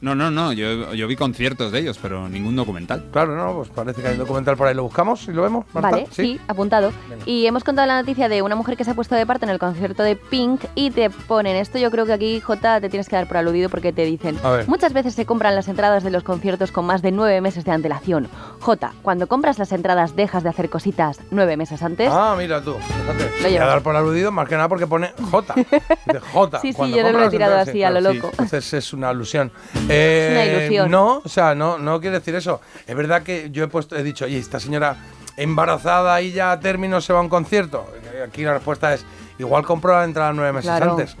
No, no, no, yo, yo vi conciertos de ellos, pero ningún documental. Claro, no, pues parece que hay un documental por ahí. ¿Lo buscamos y lo vemos, Marta? Vale, sí, apuntado. Y hemos contado la noticia de una mujer que se ha puesto de parte en el concierto de Pink y te ponen esto. Yo creo que aquí, Jota, te tienes que dar por aludido porque te dicen: A ver. Muchas veces se compran las entradas de los conciertos con más de nueve meses de antelación. Jota, cuando compras las entradas, dejas de hacer cositas nueve meses antes. Ah, mira tú, fíjate. Lo Voy a dar por aludido más que nada porque pone J. De J. Sí, sí, Cuando yo no lo he tirado así a lo sí. loco. Entonces es una alusión. Eh, una ilusión. No, o sea, no, no quiere decir eso. Es verdad que yo he puesto, he dicho, oye, esta señora embarazada y ya a término se va a un concierto. Aquí la respuesta es, igual compró la entrada nueve meses Claro. antes.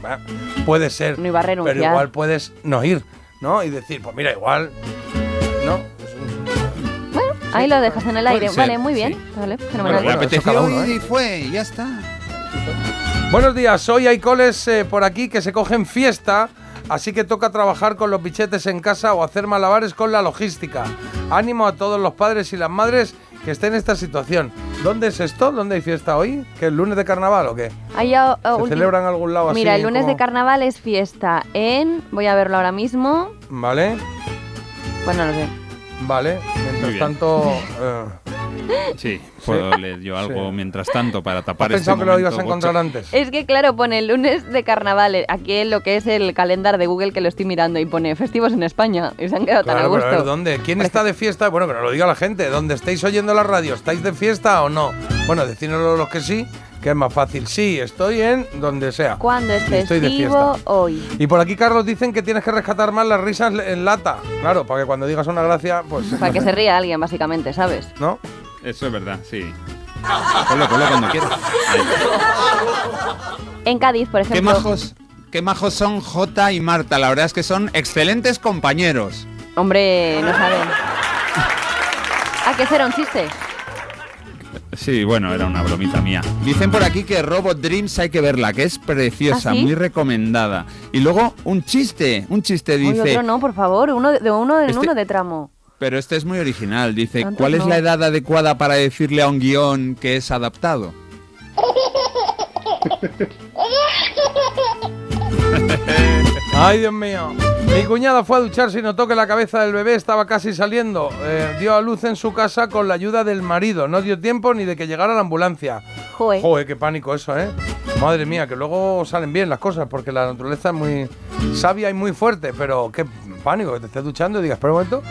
Puede ser. No iba a renunciar. Pero igual puedes no ir, ¿no? Y decir, pues mira, igual. ¿No? Bueno, ahí lo dejas en el aire. ser, vale, muy bien. Vale, fenomenal. apeteció uno, ir ¿eh? y fue, y ya está. Buenos días, hoy hay coles eh, por aquí que se cogen fiesta, así que toca trabajar con los bichetes en casa o hacer malabares con la logística. Ánimo a todos los padres y las madres que estén en esta situación. ¿Dónde es esto? ¿Dónde hay fiesta hoy? ¿Que el lunes de carnaval o qué? Ahí a- a ¿Se ulti- celebra en algún lado así? Mira, el lunes como- de carnaval es fiesta en. Voy a verlo ahora mismo. Vale, Pues no lo sé. vale. Mientras tanto... eh, Sí, puedo leer yo algo mientras tanto para tapar ¿Has este pensado que lo ibas a encontrar antes? Es que, claro, pone el lunes de carnaval, eh, aquí en lo que es el calendario de Google que lo estoy mirando, y pone festivos en España. Y se han quedado tan a Claro, pero a ver, gusto. ¿dónde? ¿Quién está de fiesta? Bueno, nos lo diga la gente. ¿Dónde estáis oyendo la radio? ¿Estáis de fiesta o no? Bueno, decídnoslo los que sí, que es más fácil. Sí, estoy en donde sea. ¿Cuándo es Estoy de fiesta. Hoy. Y por aquí, Carlos, dicen que tienes que rescatar más las risas en lata. Claro, para que cuando digas una gracia, pues... Para que se ría alguien, básicamente, ¿sabes? ¿No? Eso es verdad, sí. Ponlo, ponlo cuando quieras. En Cádiz, por Qué ejemplo. majos, qué majos son Jota y Marta. La verdad es que son excelentes compañeros. Hombre, no saben. Que ese era un chiste. Sí, bueno, era una bromita mía. Dicen por aquí que Robot Dreams hay que verla, que es preciosa, ¿Ah, sí? muy recomendada. Y luego un chiste, un chiste Uy, dice, otro no, por favor. Uno de, de uno en Este- uno de tramo. pero este es muy original. Dice, ¿cuál es la edad adecuada para decirle a un guion que es adaptado? Ay, Dios mío. Mi cuñada fue a ducharse y notó que la cabeza del bebé estaba casi saliendo. Eh, dio a luz en su casa con la ayuda del marido. No dio tiempo ni de que llegara la ambulancia. Joder. Joder, qué pánico eso, ¿eh? Madre mía, que luego salen bien las cosas, porque la naturaleza es muy sabia y muy fuerte, pero qué pánico que te estés duchando y digas, espera un momento.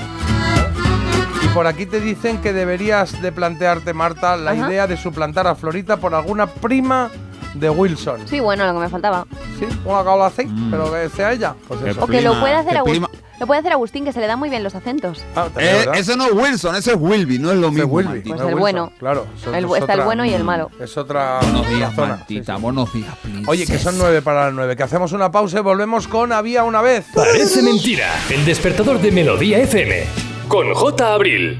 Y por aquí te dicen que deberías de plantearte, Marta, la Ajá. idea de suplantar a Florita por alguna prima de Wilson. Sí, bueno, lo que me faltaba. Sí, una cabla así, pero que sea ella. Pues eso. O que lo puede hacer Agustín. Lo puede hacer Agustín, que se le dan muy bien los acentos. Ah, Eh, ese no es Wilson, ese es Wilby, no es lo mismo. Wilby. Pues no el Wilson, bueno. Claro. eso El es bu- está el bueno y el malo. Es otra Buenos días, zona. Martita, buenos días, please. Oye, que son nueve para las nueve, que hacemos una pausa y volvemos con Había una vez. Parece mentira. El despertador de Melodía FM. Con J. Abril.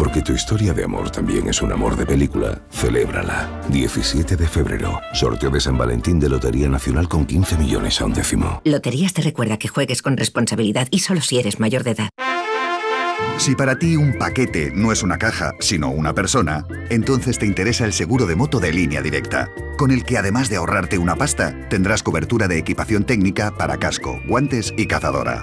Porque tu historia de amor también es un amor de película. Celébrala. 17 de febrero. Sorteo de San Valentín de Lotería Nacional con 15 millones a un décimo. Loterías te recuerda que juegues con responsabilidad y solo si eres mayor de edad. Si para ti un paquete no es una caja, sino una persona, entonces te interesa el seguro de moto de línea directa, con el que además de ahorrarte una pasta, tendrás cobertura de equipación técnica para casco, guantes y cazadora.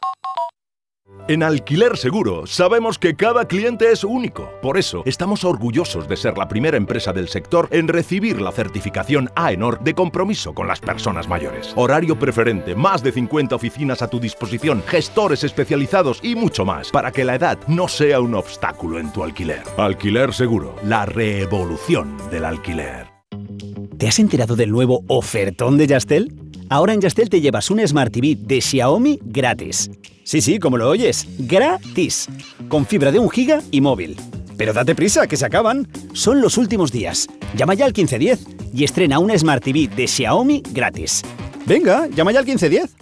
En Alquiler Seguro sabemos que cada cliente es único. Por eso estamos orgullosos de ser la primera empresa del sector en recibir la certificación AENOR de compromiso con las personas mayores. Horario preferente, más de 50 oficinas a tu disposición, gestores especializados y mucho más para que la edad no sea un obstáculo en tu alquiler. Alquiler Seguro, la revolución del alquiler. ¿Te has enterado del nuevo ofertón de Yastel? Ahora en Yastel te llevas un Smart TV de Xiaomi gratis. Sí, sí, como lo oyes, gratis. Con fibra de un giga y móvil. Pero date prisa, que se acaban. Son los últimos días. Llama ya al 1510 y estrena una Smart TV de Xiaomi gratis. Venga, llama ya al 1510.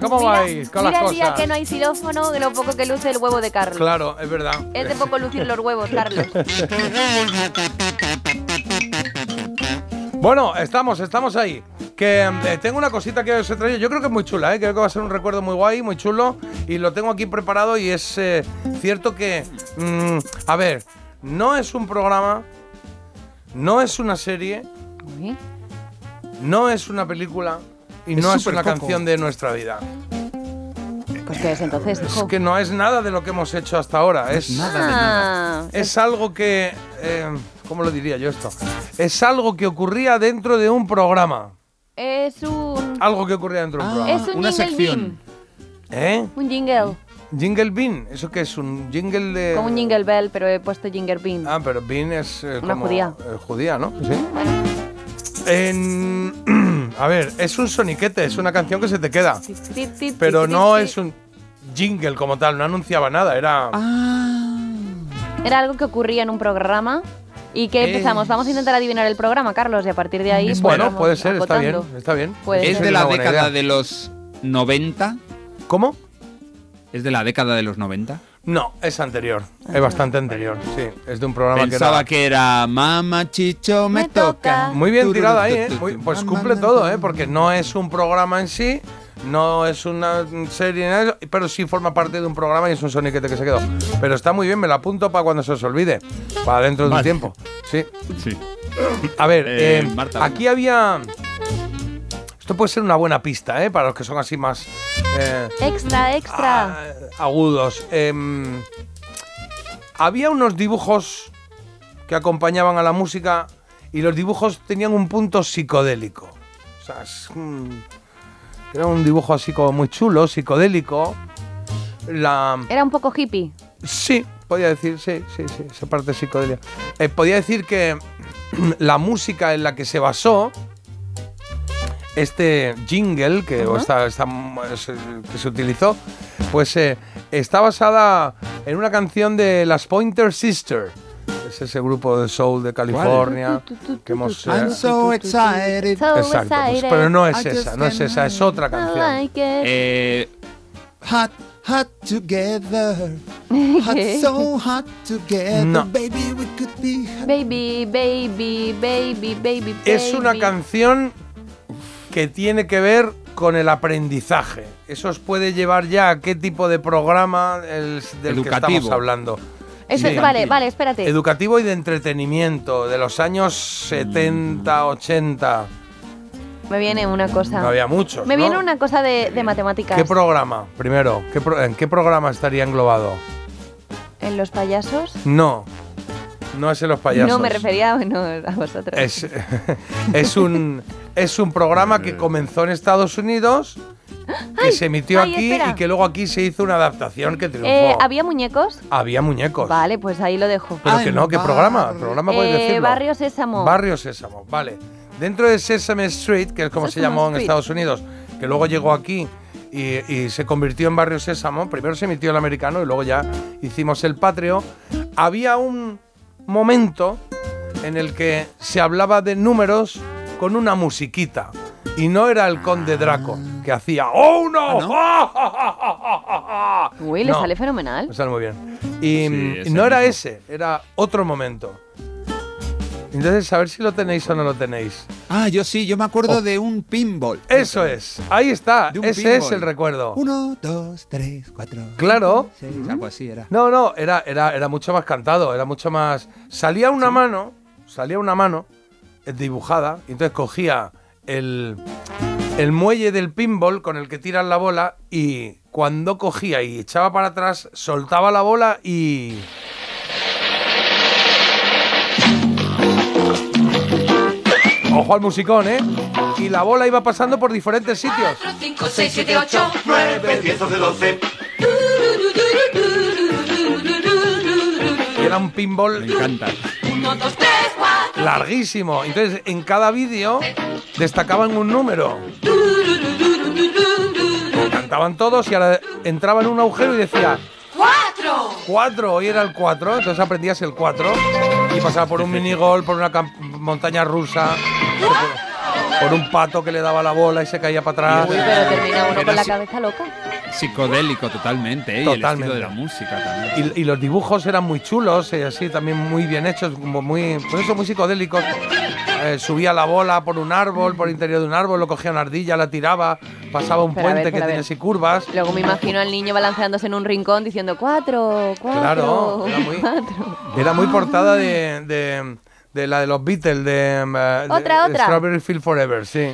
¿Cómo Mira, vais con mira las el día cosas? que no hay xilófono, de lo poco que luce el huevo de Carlos. Claro, es verdad. Es de poco lucir los huevos, Carlos. Bueno, estamos, estamos ahí. Que eh, tengo una cosita que os he traído. Yo creo que es muy chula, ¿eh? creo que va a ser un recuerdo muy guay, muy chulo. Y lo tengo aquí preparado y es eh, cierto que... mm, a ver, no es un programa, no es una serie, no es una película y Es no es una coco. canción de nuestra vida. Pues que es entonces, Es hijo. que no es nada de lo que hemos hecho hasta ahora. Es Ah, Es algo que. eh, ¿Cómo lo diría yo esto? Es algo que ocurría dentro de un programa. Es un. Algo que ocurría dentro de un programa. es un jingle bean. ¿Eh? Un jingle. Jingle Bean. ¿Eso qué es? ¿Un jingle de.? Como un jingle bell, pero he puesto jingle bean. Ah, pero Bean es. eh, Una como, judía. eh, judía, ¿no? Sí. En- a ver, es un soniquete, es una canción que se te queda. Pero no es un jingle como tal, no anunciaba nada, era. Era algo que ocurría en un programa. ¿Y qué Es- empezamos? Vamos a intentar adivinar el programa, Carlos, y a partir de ahí. pues, Bueno, vamos puede ser, está bien, está bien. Puede ¿Es ser. de la década idea. de los 90? ¿Cómo? ¿Es de la década de los 90? No, es anterior, es bastante anterior, sí. Es de un programa Pensaba que que era Mamá Chicho me, toca. Muy bien tirada ahí, ¿eh? Muy- pues cumple todo, ¿eh? Porque no es un programa en sí, no es una serie, pero sí forma parte de un programa y es un soniquete que se quedó. Pero está muy bien, me lo apunto para cuando se os olvide, para dentro de un tiempo. Sí. Sí. A ver, Eh, eh, Marta, aquí había... Esto puede ser una buena pista, ¿eh? Para los que son así más eh, Extra, extra. agudos. Em, había unos dibujos que acompañaban a la música y los dibujos tenían un punto psicodélico. O sea, es era un dibujo así como muy chulo, psicodélico. La, Era un poco hippie. Sí, podía decir, sí, sí, sí, esa parte psicodelia. Eh, podía decir que la música en la que se basó este jingle que, o esta- esta- es- que se utilizó, pues eh, está basada en una canción de las Pointer Sisters. Es ese grupo de soul de California que hemos... eh, I'm so excited. Exacto, pues, pero no es esa, no es esa, es otra canción. Eh, hot, hot together. Hot, so hot together. No. Baby, we could be hot. Baby, baby, baby, baby, Es una baby. canción que tiene que ver con el aprendizaje. Eso os puede llevar ya a qué tipo de programa el- del que Educativo. estamos hablando. Eso- Sí. Vale, vale, espérate. Educativo y de entretenimiento, de los años 70, 80. Me viene una cosa. No había muchos. Me ¿no? viene una cosa de, de matemáticas. ¿Qué programa? Primero, ¿qué pro- ¿en qué programa estaría englobado? ¿En los payasos? No, no es en los payasos. No, me refería bueno, a vosotros. Es, es, un, es un programa que comenzó en Estados Unidos, que Ay, se emitió ay, aquí espera. y que luego aquí se hizo una adaptación que triunfó. Eh, ¿Había muñecos? Había muñecos. Vale, pues ahí lo dejo. Pero que no, ¿qué programa? ¿Programa puedes Eh, decirlo? Barrio Sésamo. Barrio Sésamo, vale. Dentro de Sesame Street, que es como se llamó en. Estados Unidos, que luego llegó aquí y, y se convirtió en Barrio Sésamo, primero se emitió el americano y luego ya hicimos el patrio, había un momento en el que se hablaba de números con una musiquita. Y no era el conde Draco, que hacía ¡Oh, no! Uy, le No. sale fenomenal. Me sale muy bien. Y Sí, mm, no era mismo. ese, era otro momento. Entonces, a ver si lo tenéis o no lo tenéis. Ah, yo sí, yo me acuerdo Oh. de un pinball. Eso es, ahí está, ese es el recuerdo. Uno, dos, tres, cuatro. Claro. seis, algo así era. No, no, era, era, era mucho más cantado, era mucho más... Salía una mano, salía una mano eh, dibujada, y entonces cogía el, el muelle del pinball con el que tiran la bola y cuando cogía y echaba para atrás, soltaba la bola y... Ojo al musicón, ¿eh? Y la bola iba pasando por diferentes sitios. 5, 6, 7, 8, 9, 10, 11, 12. Y era un pinball... Me encanta. 1, 2, 3, 4. larguísimo. Entonces, en cada vídeo destacaban un número. Cantaban todos y ahora entraba en un agujero y decía 4. 4, hoy era el 4, entonces aprendías el 4 y pasaba por un minigol, por una montaña rusa. Por un pato que le daba la bola y se caía para atrás. Uy, pero termina uno con la cabeza loca. Psicodélico totalmente, ¿eh? Y el Totalmente. estilo de la música también. Y, y los dibujos eran muy chulos, y así también muy bien hechos, como muy, por eso muy psicodélicos. Eh, subía la bola por un árbol, por el interior de un árbol, lo cogía una ardilla, la tiraba, pasaba un Pero a ver, puente que tenía así curvas. Luego me imagino al niño balanceándose en un rincón diciendo cuatro, cuatro, Claro, era muy- cuatro. Era muy portada de, de, de la de los Beatles, de, de Otra, otra. Strawberry Field Forever, sí.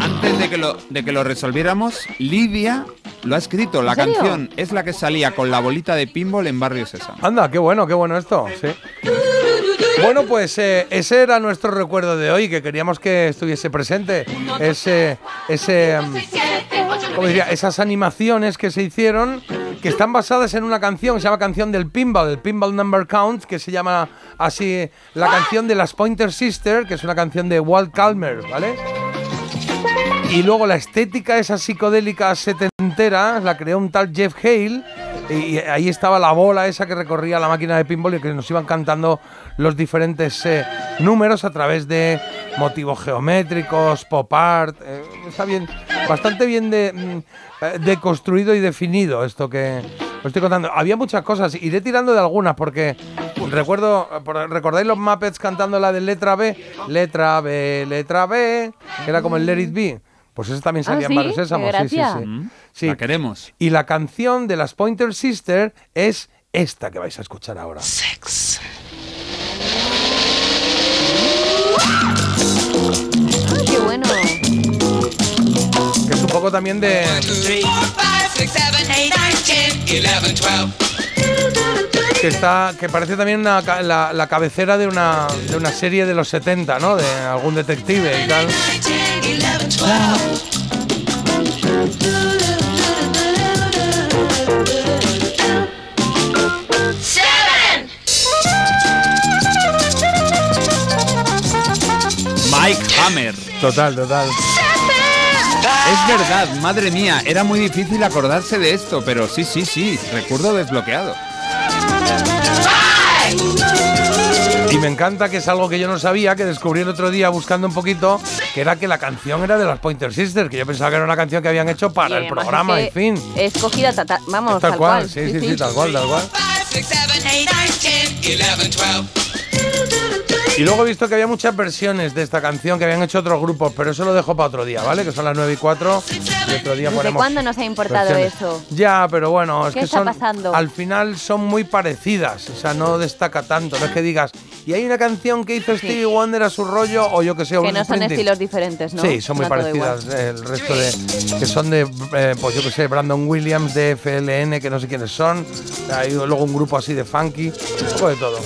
Antes de que lo, de que lo resolviéramos, Lidia lo ha escrito. La canción es la que salía con la bolita de pinball en Barrio Sésamo. Anda, qué bueno, qué bueno esto, sí. Bueno, pues eh, ese era nuestro recuerdo de hoy, que queríamos que estuviese presente. Ese, ese, mm, ¿cómo diría? Esas animaciones que se hicieron, que están basadas en una canción que se llama Canción del Pinball, el Pinball Number Count, que se llama así la canción de las Pointer Sisters, que es una canción de Walt Calmer, ¿vale? Y luego la estética esa psicodélica setentera la creó un tal Jeff Hale. Y ahí estaba la bola esa que recorría la máquina de pinball y que nos iban cantando los diferentes eh, números a través de motivos geométricos, pop art. eh, está bien, bastante bien de, mm, eh, deconstruido y definido esto que os estoy contando. Había muchas cosas, iré tirando de algunas porque recuerdo, ¿recordáis los Muppets cantando la de letra B? Letra B, letra B, que era como el Let It Be. Pues eso también Ah, salía ¿sí? en Barrio Sésamo, sí, sí, sí. Mm, Sí. la queremos. Y la canción de las Pointer Sisters es esta que vais a escuchar ahora. Qué bueno. Que es un poco también de. Que está. Que parece también la, la cabecera de una, de una serie de los 70, ¿no? De algún detective y tal. Hammer. Total, total. Es verdad, madre mía, era muy difícil acordarse de esto, pero sí, sí, sí, recuerdo desbloqueado. Y me encanta que es algo que yo no sabía, que descubrí el otro día buscando un poquito, que era que la canción era de las Pointer Sisters, que yo pensaba que era una canción que habían hecho para Y el programa, en fin. Escogida, ta- ta- vamos, Tal tal, cual, sí, sí, sí, tal cual, tal cual. Y luego he visto que había muchas versiones de esta canción que habían hecho otros grupos, pero eso lo dejo para otro día, ¿vale? Que son las 9 y 4 y otro día ¿Desde cuándo nos ha importado versiones. eso? Ya, pero bueno, es ¿Qué que está son pasando? al final son muy parecidas, o sea, no destaca tanto, no es que digas, y hay una canción que hizo Stevie Wonder a su rollo o yo que sé, Que no son estilos diferentes, ¿no? Sí, son muy parecidas. eh, el resto de. que son de. eh, pues yo que sé, Brandon Williams, de FLN, que no sé quiénes son. Hay luego un grupo así de funky. Un poco de todo.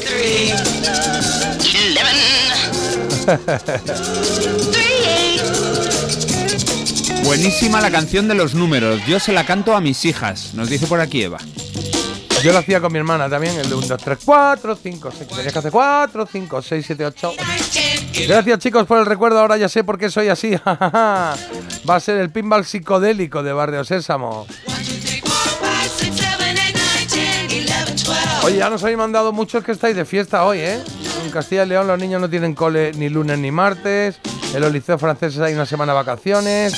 Buenísima la canción de los números. Yo se la canto a mis hijas, nos dice por aquí Eva. Yo lo hacía con mi hermana también, el de 1, 2, 3, 4, 5, 6. Tenías que hacer 4, 5, 6, 7, 8. Gracias chicos por el recuerdo, ahora ya sé por qué soy así. Va a ser el pinball psicodélico de Barrio Sésamo. Oye, ya nos habéis mandado muchos que estáis de fiesta hoy, ¿eh? En Castilla y León los niños no tienen cole ni lunes ni martes. En los liceos franceses hay una semana de vacaciones.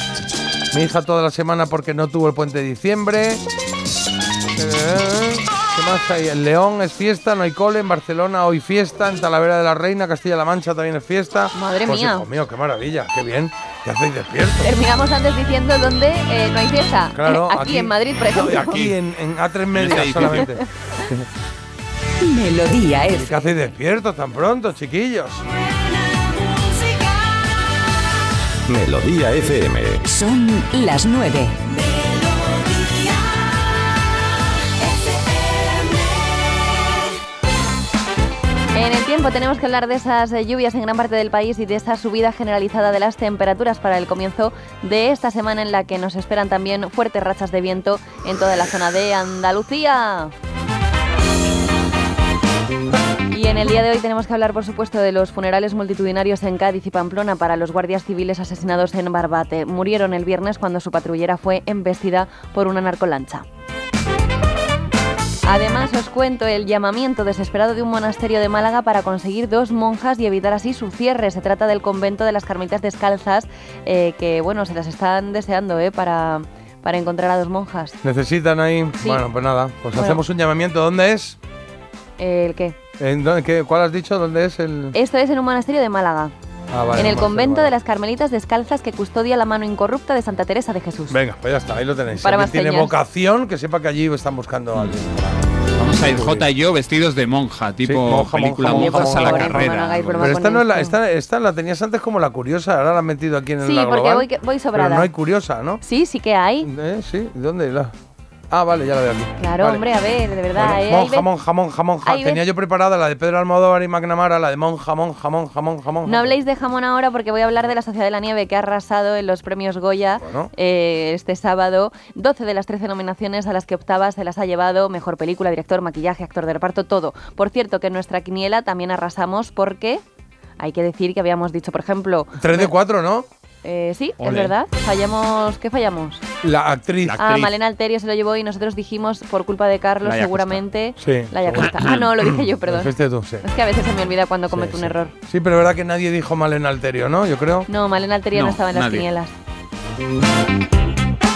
Mi hija toda la semana porque no tuvo el puente de diciembre. Eh, ¿Qué más hay? En León es fiesta, no hay cole. En Barcelona hoy fiesta. En Talavera de la Reina, Castilla-La Mancha también es fiesta. Madre Pues, mía. hijo mío, qué maravilla, qué bien. Ya hacéis despiertos. Terminamos antes diciendo dónde eh, no hay fiesta. Claro, aquí, en Madrid, por ejemplo. Aquí en, en A3 ese Media solamente. Melodía F. ¿Qué hacéis despiertos tan pronto, chiquillos? Melodía FM. Son las 9. En el tiempo tenemos que hablar de esas lluvias en gran parte del país y de esa subida generalizada de las temperaturas para el comienzo de esta semana en la que nos esperan también fuertes rachas de viento en toda la zona de Andalucía. Y en el día de hoy tenemos que hablar, por supuesto, de los funerales multitudinarios en Cádiz y Pamplona para los guardias civiles asesinados en Barbate. Murieron el viernes cuando su patrullera fue embestida por una narcolancha. Además, os cuento el llamamiento desesperado de un monasterio de Málaga para conseguir dos monjas y evitar así su cierre. Se trata del convento de las Carmelitas Descalzas, eh, que bueno, se las están deseando eh, para, para encontrar a dos monjas. Necesitan ahí. Sí. Bueno, pues nada, pues Bueno. hacemos un llamamiento. ¿Dónde es? ¿El qué? ¿En dónde- qué- ¿Cuál has dicho? ¿Dónde es el.? Esto es en un monasterio de Málaga. Ah, vale, en el convento de las Carmelitas Descalzas que custodia la mano incorrupta de Santa Teresa de Jesús. Venga, pues ya está, ahí lo tenéis. Para Si más tiene señas. vocación, que sepa que allí están buscando a alguien. Vamos a ir J y yo vestidos de monja, tipo monja, película monja, Monjas monja, a la monja. carrera. Pero esta, no es la, esta, esta la tenías antes como la curiosa, ahora la han metido aquí en Sí, la porque global. voy, voy sobrada. Pero no hay curiosa, ¿no? Sí, sí que hay. ¿Eh? Sí, ¿dónde? La... Ah, vale, ya la veo aquí. Claro, Vale. hombre, a ver, de verdad. Bueno, eh, monja, monja, monja. hay ve- Tenía yo preparada la de Pedro Almodóvar y McNamara, la de monja, monja, monja, monja, monja. No habléis de jamón ahora porque voy a hablar de la Sociedad de la Nieve que ha arrasado en los premios Goya Bueno. eh, este sábado. 12 de las 13 nominaciones a las que optaba se las ha llevado mejor película, director, maquillaje, actor de reparto, todo. Por cierto, que en nuestra quiniela también arrasamos porque hay que decir que habíamos dicho, por ejemplo. 3 de 4, ¿no? Eh, sí, es verdad. Fallamos. ¿Qué fallamos? La actriz. Ah, Malena Alterio se lo llevó y nosotros dijimos, por culpa de Carlos, seguramente. Sí. Laia Costa. Ah, no, lo dije yo, perdón. Tú, sí. Es que a veces se me olvida cuando cometo un error. Sí, pero es verdad que nadie dijo Malena Alterio, ¿no? Yo creo. No, Malena Alterio no, No, estaba en las quinielas.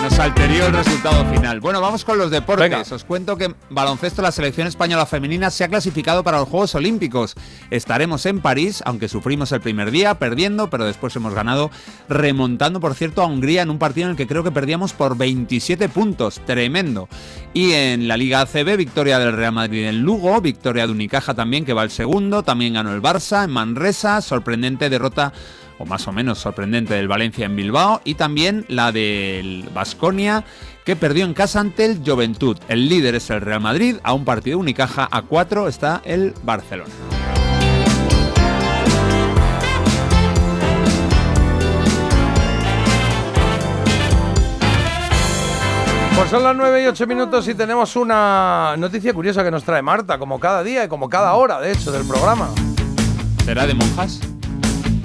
Nos alterió el resultado final. Bueno, vamos con los deportes. Os cuento que en baloncesto la selección española femenina se ha clasificado para los Juegos Olímpicos. Estaremos en París, aunque sufrimos el primer día perdiendo, pero después hemos ganado, remontando, por cierto, a Hungría en un partido en el que creo que perdíamos por 27 puntos. Tremendo. Y en la Liga ACB, victoria del Real Madrid en Lugo, victoria de Unicaja también, que va al segundo, también ganó el Barça en Manresa, sorprendente derrota o más o menos sorprendente del Valencia en Bilbao y también la del Basconia que perdió en casa ante el Juventud. El líder es el Real Madrid, a un partido Unicaja, a cuatro está el Barcelona. Pues son las 9 y 8 minutos y tenemos una noticia curiosa que nos trae Marta, como cada día y como cada hora, de hecho, del programa. ¿Será de monjas?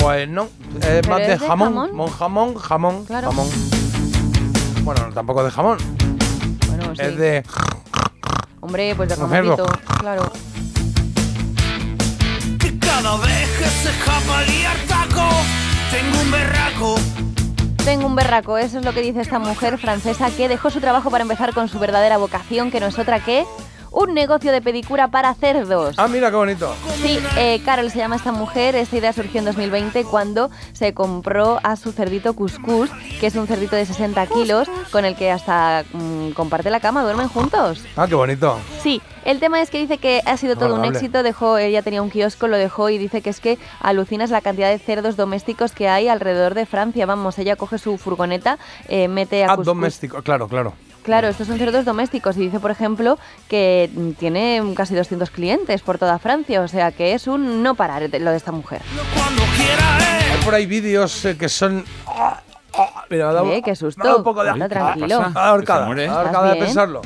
Pues no, es ¿Pero más de es de jamón. jamón? Mon jamón, jamón, Claro. jamón. Bueno, tampoco de jamón. Bueno, sí. Es de. Hombre, pues de jamoncito, claro. Que cada vez que se escapa liar taco, tengo un berraco. Tengo un berraco, eso es lo que dice esta mujer francesa que dejó su trabajo para empezar con su verdadera vocación, que no es otra que un negocio de pedicura para cerdos. Ah, mira qué bonito. Sí, eh, Carol se llama esta mujer. Esta idea surgió en 2020 cuando se compró a su cerdito Cuscús, que es un cerdito de 60 kilos, con el que hasta mm, comparte la cama, duermen juntos. Ah, qué bonito. Sí, el tema es que dice que ha sido todo un éxito, dejó, ella tenía un kiosco, lo dejó y dice que es que alucinas la cantidad de cerdos domésticos que hay alrededor de Francia. Vamos, ella coge su furgoneta, eh, mete a Ah, Cuscús. doméstico, claro, claro. Claro, estos son cerdos domésticos y dice, por ejemplo, que tiene casi 200 clientes por toda Francia, o sea que es un no parar lo de esta mujer. Hay por ahí vídeos eh, que son. Mira, me ha dado- Eh, qué susto. dado un poco de tranquilo. Ahorcada, ahorcada de ¿Estás pensarlo.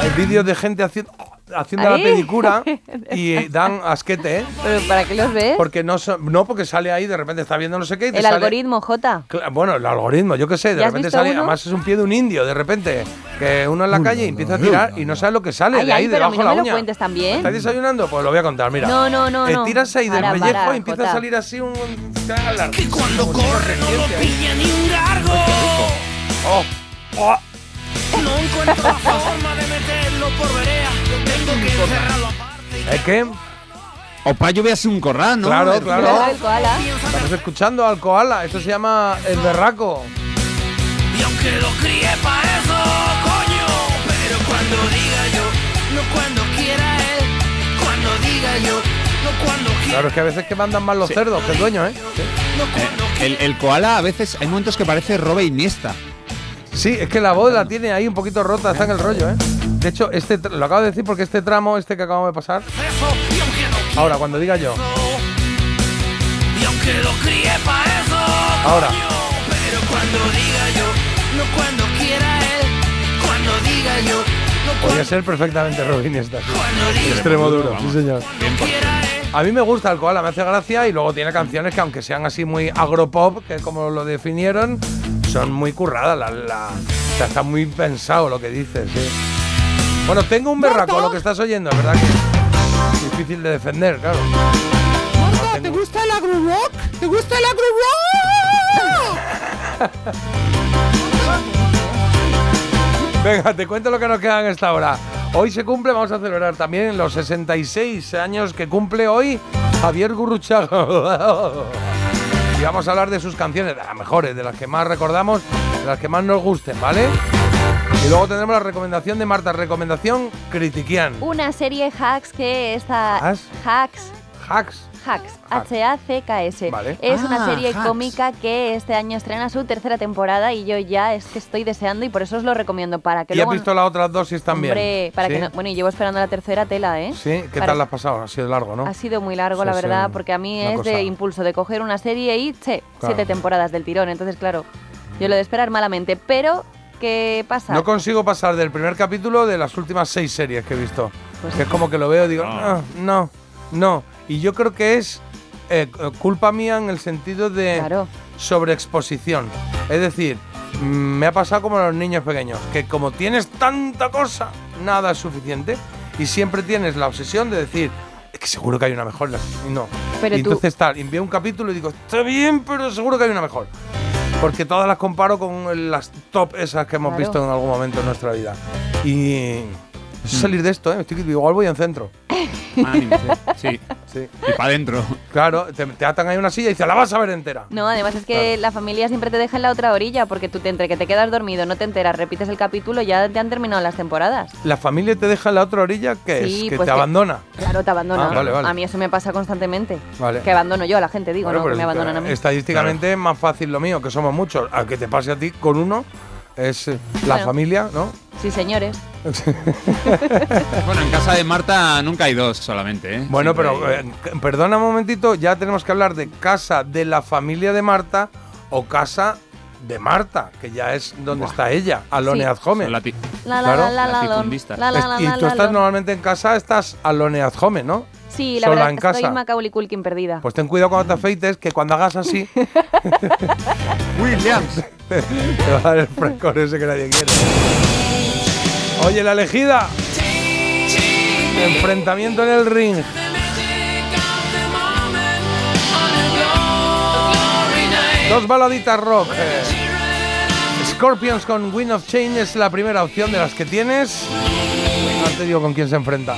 Hay vídeos de gente haciendo, haciendo la pedicura y eh, dan asquete, ¿eh? ¿Pero para qué los ves? Porque no, son- no, porque sale ahí, de repente está viendo no sé qué y te El sale- algoritmo, Jota. Cla- Bueno, el algoritmo, yo qué sé, de ¿Ya has repente sale, uno? además es un pie de un indio, de repente, que uno en la calle y empieza a tirar y no sabe lo que sale Ay, de ahí ay, debajo de no la lo uña. cuentes también. ¿Estás desayunando? Pues lo voy a contar, mira. No, no, no, Eh, no. tiras ahí del Para, pellejo para, y empieza Jota. a salir así un... Que cuando corre no lo pilla ni un gargo. Oh, oh. No encuentro la forma de meterlo por verea. Tengo que encerrarlo aparte. ¿Es que? O para yo veas un corral, ¿no? Claro, claro. Estamos escuchando al koala, esto se llama el berraco. Y aunque lo críe pa' eso, coño. Pero cuando diga yo, no cuando quiera él. Cuando diga yo, no cuando quiera. Claro, es que a veces que mandan mal los Sí. cerdos, que el dueño, ¿eh? Eh, el, el koala a veces hay momentos que parece Robe Iniesta. Sí, es que la voz la tiene ahí un poquito rota, está en el rollo, ¿eh? De hecho, este lo acabo de decir porque este tramo, este que acabamos de pasar, ahora, cuando diga yo, ahora, pero cuando diga yo, no cuando quiera él. Cuando diga yo, no podría ser perfectamente Robin esta. Extremo duro, sí señor. A mí me gusta el koala, me hace gracia y luego tiene canciones que aunque sean así muy agropop, que como lo definieron, son muy curradas. La, la- o sea, está muy pensado lo que dices, sí. Bueno, tengo un berraco, lo que estás oyendo, es verdad que es difícil de defender, claro. Marta, ¿te gusta el agro-rock? ¿Te gusta el agro-rock? Venga, te cuento lo que nos queda en esta hora. Hoy se cumple, vamos a celebrar también los 66 años que cumple hoy Javier Gurruchaga. Y vamos a hablar de sus canciones, de las mejores, de las que más recordamos, de las que más nos gusten, ¿vale? Y luego tendremos la recomendación de Marta, recomendación critiquian. Una serie hacks que está... ¿Hacks? Hacks. Hacks. Hacks, H-A-C-K-S. Vale. Es una Ah, serie Hacks. cómica que este año estrena su tercera temporada y yo ya es que estoy deseando y por eso os lo recomiendo para que ¿Y has luego... visto las otras dos si están bien? Hombre, para ¿Sí? que no- Bueno, y llevo esperando la tercera tela, ¿eh? Sí, ¿qué Para- tal la has pasado? Ha sido largo, ¿no? Ha sido muy largo, Sí, la sí, verdad, porque a mí una es cosa. de impulso, de coger una serie y che, Claro. siete temporadas del tirón. Entonces, claro, yo lo de esperar malamente. Pero, ¿qué pasa? No consigo pasar del primer capítulo de las últimas seis series que he visto. Pues que es como que lo veo y digo, no, no, no. Y yo creo que es eh, culpa mía en el sentido de sobreexposición. Es decir, mm, me ha pasado como a los niños pequeños, que como tienes tanta cosa, nada es suficiente. Y siempre tienes la obsesión de decir, es que seguro que hay una mejor. Y no. Pero y tú- entonces tal, envío un capítulo y digo, está bien, pero seguro que hay una mejor. Porque todas las comparo con las top esas que hemos Claro. visto en algún momento en nuestra vida. Y eso es salir de esto, ¿eh? Estoy, igual voy en centro. Ánimo, sí. Sí. Y para adentro. Claro, te, te atan ahí a una silla y dices, la vas a ver entera. No, además es que la familia siempre te deja en la otra orilla porque tú te, entre que te quedas dormido, no te enteras, repites el capítulo, ya te han terminado las temporadas. La familia te deja en la otra orilla, ¿qué Sí, es? Que pues te que- abandona. Claro, te abandona. Ah, vale, vale. A mí eso me pasa constantemente. Vale. Que abandono yo a la gente, digo, Bueno, no, que me abandonan a mí. Estadísticamente es más fácil lo mío, que somos muchos. A que te pase a ti con uno, es eh, la Bueno. familia, ¿no? Sí, señores. Bueno, en casa de Marta nunca hay dos solamente, ¿eh? Bueno, Siempre pero hay- eh, perdona un momentito, ya tenemos que hablar de casa de la familia de Marta o casa de Marta, que ya es donde está ella, Alone Sí. at Home. Lati- La, la, Claro. la, la, la, la, la, la, la, la, Sí, la sola verdad, en estoy casa. Macaulay Culkin perdida. Pues ten cuidado cuando te afeites, que cuando hagas así, Williams. te va a dar el frescor ese que nadie quiere. Oye, la elegida. Enfrentamiento en el ring. Dos baladitas rock. Scorpions con Wind of Change es la primera opción de las que tienes. No te digo con quién se enfrenta.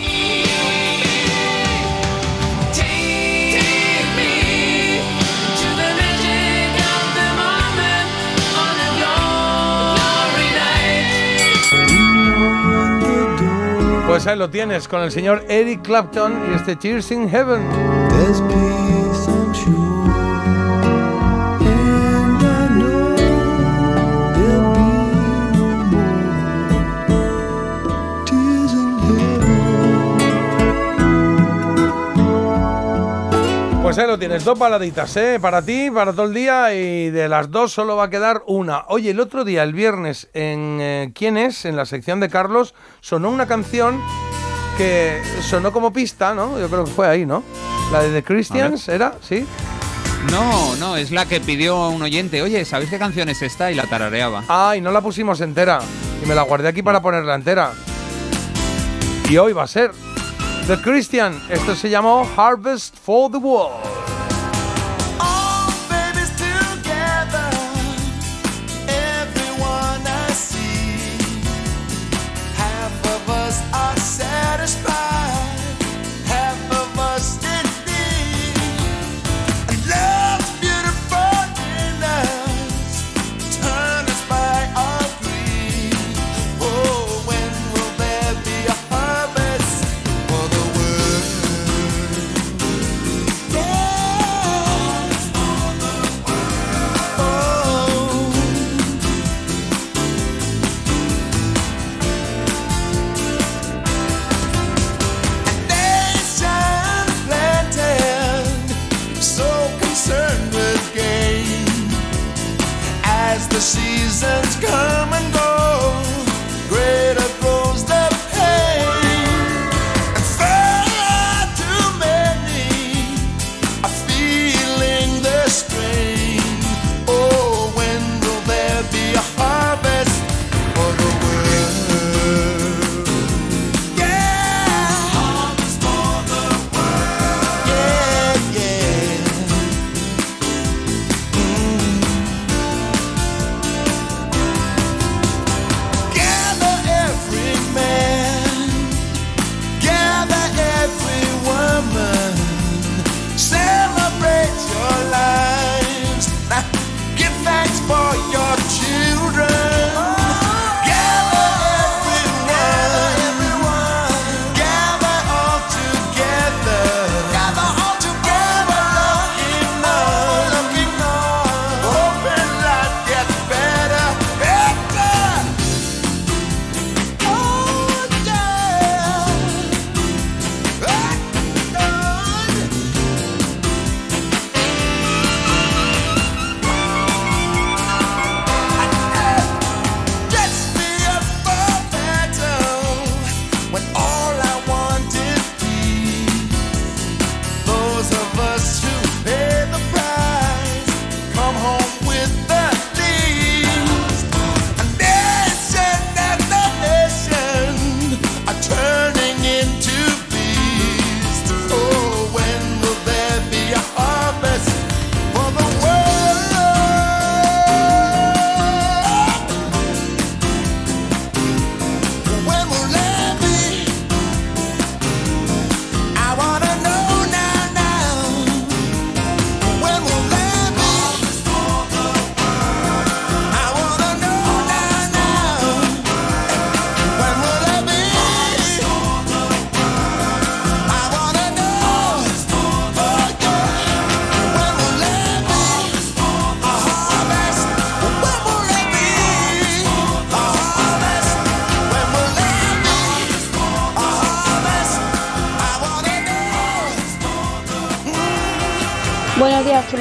Pues ahí lo tienes con el señor Eric Clapton y este Tears in Heaven. Pues ahí lo tienes, dos baladitas, ¿eh? Para ti, para todo el día y de las dos solo va a quedar una. Oye, el otro día, el viernes, en eh, ¿Quién es? En la sección de Carlos, sonó una canción que sonó como pista, ¿no? Yo creo que fue ahí, ¿no? La de The Christians, ¿era? ¿Sí? No, no, es la que pidió un oyente. Oye, ¿sabéis qué canción es esta? Y la tarareaba. Ah, y no la pusimos entera. Y me la guardé aquí para ponerla entera. Y hoy va a ser The Christian. Esto se llamó Harvest for the World.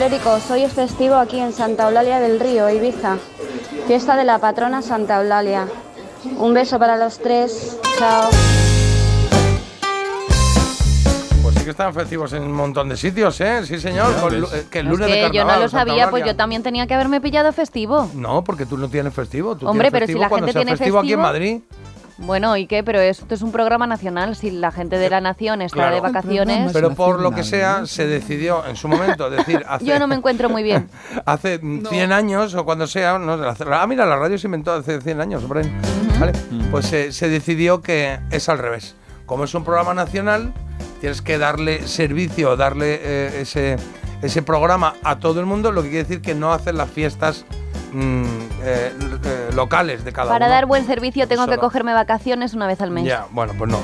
Chuléricos. Hoy es festivo aquí en Santa Eulalia del Río, Ibiza. Fiesta de la patrona Santa Eulalia. Un beso para los tres. Chao. Pues sí que están festivos en un montón de sitios, ¿eh? Sí, señor. Con lu- eh, que el Es lunes de que yo carnaval. no lo Santa sabía, pues Eulalia. yo también tenía que haberme pillado festivo. No, porque tú no tienes festivo. Tú Hombre, tienes pero si festivo la cuando gente sea tiene festivo aquí en festivo- Madrid. Bueno, ¿y qué? Pero esto es un programa nacional. Si la gente de la nación está Claro. de vacaciones. Pero por lo que sea, se decidió en su momento, decir, hace, Yo no me encuentro muy bien. hace mm, 100 años o cuando sea, no, la- ah, mira, la radio se inventó hace 100 años, Bren, ¿vale? Pues eh, se decidió que es al revés. Como es un programa nacional, tienes que darle servicio, darle eh, ese, ese programa a todo el mundo, lo que quiere decir que no hacen las fiestas mm, eh, eh, locales de cada Para uno. Para dar buen servicio tengo que cogerme vacaciones una vez al mes. Ya, bueno, pues no.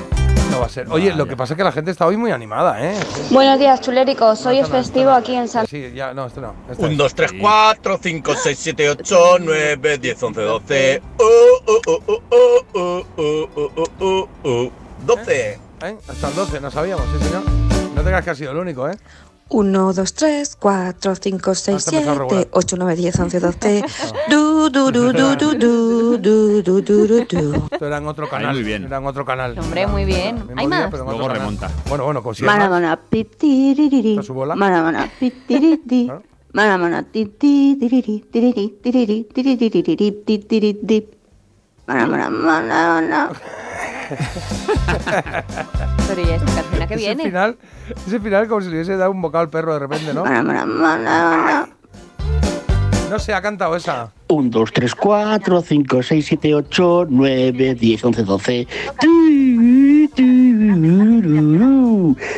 No va a ser. Oye, lo que pasa es que la gente está hoy muy animada, ¿eh? Buenos días, chuléricos. Hoy es festivo aquí en San... Sí, ya, no, esto no. 1, 2, 3, 4, 5, 6, 7, 8, 9, 10, 11, 12. 12. ¿Eh? Hasta el 12, no sabíamos, sí, señor. No te creas que has sido el único, ¿eh? 1, 2, 3, 4, 5, 6, Hasta empezó a 7, regular. 8, 9, 10, 11, 12. Du, du, du, du, du, du, du, du, du, du, du. Esto era en otro canal. muy bien. Era en otro canal. Hombre, muy bien. ¿Hay más? Luego remonta. Bueno, bueno, con si es Mana, más. mana, pi, ti, ri, ri, ri. ¿Está su bola? Mana, mana, pi, ti, ri, ti. Mana, mana, ti, ti, ti, Pero ya esta canción a qué viene. Ese final, ese final como si le hubiese dado un bocado al perro de repente, ¿no? No se ha cantado esa. 1, 2, 3, 4, 5, 6, 7, 8, 9, 10, 11, 12.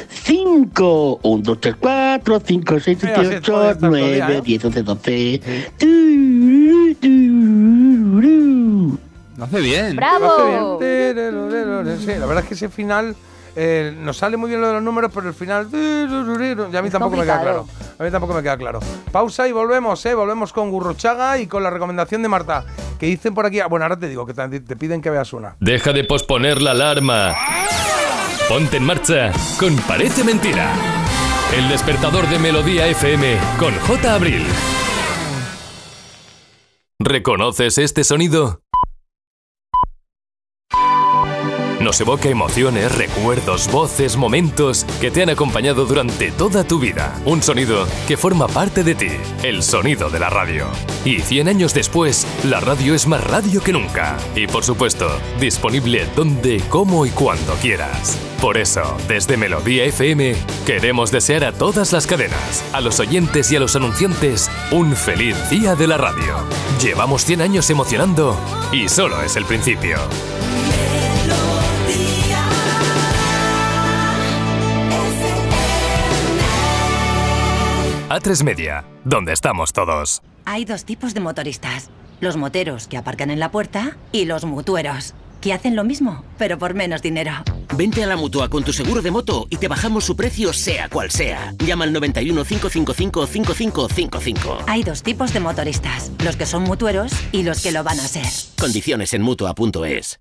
5, 1, 2, 3, 4, 5, 6, 7, 8, 9, 10, 11, 12. Lo hace bien. ¡Bravo! Sí, la verdad es que ese final eh, nos sale muy bien lo de los números, pero el final ya a mí Es tampoco me queda claro. A mí tampoco me queda claro. Pausa y volvemos, ¿eh? Volvemos con Gurruchaga y con la recomendación de Marta. Que dicen por aquí, ah, bueno, ahora te digo que te, te piden que veas una. Deja de posponer la alarma. Ponte en marcha con Parece Mentira. El despertador de Melodía FM con J. Abril. ¿Reconoces este sonido? Nos evoca emociones, recuerdos, voces, momentos que te han acompañado durante toda tu vida. Un sonido que forma parte de ti, el sonido de la radio. Y 100 años después, la radio es más radio que nunca. Y por supuesto, disponible donde, cómo y cuando quieras. Por eso, desde Melodía FM, queremos desear a todas las cadenas, a los oyentes y a los anunciantes, un feliz día de la radio. Llevamos 100 años emocionando y solo es el principio. A3 Media, donde estamos todos. Hay dos tipos de motoristas. Los moteros que aparcan en la puerta y los mutueros, que hacen lo mismo, pero por menos dinero. Vente a la mutua con tu seguro de moto y te bajamos su precio sea cual sea. Llama al 91 555 5555. Hay dos tipos de motoristas, los que son mutueros y los que lo van a ser. Condiciones en mutua.es.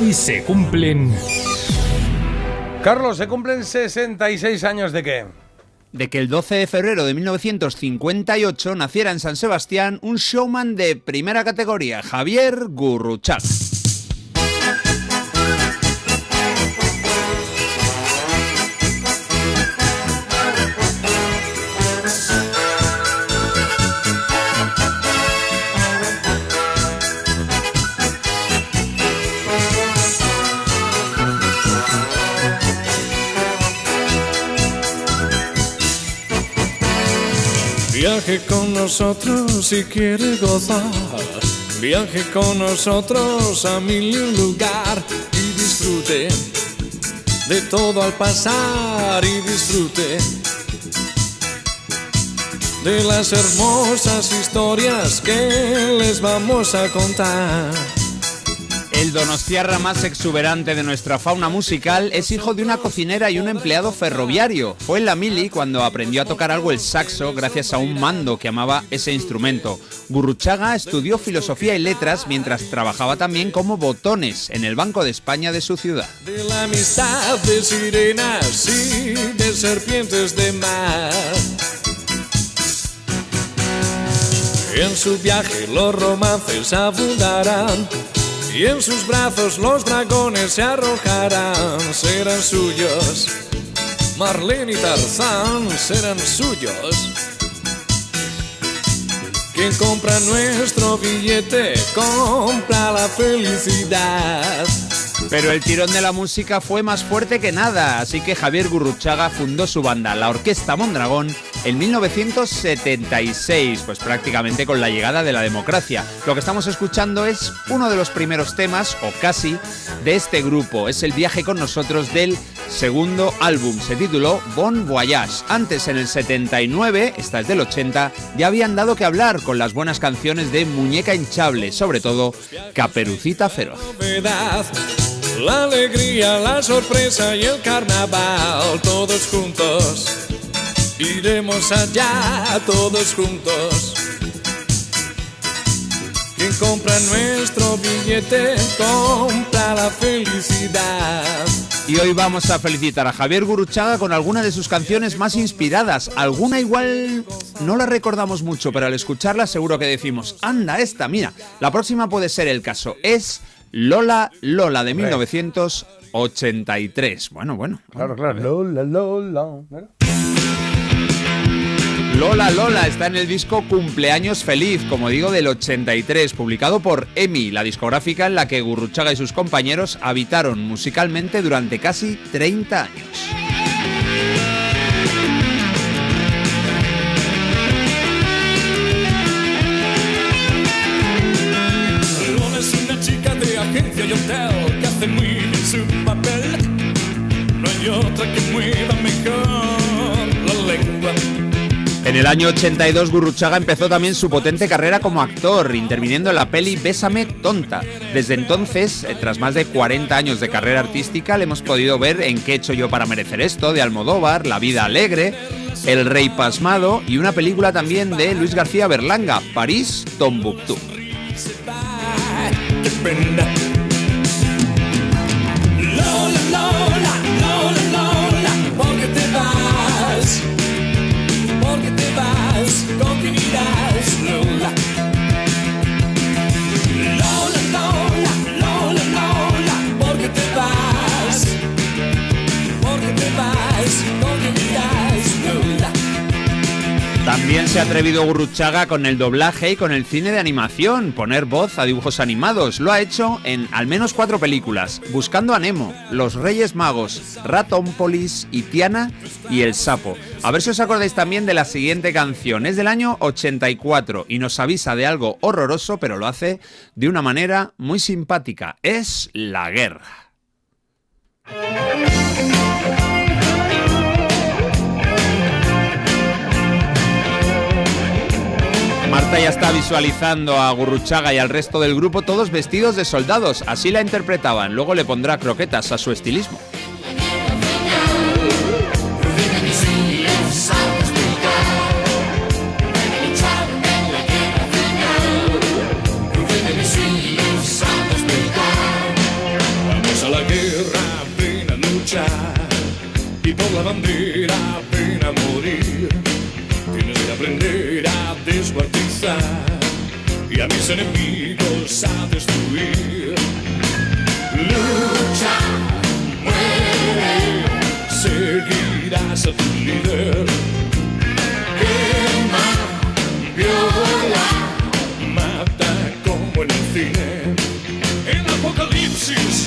Hoy se cumplen... Carlos, ¿se cumplen 66 años de qué? de que el 12 de febrero de 1958 naciera en San Sebastián un showman de primera categoría, Javier Gurruchaga. Viaje con nosotros si quiere gozar. Viaje con nosotros a mil y un lugar y disfrute de todo al pasar y disfrute de las hermosas historias que les vamos a contar. El donostiarra más exuberante de nuestra fauna musical es hijo de una cocinera y un empleado ferroviario. Fue en la mili cuando aprendió a tocar algo el saxo gracias a un mando que amaba ese instrumento. Gurruchaga estudió filosofía y letras mientras trabajaba también como botones en el Banco de España de su ciudad. De la amistad de sirenas y de serpientes de mar. En su viaje los romances abundarán y en sus brazos los dragones se arrojarán. Serán suyos. Marlene y Tarzán serán suyos. Quien compra nuestro billete compra la felicidad. Pero el tirón de la música fue más fuerte que nada, así que Javier Gurruchaga fundó su banda, la Orquesta Mondragón, en 1976, pues prácticamente con la llegada de la democracia. Lo que estamos escuchando es uno de los primeros temas, o casi, de este grupo. Es el viaje con nosotros del segundo álbum. Se tituló Bon Voyage. Antes, en el 79, esta es del 80, ya habían dado que hablar con las buenas canciones de Muñeca Hinchable, sobre todo Caperucita Feroz. La alegría, la sorpresa y el carnaval, todos juntos. Iremos allá, todos juntos. Quien compra nuestro billete compra la felicidad. Y hoy vamos a felicitar a Javier Guruchaga con alguna de sus canciones más inspiradas. Alguna igual no la recordamos mucho, pero al escucharla seguro que decimos, anda esta, mira, la próxima puede ser el caso. Es Lola Lola de 1983. Bueno, bueno. Claro, claro. Lola, Lola. Lola Lola está en el disco Cumpleaños Feliz, como digo, del 83, publicado por EMI, la discográfica en la que Gurruchaga y sus compañeros habitaron musicalmente durante casi 30 años. Que muy otra que mueva mejor el año 82 Gurruchaga empezó también su potente carrera como actor, interviniendo en la peli Bésame tonta. Desde entonces, eh, tras más de 40 años de carrera artística, le hemos podido ver en ¿Qué he hecho yo para merecer esto? de Almodóvar, La vida alegre, El rey pasmado y una película también de Luis García Berlanga, París, Tombuctú. Se ha atrevido Gurruchaga con el doblaje y con el cine de animación, poner voz a dibujos animados. Lo ha hecho en al menos cuatro películas: Buscando a Nemo, Los Reyes Magos, Ratónpolis y Tiana y El Sapo. A ver si os acordáis también de la siguiente canción. Es del año 84 y nos avisa de algo horroroso, pero lo hace de una manera muy simpática. Es la guerra. Marta ya está visualizando a Gurruchaga y al resto del grupo todos vestidos de soldados, así la interpretaban, luego le pondrá croquetas a su estilismo. Enemigos a destruir. Lucha, muere, seguirás a tu líder. Quema, viola, mata como en el cine. El apocalipsis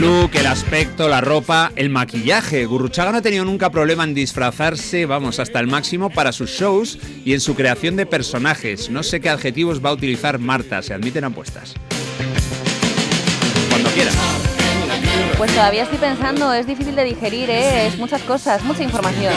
El look, el aspecto, la ropa, el maquillaje. Gurruchaga no ha tenido nunca problema en disfrazarse, vamos, hasta el máximo para sus shows y en su creación de personajes. No sé qué adjetivos va a utilizar Marta, se admiten apuestas. Cuando quieras. Pues todavía estoy pensando, es difícil de digerir, ¿eh? es muchas cosas, mucha información.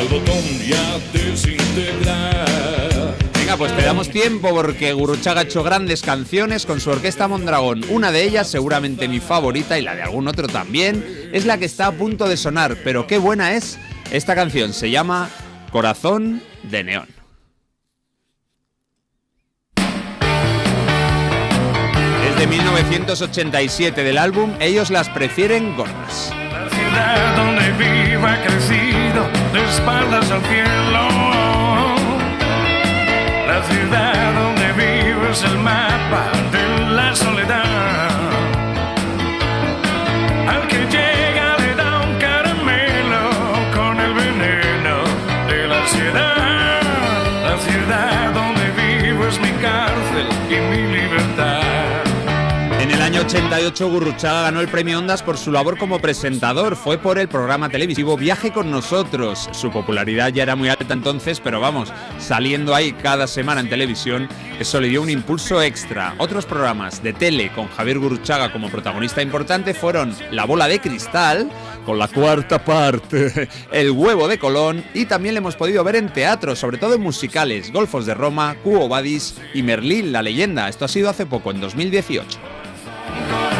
Al botón y a desintegrar. Venga, pues te damos tiempo porque Gurruchaga ha hecho grandes canciones con su orquesta Mondragón. Una de ellas, seguramente mi favorita y la de algún otro también, es la que está a punto de sonar. Pero qué buena es esta canción. Se llama Corazón de Neón. Es de 1987 del álbum Ellos las prefieren gordas. La ciudad donde vivo ha crecido de espaldas al cielo. La ciudad donde vivo es el mapa de la soledad. Año 88 Gurruchaga ganó el premio Ondas por su labor como presentador. Fue por el programa televisivo Viaje con nosotros. Su popularidad ya era muy alta entonces, pero vamos, saliendo ahí cada semana en televisión, eso le dio un impulso extra. Otros programas de tele con Javier Gurruchaga como protagonista importante fueron La bola de cristal, con la cuarta parte, El huevo de Colón y también le hemos podido ver en teatro, sobre todo en musicales, Golfos de Roma, Cuo Vadis y Merlín, la leyenda. Esto ha sido hace poco, en 2018. Corazón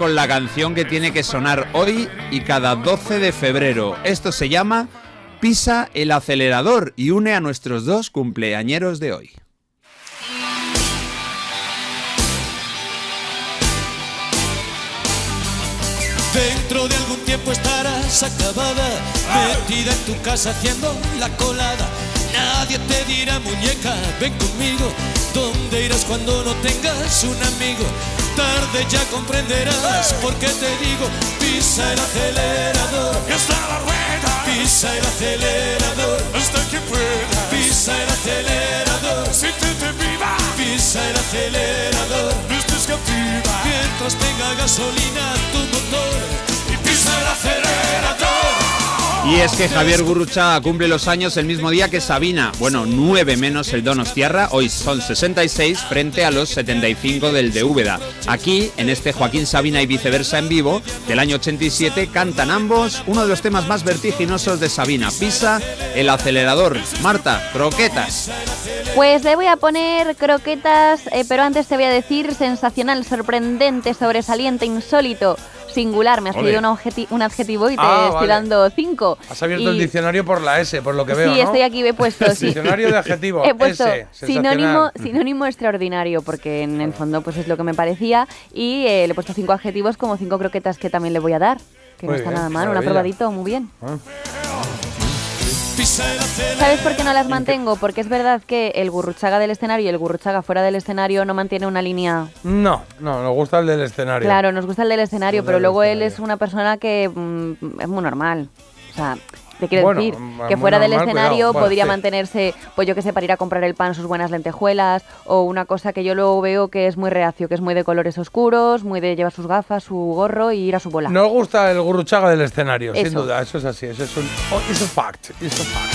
con la canción que tiene que sonar hoy y cada 12 de febrero. Esto se llama Pisa el acelerador y une a nuestros dos cumpleañeros de hoy. Dentro de algún tiempo estarás acabada, metida en tu casa haciendo la colada. Nadie te dirá muñeca, ven conmigo. ¿Dónde irás cuando no tengas un amigo? Tarde ya comprenderás por qué te digo, pisa el acelerador. Hasta la rueda. Pisa el acelerador. Hasta que pueda. Pisa el acelerador. Siéntete viva. Pisa el acelerador. No estés. Mientras tenga gasolina tu motor. Y pisa el acelerador. Y es que Javier Gurruchaga cumple los años el mismo día que Sabina. Bueno, 9 menos el Donostiarra, hoy son 66 frente a los 75 del de Úbeda. Aquí, en este Joaquín Sabina y viceversa en vivo, del año 87, cantan ambos uno de los temas más vertiginosos de Sabina, Pisa, el acelerador. Marta, croquetas. Pues le voy a poner croquetas, eh, pero antes te voy a decir sensacional, sorprendente, sobresaliente, insólito, singular. Me has Ole. pedido un, objeti- un adjetivo y te Ah, estoy vale. dando cinco. Has abierto el diccionario por la S, por lo que veo, Sí, ¿no? estoy aquí, he puesto, sí. Diccionario de adjetivos, He puesto S, sinónimo, extraordinario, porque en el fondo pues es lo que me parecía. Y eh, le he puesto cinco adjetivos como cinco croquetas que también le voy a dar. Que no está bien, nada mal, un aprobadito, muy bien. Ah. ¿Sabes por qué no las mantengo? Porque es verdad que el gurruchaga del escenario y el gurruchaga fuera del escenario no mantiene una línea No, no, nos gusta el del escenario. Claro, nos gusta el del escenario, pero luego él es una persona que mm, es muy normal. O sea, te quiero Bueno, decir que fuera del escenario podría sí. mantenerse, pues yo que sé, para ir a comprar el pan sus buenas lentejuelas o una cosa que yo luego veo que es muy reacio, que es muy de colores oscuros, muy de llevar sus gafas, su gorro y ir a su bola. Nos gusta el gurruchaga del escenario, sin duda, eso es así, eso es un oh, it's a fact, it's a fact.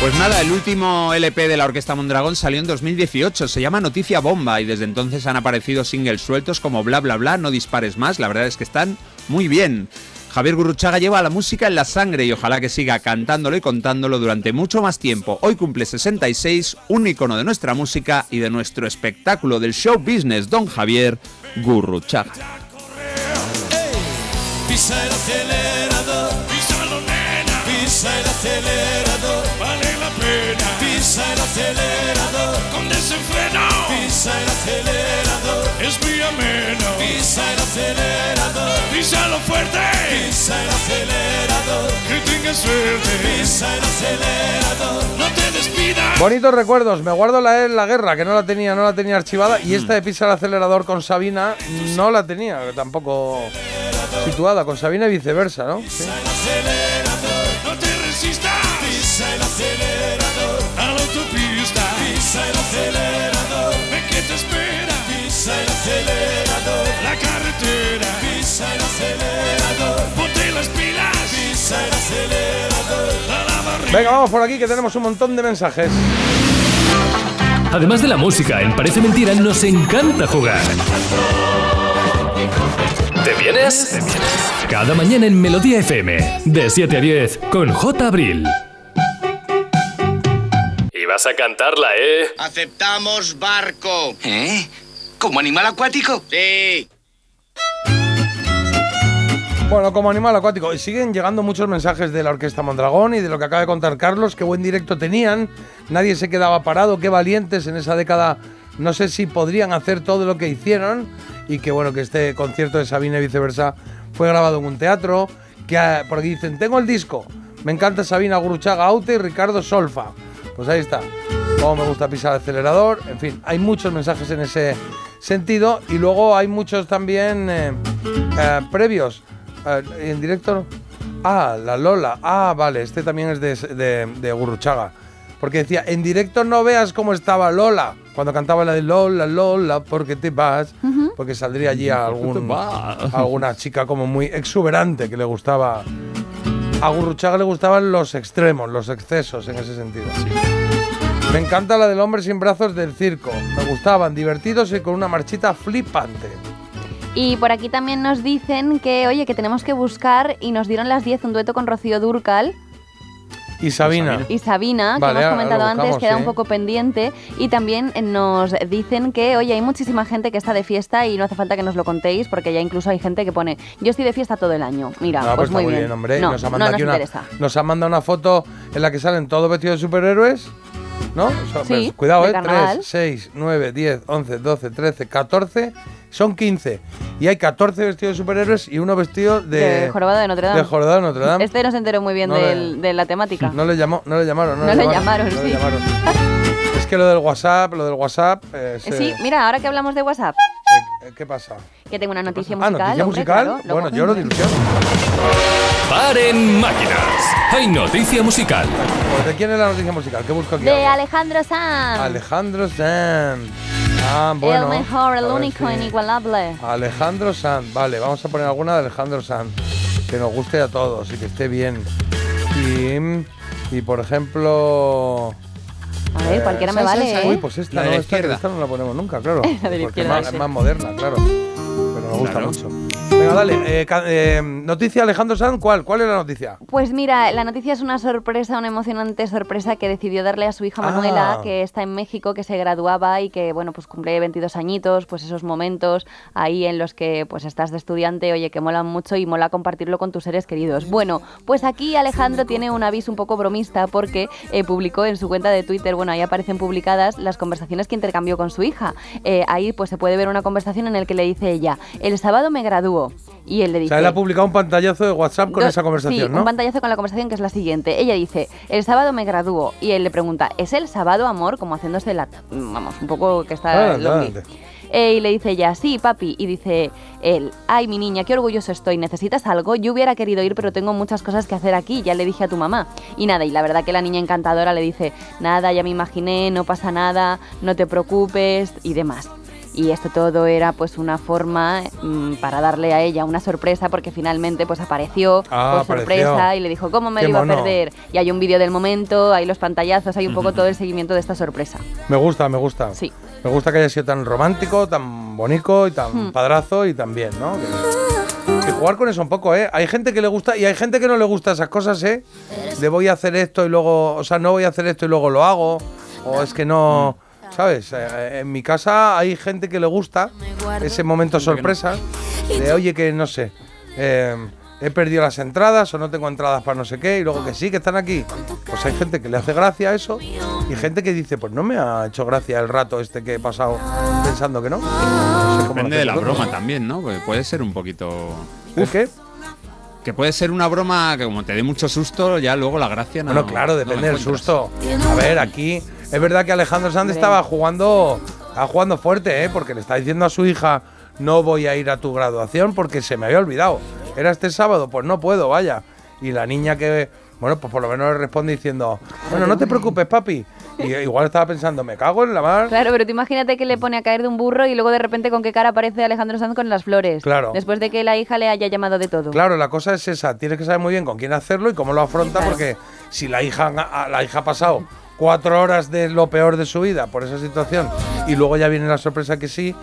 Pues nada, el último LP de la Orquesta Mondragón salió en 2018, se llama Noticia Bomba y desde entonces han aparecido singles sueltos como Bla Bla Bla, No Dispares Más, la verdad es que están muy bien. Javier Gurruchaga lleva la música en la sangre y ojalá que siga cantándolo y contándolo durante mucho más tiempo. Hoy cumple 66, un icono de nuestra música y de nuestro espectáculo del show business, Don Javier Gurruchaga. Pisa el acelerador, nena, pisa el vale la pena, pisa el acelerador, con desenfreno, pisa el acelerador, es muy ameno, pisa el písalo fuerte, pisa el acelerador, que tengas suerte, pisa el acelerador, no te despidas. Bonitos recuerdos, me guardo la E en la guerra, que no la tenía, no la tenía archivada, Mm. y esta de pisa el acelerador con Sabina no la tenía, tampoco situada, con Sabina y viceversa, ¿no? Sí. No te resistas, pisa el acelerador, a la autopista, pisa el acelerador, Venga, vamos por aquí que tenemos un montón de mensajes. Además de la música, en Parece Mentira nos encanta jugar. ¿Te vienes? Cada mañana en Melodía FM, de 7 a 10, con J. Abril. Y vas a cantarla, ¿eh? Aceptamos barco. ¿Eh? ¿Como animal acuático? Sí. Bueno, como animal acuático. Siguen llegando muchos mensajes de la Orquesta Mondragón y de lo que acaba de contar Carlos. Qué buen directo tenían. Nadie se quedaba parado. Qué valientes en esa década. No sé si podrían hacer todo lo que hicieron. Y que bueno, que este concierto de Sabina y viceversa fue grabado en un teatro. Que ah, por aquí dicen, tengo el disco. Me encanta Sabina Guruchaga Aute y Ricardo Solfa. Pues ahí está. Como me gusta pisar el acelerador. En fin, hay muchos mensajes en ese sentido. Y luego hay muchos también eh, eh, previos. Eh, en directo. Ah, la Lola. Ah, vale, este también es de, de, de Gurruchaga. Porque decía, en directo no veas cómo estaba Lola. Cuando cantaba la de Lola, Lola, porque te vas. Porque saldría allí algún, alguna chica como muy exuberante que le gustaba. A Gurruchaga le gustaban los extremos, los excesos en ese sentido. Me encanta la del hombre sin brazos del circo. Me gustaban, divertidos y con una marchita flipante. Y por aquí también nos dicen que, oye, que tenemos que buscar y nos dieron las 10 un dueto con Rocío Durcal Y Sabina. y Sabina, Vale, que hemos comentado antes, queda sí. un poco pendiente. Y también nos dicen que, oye, hay muchísima gente que está de fiesta y no hace falta que nos lo contéis, porque ya incluso hay gente que pone, yo estoy de fiesta todo el año. Mira, Ah, pues, está muy bien. hombre. No, nos ha no mandado nos aquí una, nos ha mandado una foto en la que salen todos vestidos de superhéroes. ¿No? O sea, Sí, pues, cuidado, ¿eh? carnaval. 3, 6, 9, 10, 11, 12, 13, 14. Son 15. Y hay 14 vestidos de superhéroes y uno vestido de. De Jorobado de Notre Dame. De Jorobado de Notre Dame. Este no se enteró muy bien No le- de la temática. No le, llamó, no le llamaron. No, No le le llamaron, no le sí. llamaron. Es que lo del WhatsApp, lo del WhatsApp. eh, Eh, se- Sí, mira, ahora que hablamos de WhatsApp, eh, ¿Qué pasa? que tengo una noticia Ah, musical. noticia hombre, musical. claro, bueno, yo lo de ilusión. Paren máquinas. Hay noticia musical. Pues, ¿De quién es la noticia musical? ¿Qué busco aquí? De ahora? Alejandro Sanz. Alejandro Sanz. Ah, bueno. el mejor, el único, si- inigualable. Alejandro Sanz. Vale, vamos a poner alguna de Alejandro Sanz. que nos guste a todos y que esté bien. Y, y por ejemplo... A ver, cualquiera me vale, ¿eh? Uy, pues esta, La de no, la esta, no la ponemos nunca, claro. La de la porque izquierda, es más, sí. es más moderna, claro. Pero nos gusta Claro. mucho. Venga, dale. eh, eh, noticia Alejandro Sanz, ¿cuál? ¿Cuál es la noticia? Pues mira, la noticia es una sorpresa, una emocionante sorpresa que decidió darle a su hija Manuela, Ah. que está en México, que se graduaba y que, bueno, pues cumple 22 añitos, pues esos momentos ahí en los que pues estás de estudiante, oye, que molan mucho y mola compartirlo con tus seres queridos. Bueno, pues aquí Alejandro tiene un aviso un poco bromista porque eh, publicó en su cuenta de Twitter, bueno, ahí aparecen publicadas las conversaciones que intercambió con su hija. Eh, ahí pues se puede ver una conversación en la que le dice ella, el sábado me graduó. Y él le O dice... sea, él ha publicado un pantallazo de WhatsApp con esa conversación, sí, ¿no? un pantallazo con la conversación que es la siguiente. Ella dice, el sábado me gradúo. Y él le pregunta, ¿es el sábado, amor? Como haciéndose la... Vamos, un poco que está adelante. Eh, y le dice ella, sí, papi. Y dice él, ay, mi niña, qué orgulloso estoy. ¿Necesitas algo? Yo hubiera querido ir, pero tengo muchas cosas que hacer aquí. Ya le dije a tu mamá. Y nada, y la verdad que la niña encantadora le dice, nada, ya me imaginé, no pasa nada, no te preocupes y demás. Y esto todo era pues una forma mm, para darle a ella una sorpresa porque finalmente pues apareció Ah, por apareció. sorpresa y le dijo cómo me lo iba mono. a perder. Y hay un vídeo del momento, hay los pantallazos, hay un poco todo el seguimiento de esta sorpresa. Me gusta, me gusta. Sí. Me gusta que haya sido tan romántico, tan bonito y tan Hmm. padrazo y tan bien, ¿no? Que, que jugar con eso un poco, ¿eh? Hay gente que le gusta y hay gente que no le gusta esas cosas, ¿eh? De voy a hacer esto y luego, o sea, no voy a hacer esto y luego lo hago. O es que no, ¿sabes? Eh, En mi casa hay gente que le gusta ese momento sorpresa de, oye, que no sé, eh, he perdido las entradas o no tengo entradas para no sé qué y luego que sí, que están aquí. Pues hay gente que le hace gracia eso y gente que dice, pues no me ha hecho gracia el rato este que he pasado pensando que no. No sé cómo lo Depende de la broma también, ¿no? Porque puede ser un poquito. ¿El qué? Que puede ser una broma que como te dé mucho susto, ya luego la gracia no. Bueno, claro, depende del susto. A ver, aquí es verdad que Alejandro Sanz estaba jugando, estaba jugando fuerte, ¿eh? Porque le está diciendo a su hija, no voy a ir a tu graduación porque se me había olvidado. ¿Era este sábado? Pues no puedo, vaya. Y la niña que, bueno, pues por lo menos le responde diciendo, bueno, no te preocupes, papi. Y igual estaba pensando, me cago en la mar. Claro, pero tú imagínate que le pone a caer de un burro y luego de repente con qué cara aparece Alejandro Sanz con las flores. Claro. Después de que la hija le haya llamado de todo. Claro, la cosa es esa. Tienes que saber muy bien con quién hacerlo y cómo lo afronta, porque si la hija, la hija ha pasado cuatro horas de lo peor de su vida por esa situación y luego ya viene la sorpresa que sí,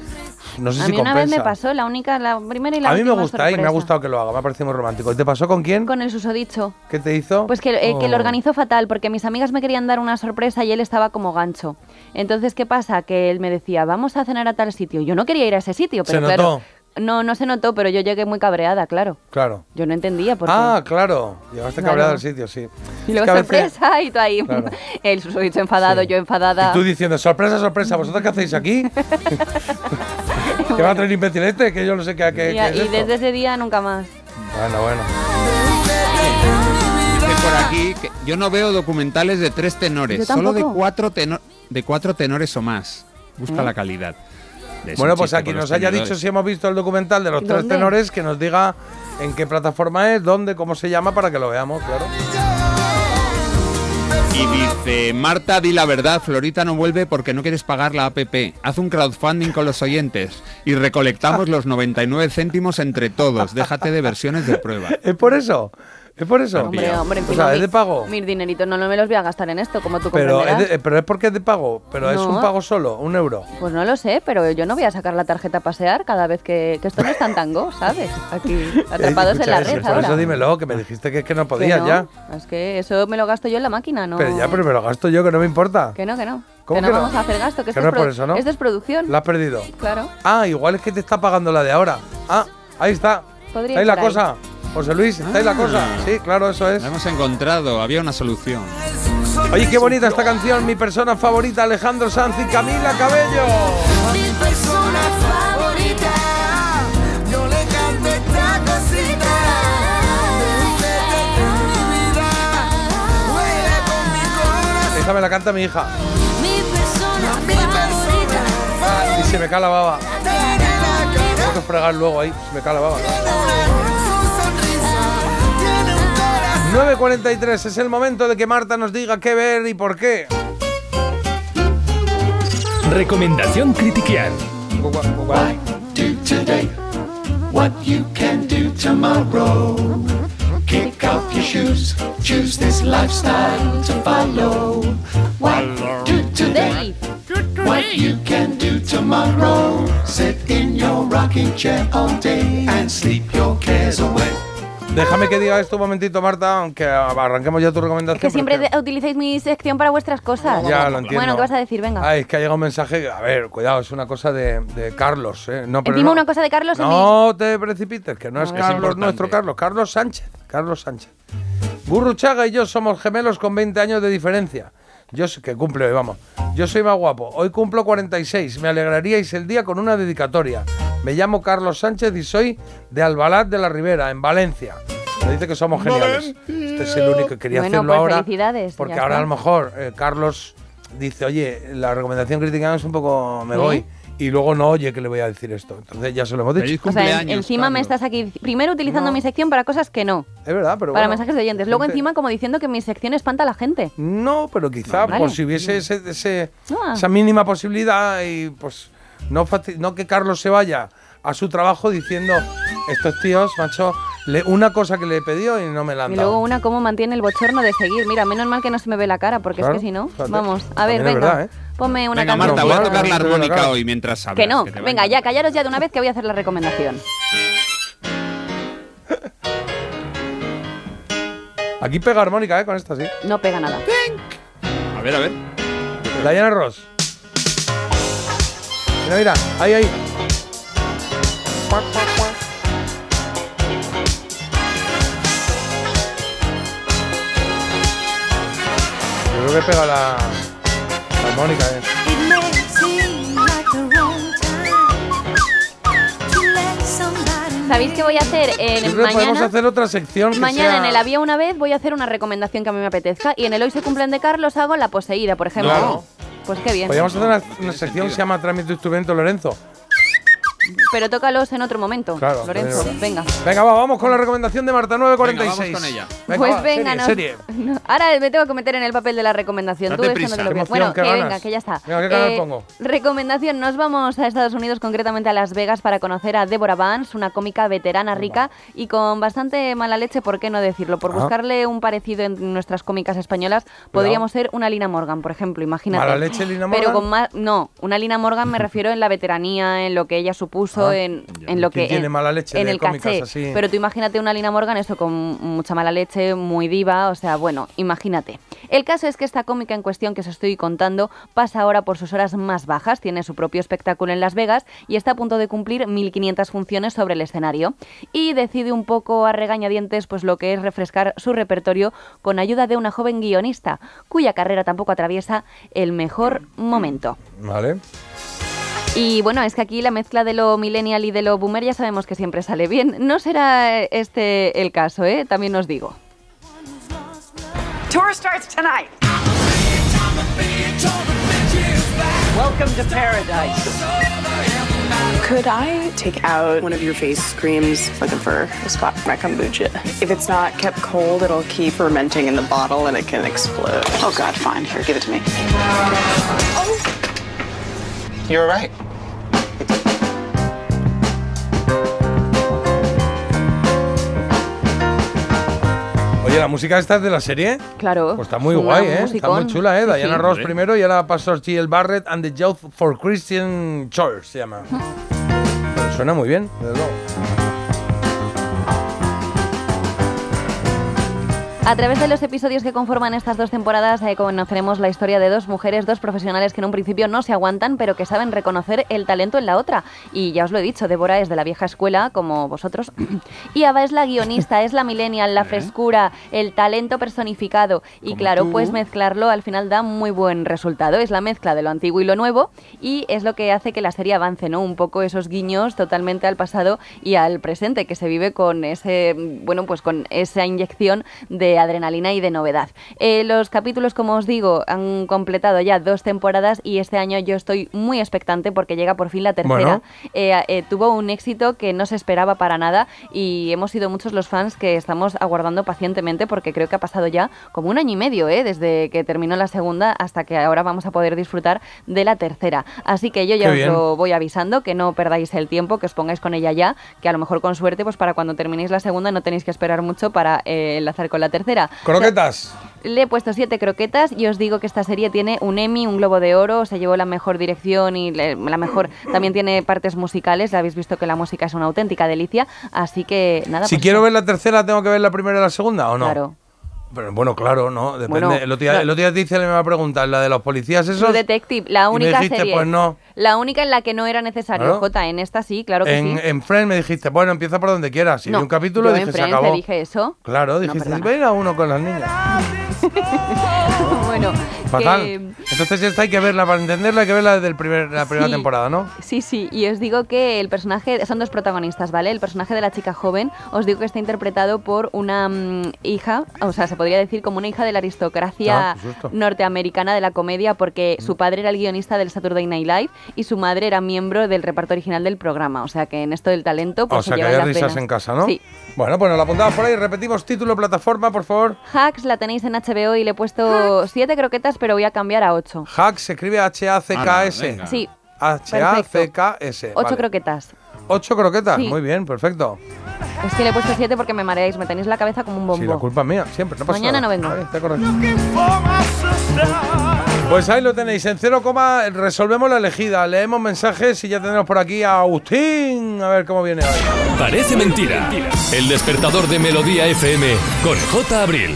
no sé a si mí una vez me pasó, la única, la primera y la a mí me gusta y me ha gustado que lo haga, me ha parecido muy romántico. ¿Y te pasó con quién? Con el susodicho. ¿Qué te hizo? Pues que, eh, que lo Oh. organizó fatal, porque mis amigas me querían dar una sorpresa y él estaba como gancho. Entonces, ¿qué pasa? Que él me decía, vamos a cenar a tal sitio. Yo no quería ir a ese sitio, pero ¿Se claro. No, no se notó, pero yo llegué muy cabreada, claro. Claro. Yo no entendía por qué. Ah, claro. Llegaste Claro. cabreado al sitio, sí. y Es luego que veces- sorpresa y tú ahí. Claro. El susodicho enfadado, yo enfadada. Y tú diciendo, sorpresa, sorpresa, ¿vosotros qué hacéis aquí? ¿Qué va a traer imbécil este? Que yo no sé qué, qué- y, qué es y esto. desde ese día nunca más. Bueno, bueno. Dice por aquí que yo no veo documentales de tres tenores, solo de cuatro, teno- de cuatro tenores o más. Busca ¿Eh? la calidad. Es Bueno, pues aquí nos haya dicho si hemos visto el documental de los tres ¿Dónde? tenores, que nos diga en qué plataforma es, dónde, cómo se llama, para que lo veamos, claro. Y dice, Marta, di la verdad, Florita no vuelve porque no quieres pagar la APP. Haz un crowdfunding con los oyentes y recolectamos los 99 céntimos entre todos. Déjate de versiones de prueba. ¿Es por eso? ¿Es por eso? Hombre, hombre, o encima sea, mi- ¿es de pago? Mis dineritos no, no me los voy a gastar en esto, como tú Pero comprenderás. es, de- pero es porque es de pago, pero es un pago solo, un euro. Pues no lo sé, pero yo no voy a sacar la tarjeta a pasear cada vez que, que esto no es tan tango, ¿sabes? Aquí, atrapados en la red Por ahora. eso dímelo, que me dijiste que es que no podías no, ya. Es que eso me lo gasto yo en la máquina, ¿no? Pero ya, pero me lo gasto yo, que no me importa. Que no, que no. ¿Cómo que que no vamos a hacer gasto, que, Que esto, no es por eso, ¿no? esto es producción. La has perdido. Claro. Ah, igual es que te está pagando la de ahora. Ah, ahí está. Podría ahí la por ahí. cosa. José Luis, está ahí la cosa. Sí, claro, eso es. La hemos encontrado, había una solución. Oye, qué bonita esta canción, mi persona favorita, Alejandro Sanz y Camila Cabello. Mi persona favorita, yo le canto esta cosita. Esta me la canta mi hija. Mi persona favorita, Y se me cae la baba. Tengo que fregar luego ahí, se me cae la baba. 9.43, es el momento de que Marta nos diga qué ver y por qué. Recomendación Critiquian. do today what you can do tomorrow. Kick off your shoes, choose this lifestyle to follow. What do today? What you can do tomorrow? Sit in your rocking chair all day and sleep your cares away. Déjame que diga esto un momentito, Marta, aunque arranquemos ya tu recomendación. Que siempre de- utilicéis mi sección para vuestras cosas. Ya, lo entiendo. Bueno, ¿qué vas a decir? Venga. Ay, es que ha llegado un mensaje. A ver, cuidado, es una cosa de, de Carlos. ¿eh? No, pero Encima no, una cosa de Carlos en No te precipites, que no es Es Carlos importante. nuestro Carlos, Carlos Sánchez. Carlos Sánchez. Gurruchaga y yo somos gemelos con 20 años de diferencia. Yo sé que cumple hoy, vamos. Yo soy más guapo. Hoy cumplo 46. Me alegraríais el día con una dedicatoria. Me llamo Carlos Sánchez y soy de Albalat de la Ribera, en Valencia. Me dice que somos geniales. Este es el único que quería Bueno, hacerlo pues ahora. felicidades, Porque ahora está. a lo mejor eh, Carlos dice, oye, la recomendación criticada es un poco me ¿Sí? voy. Y luego no oye que le voy a decir esto. Entonces ya se lo hemos dicho. O sea, en- encima me estás aquí primero utilizando mi sección para cosas que no. Es verdad, pero para bueno, mensajes de oyentes. Luego gente- encima como diciendo que mi sección espanta a la gente. No, pero quizá Vale. por si hubiese ese, ese- Ah. esa mínima posibilidad y pues no, que Carlos se vaya a su trabajo diciendo estos tíos, macho, le, una cosa que le he pedido y no me la han Y dado. luego una cómo mantiene el bochorno de seguir. Mira, menos mal que no se me ve la cara, porque Claro, es que si no, fíjate. vamos. A ver, venga. verdad, ¿eh? Ponme una Venga, canción. Marta, voy a tocar la armónica hoy mientras hablas. Que no, venga, ya, callaros ya de una vez que voy a hacer la recomendación. Aquí pega armónica, ¿eh? Con esta, sí. No pega nada. A ver, a ver. Diana Ross. Mira, mira, ahí, ahí. Yo creo que pega la, la armónica, ¿eh? ¿Sabéis qué voy a hacer en Yo creo que podemos mañana? hacer otra sección que Mañana sea- en el Había una vez voy a hacer una recomendación que a mí me apetezca y en el Hoy se cumplen de Carlos hago la poseída, por ejemplo. Claro. Pues qué bien. Podríamos hacer una, una sección que se llama Trámite tu instrumento, Lorenzo. Pero tócalos en otro momento, Claro, Lorenzo. Venga. Venga, va, vamos con la recomendación de Marta 946. Venga, vamos con ella. Venga, pues va, venga, serie, no- serie. no, ahora me tengo que meter en el papel de la recomendación. Date Tú prisa. no te lo Qué crees. emoción, Bueno, que ganas. venga, que ya está. Eh, Venga, ¿qué canal pongo? Recomendación, nos vamos a Estados Unidos, concretamente a Las Vegas, para conocer a Deborah Vance, una cómica veterana rica y con bastante mala leche, ¿por qué no decirlo? Por buscarle un parecido en nuestras cómicas españolas, podríamos ser una Lina Morgan, por ejemplo, imagínate. ¿Mala leche, Lina Pero Morgan? con más... No, una Lina Morgan me refiero en la veteranía, en lo que ella supuso, Ah, en, en lo ¿Quién que... tiene en- mala leche en el caché. así? Pero tú imagínate una Lina Morgan, eso con mucha mala leche, muy diva, o sea, bueno, imagínate. El caso es que esta cómica en cuestión que os estoy contando pasa ahora por sus horas más bajas, tiene su propio espectáculo en Las Vegas y está a punto de cumplir 1.500 funciones sobre el escenario. Y decide un poco a regañadientes pues lo que es refrescar su repertorio con ayuda de una joven guionista, cuya carrera tampoco atraviesa el mejor momento. Vale. Y bueno, es que aquí la mezcla de lo millennial y de lo boomer ya sabemos que siempre sale bien. No será este el caso, ¿eh? También os digo. Tour starts tonight. Welcome to paradise. Could I take out one of your face creams looking for a spot for my kombucha? If it's not kept cold, it'll keep fermenting in the bottle and it can explode. Oh God, fine. Here, give it to me. You're right. Oye, la música esta es de la serie. Claro. Pues está muy una guay, ¿eh? Está muy chula, ¿eh? Sí, Diana sí. Ross primero y ahora Pastor G.L. Barrett and the Youth for Christian Church se llama. Pero suena muy bien, desde luego. A través de los episodios que conforman estas dos temporadas eh, conoceremos la historia de dos mujeres, dos profesionales que en un principio no se aguantan, pero que saben reconocer el talento en la otra. Y ya os lo he dicho, Débora es de la vieja escuela, como vosotros. y Ava es la guionista, es la millennial, la frescura, el talento personificado. Y claro, tú. pues mezclarlo al final da muy buen resultado. Es la mezcla de lo antiguo y lo nuevo y es lo que hace que la serie avance, ¿no? Un poco esos guiños totalmente al pasado y al presente que se vive con ese, bueno, pues con esa inyección de de adrenalina y de novedad. Eh, los capítulos, como os digo, han completado ya dos temporadas y este año yo estoy muy expectante porque llega por fin la tercera. Bueno. Eh, eh, tuvo un éxito que no se esperaba para nada y hemos sido muchos los fans que estamos aguardando pacientemente porque creo que ha pasado ya como un año y medio, ¿eh? desde que terminó la segunda hasta que ahora vamos a poder disfrutar de la tercera. Así que yo ya Qué os bien. lo voy avisando, que no perdáis el tiempo, que os pongáis con ella ya, que a lo mejor con suerte, pues para cuando terminéis la segunda no tenéis que esperar mucho para enlazar con la tercera. Croquetas. Le he puesto siete croquetas y os digo que esta serie tiene un Emmy, un Globo de Oro, se llevó la mejor dirección y la mejor. También tiene partes musicales, ya habéis visto que la música es una auténtica delicia, así que nada. Si pues quiero eso. ver la tercera, ¿tengo que ver la primera y la segunda o no? Claro. Pero bueno, claro, ¿no? Depende. Bueno, el, otro día, no. el otro día te hice la misma pregunta, la de los policías esos. True Detective, la y me única dijiste, serie. pues no. La única en la que no era necesario, Claro. Jota. En esta sí, claro que En, sí. en Friends me dijiste, bueno, empieza por donde quieras. Y no, vi un capítulo yo y en dije, se Friends te acabó. dije eso. Claro, No, dijiste, perdona. ven a uno con las niñas. bueno, Fatal. que- Entonces esta hay que verla, para entenderla hay que verla desde el primer, la primera Sí. temporada, ¿no? Sí, sí, y os digo que el personaje, son dos protagonistas, ¿vale? El personaje de la chica joven, os digo que está interpretado por una mm, hija, o sea, se podría decir como una hija de la aristocracia Ah, pues norteamericana de la comedia, porque su padre era el guionista del Saturday Night Live y su madre era miembro del reparto original del programa, o sea que en esto del talento, pues o se sea, que hay risas en casa, ¿no? Sí. Bueno, pues nos la apuntamos por ahí. Repetimos título, plataforma, por favor. Hacks la tenéis en HBO y le he puesto siete croquetas, pero voy a cambiar a ocho. Hack se escribe H-A-C-K-S. Venga. Sí, H-A-C-K-S. ocho vale. croquetas. Ocho croquetas. Sí. Muy bien, perfecto. Es que le he puesto siete porque me mareáis, me tenéis la cabeza como un bombo. Sí, la culpa es mía, siempre. No pasa Mañana nada. no vengo. Ahí, está correcto. Pues ahí lo tenéis, en cero coma resolvemos la elegida, leemos mensajes y ya tenemos por aquí a Agustín, a ver cómo viene hoy. Parece mentira. El despertador de Melodía FM con J. Abril.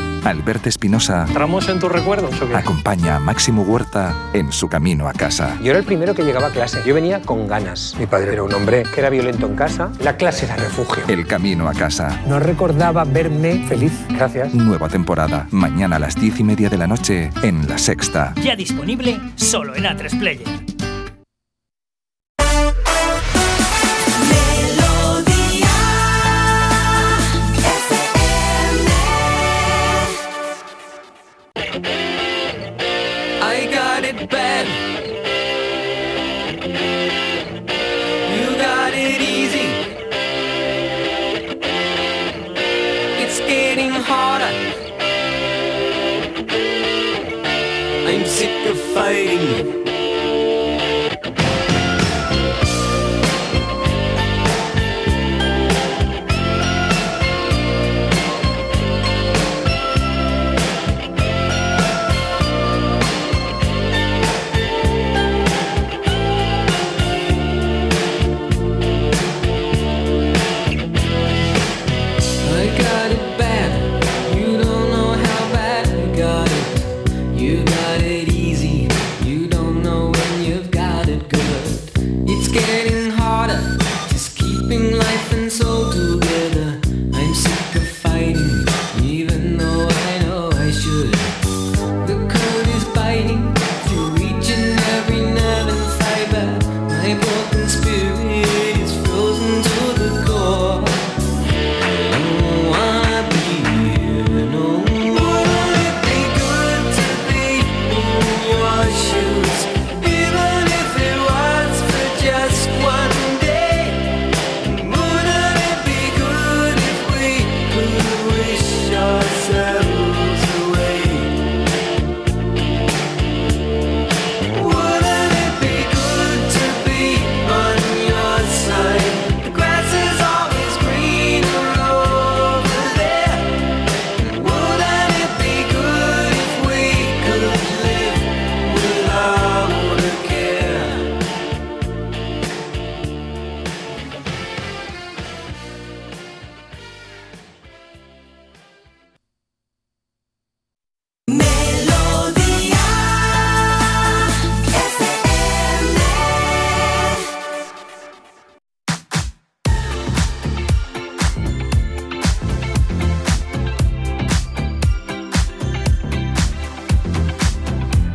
Alberto Espinosa ¿Tramos en tus recuerdos o qué? acompaña a Máximo Huerta en su camino a casa. Yo era el primero que llegaba a clase. Yo venía con ganas. Mi padre era un hombre que era violento en casa. La clase era refugio. El camino a casa. No recordaba verme feliz. Gracias. Nueva temporada. Mañana a las diez y media de la noche en La Sexta. Ya disponible solo en A3 Player. Yeah.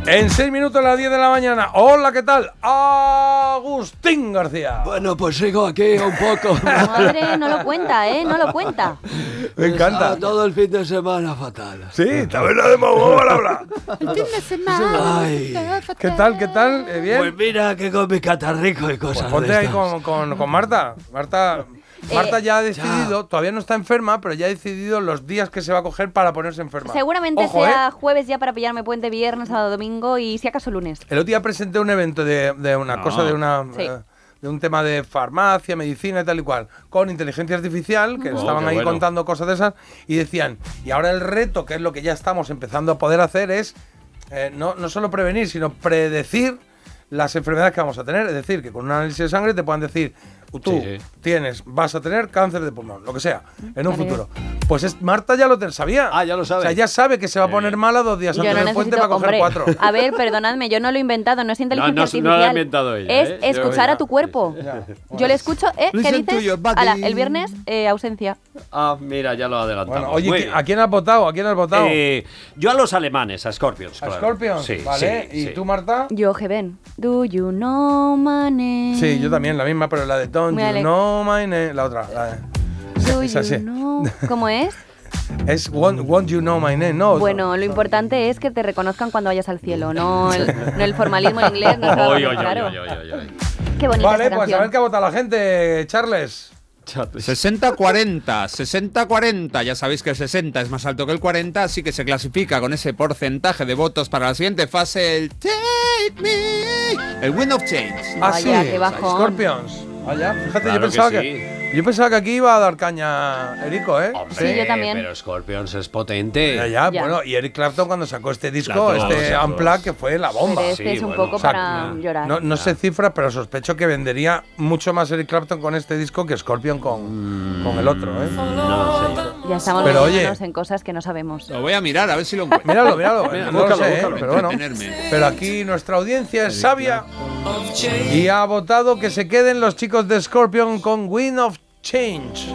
En 6 minutos a las 10 de la mañana. Hola, ¿qué tal? Agustín García. Bueno, pues sigo aquí un poco. Madre, no lo cuenta, ¿eh? No lo cuenta. Me encanta. Está todo el fin de semana fatal. Sí, también lo de habla. El fin de semana. Ay. ¿Qué tal, qué tal? ¿Eh, ¿Bien? Pues mira que con mi catarrico y cosas. Pues ponte de ahí estas. con, con- con Marta. Marta, Marta ya ha decidido, todavía no está enferma, pero ya ha decidido los días que se va a coger para ponerse enferma. Seguramente Ojo, sea ¿eh? jueves ya para pillarme puente viernes, sábado, domingo y si acaso lunes. El otro día presenté un evento de, de una No. cosa, de una... Sí. eh, de un tema de farmacia, medicina y tal y cual, con inteligencia artificial, que Oh, estaban ahí bueno. contando cosas de esas, y decían, y ahora el reto, que es lo que ya estamos empezando a poder hacer, es eh, no, no solo prevenir, sino predecir las enfermedades que vamos a tener. Es decir, que con un análisis de sangre te puedan decir, tú Sí, sí. tienes, vas a tener cáncer de pulmón, lo que sea, en un futuro. Pues es, Marta ya lo sabía. Ah, ya lo sabe. O sea, ya sabe que se va a poner mala dos días Yo antes no del puente necesito, para coger hombre, cuatro. a ver, perdonadme, yo no lo he inventado, no es inteligencia no, no artificial. lo ha inventado ella, es ¿eh? escuchar a tu cuerpo. Yo le escucho, ¿eh? ¿Qué dices? Ala, el viernes, eh, ausencia. Ah, mira, ya lo adelantamos. Bueno, oye, Muy ¿qui- bien. ¿a quién has votado? ¿A quién has votado? Eh, yo a los alemanes, a Scorpions. ¿A claro. Scorpions? Sí, vale. sí, ¿Y sí. tú, Marta? Yo, Geben. Do you know my name? Sí, yo también, la misma, pero la de Don't You Know My Name, la otra. La de, Do esa you sí. know- ¿Cómo es? Es won't, Won't You Know My Name, ¿no? Bueno, lo importante es que te reconozcan cuando vayas al cielo, no el, no el formalismo en inglés. No Oy, oy, oy, claro. oy, oy, oy. Qué bonita Vale, pues a ver qué ha votado la gente, Charles. 60-40, 60-40. Ya sabéis que el 60 es más alto que el 40, así que se clasifica con ese porcentaje de votos para la siguiente fase el Take Me, el Wind of Change. Ah, sí, Vaya, qué bajón. Scorpions. Vaya, fíjate, Claro yo que pensaba que, sí. Yo pensaba que aquí iba a dar caña Erico, ¿eh? Sí, yo también. Pero Scorpions es potente. Ya, ya, Ya. bueno, y Eric Clapton cuando sacó este disco, este. Unplugged, que fue la bomba. Pero este es un poco O sea, para llorar. No, no sé cifras, pero sospecho que vendería mucho más Eric Clapton con este disco que Scorpion con, con el otro, ¿eh? No sé. Ya estamos Pero, oye. en cosas que no sabemos. Lo voy a mirar a ver si lo encuentro. Míralo, míralo. Mira, no lo sé, ¿eh? búscalo. pero bueno. Pero aquí nuestra audiencia es sabia y ha votado que se queden los chicos de Scorpion con Wind of Change.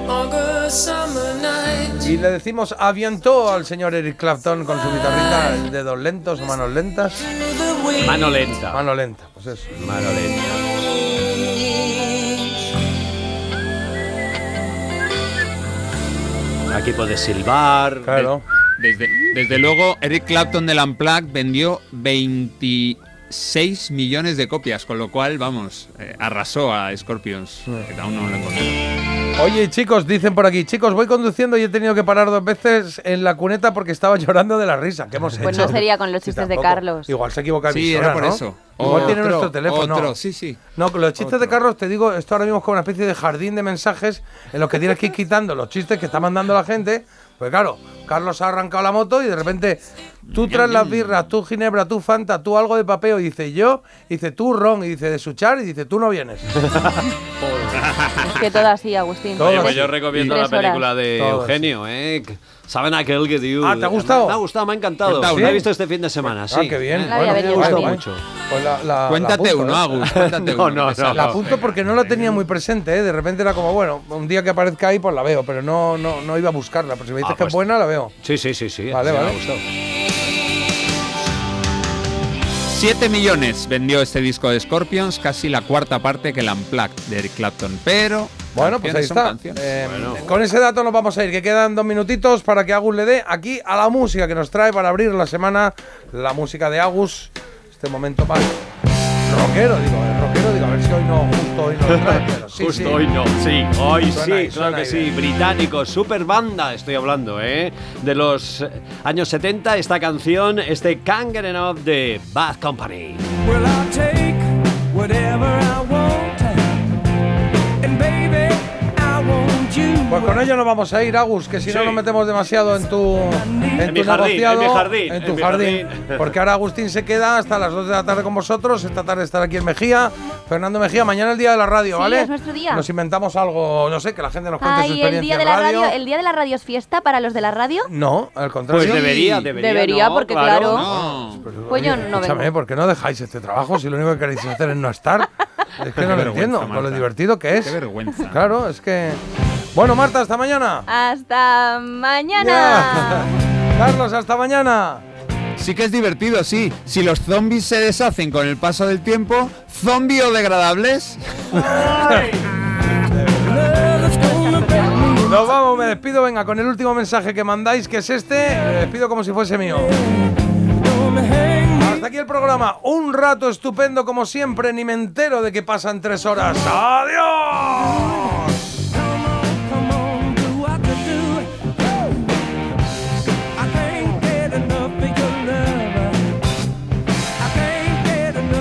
Y le decimos avientó al señor Eric Clapton con su guitarrita, dedos lentos o manos lentas. Mano lenta. Mano lenta, pues eso. Mano lenta. Aquí puedes silbar. Claro. Desde, desde luego, Eric Clapton del Unplugged vendió 26 millones de copias, con lo cual, vamos, eh, arrasó a Scorpions, que aún no lo encontré. Oye, chicos, dicen por aquí, chicos, voy conduciendo y he tenido que parar dos veces en la cuneta porque estaba llorando de la risa. ¿Qué hemos Pues hecho? no sería con los Sí, chistes de. Carlos. Igual se equivoca el Sí, era por eso. Igual tiene nuestro teléfono. otro, sí, sí. No, con los chistes de Carlos, te digo, esto ahora mismo es como una especie de jardín de mensajes en los que tienes que ir quitando los chistes que está mandando la gente. Pues claro, Carlos ha arrancado la moto y de repente tú traes las birras, tú ginebra, tú fanta, tú algo de papeo, y dice yo, y dice tú ron, y dice de suchar, y dice tú no vienes. Es que todo así, Agustín. Oye, pues yo recomiendo la película horas. de. Eugenio, ¿eh? ¿Saben aquel que dio? Ah, ¿te ha gustado? Me ha gustado, me ha encantado. Cuenta La he visto este fin de semana, sí. Ah, qué bien. La voy a ver me ha gustado mucho. Pues la- la- la Cuéntate apunto, uno, ¿eh? Agus, cuéntate No, uno. no. La apunto porque no la tenía muy presente, ¿eh? De repente era como, bueno, un día que aparezca ahí, pues la veo, pero no, no, no iba a buscarla. Pero si me dices Ah, que pues- es buena, la veo. Sí, sí, sí, sí. Vale, sí, vale. Me ha gustado. 7 millones. Vendió este disco de Scorpions, casi la cuarta parte que el Unplugged de Eric Clapton, pero... Bueno, pues ahí está. Eh, Con ese dato nos vamos a ir, que quedan dos minutitos para que Agus le dé aquí a la música que nos trae para abrir la semana, la música de Agus. este momento más rockero, digo, el rockero, digo, a ver si hoy no, justo hoy no trae, pero sí, Justo sí. hoy no, sí, hoy Suena sí, claro suena que sí. bien. Británico, super banda, estoy hablando, ¿eh? De los eh, años 70, esta canción, este Can't Get Enough de Bad Company. Well, I'll take whatever I want. And baby. Pues con ello nos vamos a ir, Agus, que si no nos metemos demasiado en tu, en En tu mi jardín, negociado, en mi jardín, en tu en mi jardín. jardín. Porque ahora Agustín se queda hasta las 2 de la tarde con vosotros. Esta tarde estará aquí en Mejía. Fernando Mejía, mañana el día de la radio, Sí, ¿vale? es nuestro día. Nos inventamos algo, no sé, que la gente nos cuente su Ay, experiencia el día de la radio. radio, el día de la radio es fiesta para los de la radio. No, al contrario. Pues debería, debería. Debería, ¿no? porque claro. no. Pues yo no escúchame, vengo. ¿por qué no dejáis este trabajo si lo único que queréis hacer es no estar? Es que no lo entiendo, con lo divertido que es. Qué vergüenza. Claro, es que... Bueno, Marta, hasta mañana. Hasta mañana. Carlos, hasta mañana. Sí que es divertido, sí. Si los zombies se deshacen con el paso del tiempo, ¿zombiodegradables? Nos vamos, me despido, venga, con el último mensaje que mandáis, que es este, me despido como si fuese mío. Hasta aquí el programa, un rato estupendo como siempre, ni me entero de que pasan tres horas. ¡Adiós!